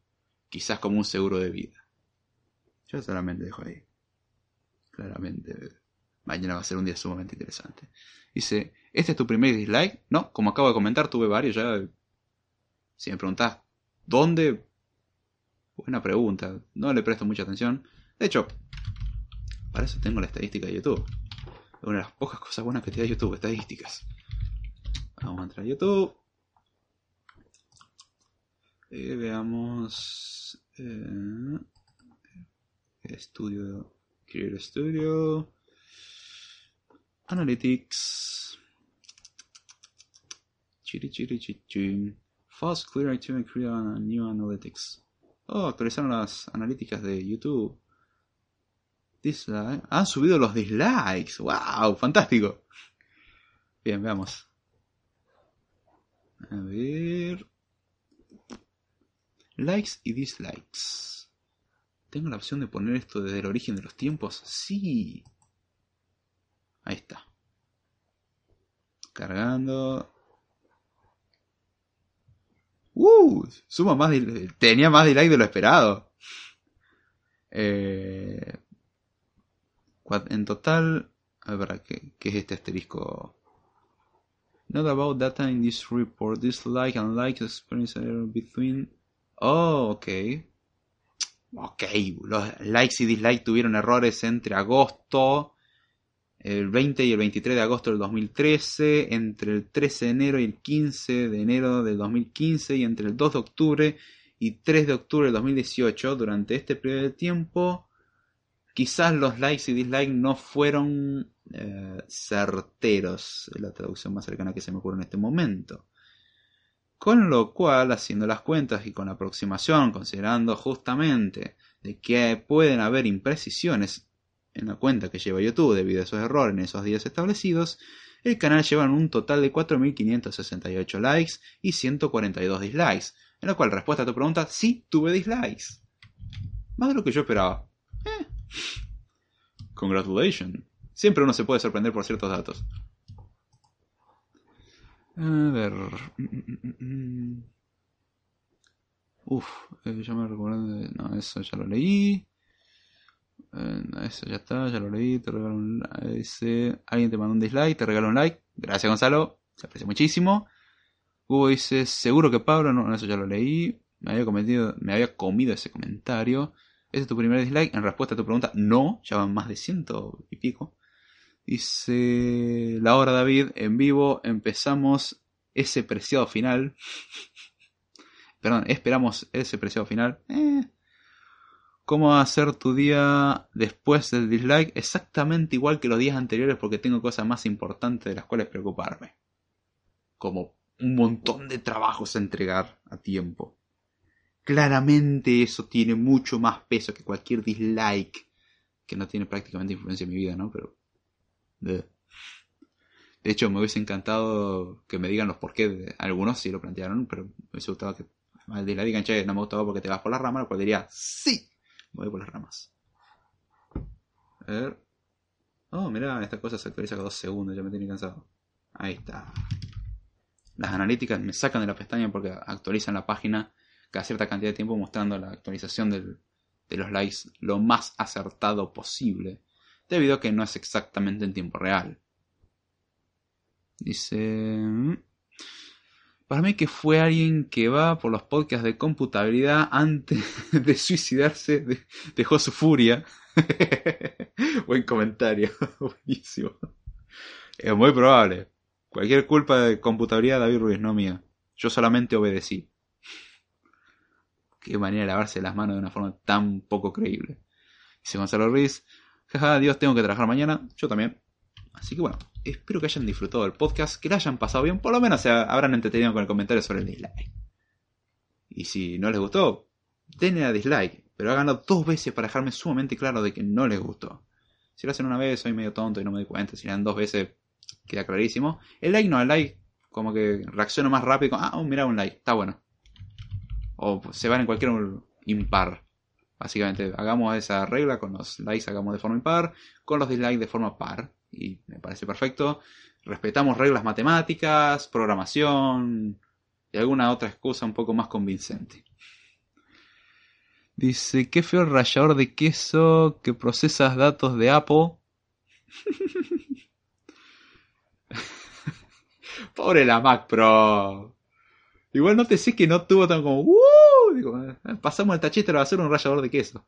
quizás como un seguro de vida. Yo solamente dejo ahí. Claramente. Mañana va a ser un día sumamente interesante. Dice, ¿este es tu primer dislike? No, como acabo de comentar, tuve varios ya. Si me preguntás, ¿dónde? Buena pregunta. No le presto mucha atención. De hecho, para eso tengo la estadística de YouTube. Es una de las pocas cosas buenas que da YouTube, estadísticas. Vamos a entrar a YouTube. Y veamos. Eh, estudio. Create Studio. Analytics. Chiri chiri. Fast Clear Activity Create New Analytics. Oh, actualizaron las analíticas de YouTube. Han subido los dislikes. ¡Wow! Fantástico. Bien, veamos. A ver. Likes y dislikes. ¿Tengo la opción de poner esto desde el origen de los tiempos? Sí. Ahí está. Cargando. Uh, suma más tenía más dislikes de lo esperado. Eh, en total, a ver, ¿qué, ¿qué, es este asterisco? Not about data in this report. Dislike and like experience between. Oh, ok. Ok, los likes y dislikes tuvieron errores entre agosto, el 20 y el 23 de agosto del 2013, entre el 13 de enero y el 15 de enero del 2015 y entre el 2 de octubre y 3 de octubre del 2018. Durante este periodo de tiempo, quizás los likes y dislikes no fueron eh, certeros, la traducción más cercana que se me ocurre en este momento. Con lo cual, haciendo las cuentas y con aproximación, considerando justamente de que pueden haber imprecisiones en la cuenta que lleva YouTube debido a esos errores en esos días establecidos, el canal lleva un total de 4.568 likes y 142 dislikes. En lo cual, respuesta a tu pregunta, sí tuve dislikes. Más de lo que yo esperaba. Eh, Congratulations. Siempre uno se puede sorprender por ciertos datos. A ver. Uf, eh, ya me recuerdo. No, eso ya lo leí. Eh, eso ya está, ya lo leí. Te regalo un dice, Alguien te mandó un dislike, te regalo un like. Gracias, Gonzalo. Se aprecia muchísimo. Hugo dice, seguro que Pablo, no, eso ya lo leí. Me había cometido, me había comido ese comentario. ¿Ese es tu primer dislike? En respuesta a tu pregunta, no, ya van más de ciento y pico. Dice Laura David, en vivo empezamos ese preciado final. [laughs] Perdón, esperamos ese preciado final. Eh. ¿Cómo hacer tu día después del dislike? Exactamente igual que los días anteriores porque tengo cosas más importantes de las cuales preocuparme. Como un montón de trabajos a entregar a tiempo. Claramente eso tiene mucho más peso que cualquier dislike que no tiene prácticamente influencia en mi vida, ¿no? Pero... De hecho, me hubiese encantado que me digan los por qué. Algunos sí lo plantearon, pero me hubiese gustado que al dislike digan, che, no me gustaba porque te vas por las ramas, lo cual diría, sí, voy por las ramas. A ver. Oh, mira, esta cosa se actualiza cada dos segundos, ya me tiene cansado. Ahí está. Las analíticas me sacan de la pestaña porque actualizan la página cada cierta cantidad de tiempo mostrando la actualización de los likes lo más acertado posible, debido a que no es exactamente en tiempo real. Dice... mm, Para mí que fue alguien que va por los podcasts de computabilidad antes [laughs] de suicidarse, de- dejó su furia. [laughs] Buen comentario, [laughs] buenísimo. Es muy probable. Cualquier culpa de computabilidad David Ruiz, no mía. Yo solamente obedecí. Qué manera de lavarse las manos de una forma tan poco creíble. Dice Gonzalo Ruiz. Jaja, Dios, tengo que trabajar mañana. Yo también. Así que bueno, espero que hayan disfrutado del podcast, que lo hayan pasado bien, por lo menos se habrán entretenido con el comentario sobre el dislike. Y si no les gustó, denle a dislike, pero háganlo dos veces para dejarme sumamente claro de que no les gustó. Si lo hacen una vez, soy medio tonto y no me doy cuenta. Si lo dan dos veces, queda clarísimo. El like no, el like, como que reacciono más rápido. Con, ah, oh, mira un like, está bueno. O se van en cualquier impar. Básicamente, hagamos esa regla con los likes, hagamos de forma impar, con los dislikes de forma par. Y me parece perfecto. Respetamos reglas matemáticas, programación y alguna otra excusa un poco más convincente. Dice, qué feo el rallador de queso que procesas datos de Apple. [laughs] Pobre la Mac Pro. Igual no te sé que no tuvo tan como... "Uh", digo, "Eh, pasamos el tachete a ser un rallador de queso.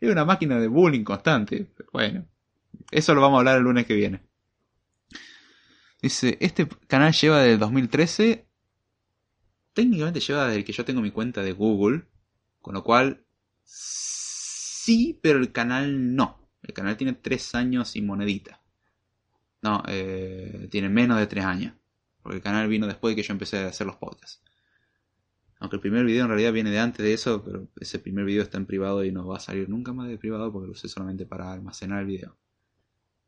Es una máquina de bullying constante. Bueno, eso lo vamos a hablar el lunes que viene. Dice, este canal lleva del 2013. Técnicamente lleva desde que yo tengo mi cuenta de Google. Con lo cual, sí, pero el canal no. El canal tiene 3 años y monedita. No, eh, tiene menos de 3 años. Porque el canal vino después de que yo empecé a hacer los podcasts. Aunque el primer video en realidad viene de antes de eso, pero ese primer video está en privado y no va a salir nunca más de privado porque lo usé solamente para almacenar el video.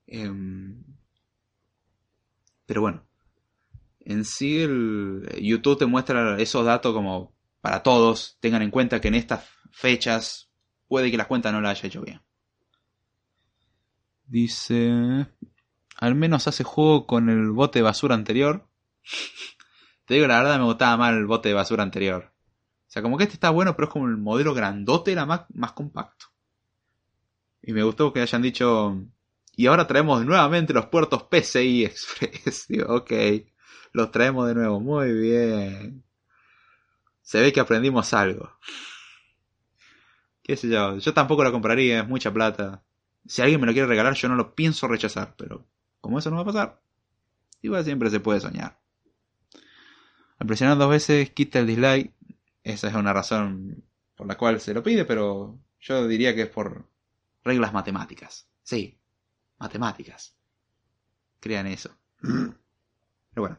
Em, pero bueno, en sí el YouTube te muestra esos datos como para todos. Tengan en cuenta que en estas fechas puede que la cuenta no la haya hecho bien. Dice, al menos hace juego con el bote de basura anterior. Te digo la verdad, me gustaba más el bote de basura anterior. O sea, como que este está bueno, pero es como el modelo grandote, la Mac más compacto. Y me gustó que hayan dicho, y ahora traemos nuevamente los puertos PCI Express. [laughs] Digo, ok, los traemos de nuevo, muy bien. Se ve que aprendimos algo. Qué sé yo, yo tampoco lo compraría, es mucha plata. Si alguien me lo quiere regalar, yo no lo pienso rechazar, pero como eso no va a pasar, igual siempre se puede soñar. Al presionar dos veces quita el dislike. Esa es una razón por la cual se lo pide, pero yo diría que es por reglas matemáticas. Sí, matemáticas. Crean eso. Pero bueno,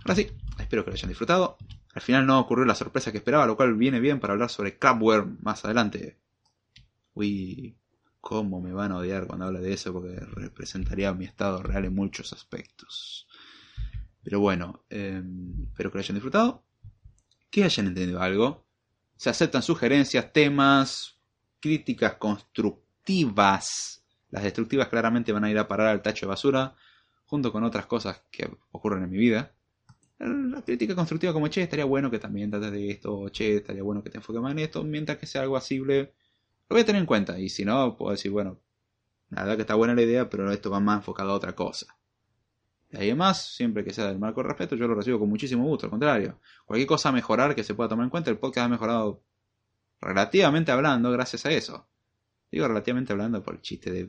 ahora sí, espero que lo hayan disfrutado. Al final no ocurrió la sorpresa que esperaba, lo cual viene bien para hablar sobre Crabware más adelante. Uy, cómo me van a odiar cuando hable de eso, porque representaría mi estado real en muchos aspectos. Pero bueno, eh, espero que lo hayan disfrutado. Que hayan entendido algo. Se aceptan sugerencias, temas, críticas constructivas. Las destructivas claramente van a ir a parar al tacho de basura, junto con otras cosas que ocurren en mi vida. La crítica constructiva como, che, estaría bueno que también trates de esto, che, estaría bueno que te enfoques más en esto, mientras que sea algo asible, lo voy a tener en cuenta. Y si no, puedo decir, bueno, la verdad que está buena la idea, pero esto va más enfocado a otra cosa. Y además, siempre que sea del marco de respeto, yo lo recibo con muchísimo gusto, al contrario. Cualquier cosa mejorar que se pueda tomar en cuenta, el podcast ha mejorado relativamente hablando gracias a eso. Digo relativamente hablando por el chiste de...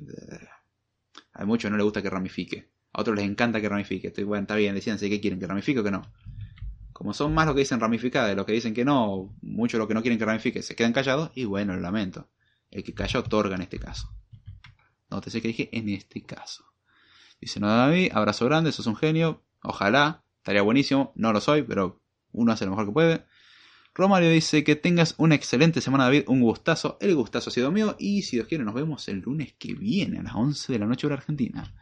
A muchos no les gusta que ramifique. A otros les encanta que ramifique. Estoy, bueno, está bien, decíanse qué quieren, que ramifique o que no. Como son más los que dicen ramificada de los que dicen que no, muchos los que no quieren que ramifique se quedan callados, y bueno, lo lamento. El que calla otorga en este caso. No te sé que dije en este caso. Dice, no, David, abrazo grande, sos un genio. Ojalá, estaría buenísimo. No lo soy, pero uno hace lo mejor que puede. Romario dice que tengas una excelente semana, David. Un gustazo. El gustazo ha sido mío. Y si Dios quiere, nos vemos el lunes que viene a las 11 de la noche hora argentina.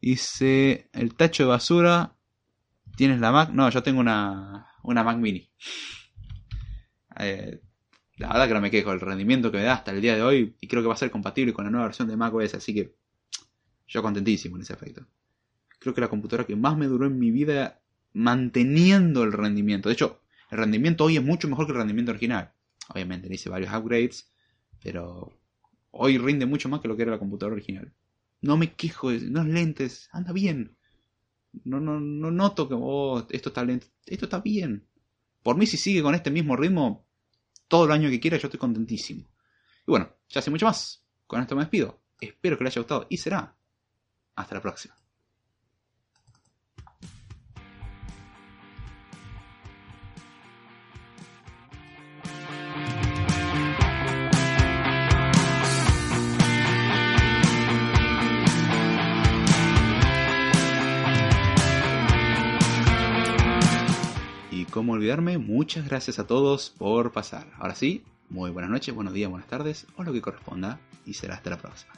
Dice, el tacho de basura. ¿Tienes la Mac? No, yo tengo una, una Mac mini. Eh, la verdad que no me quejo. El rendimiento que me da hasta el día de hoy. Y creo que va a ser compatible con la nueva versión de Mac OS. Así que yo contentísimo en ese aspecto. Creo que la computadora que más me duró en mi vida manteniendo el rendimiento. De hecho, el rendimiento hoy es mucho mejor que el rendimiento original. Obviamente le hice varios upgrades, pero hoy rinde mucho más que lo que era la computadora original. No me quejo, no es lentes, anda bien. No, no, no noto que oh, esto está lento. Esto está bien. Por mí, si sigue con este mismo ritmo, todo el año que quiera, yo estoy contentísimo. Y bueno, ya sé mucho más. Con esto me despido. Espero que les haya gustado y será. Hasta la próxima. cómo olvidarme, muchas gracias a todos por pasar. Ahora sí, muy buenas noches, buenos días, buenas tardes o lo que corresponda y será hasta la próxima.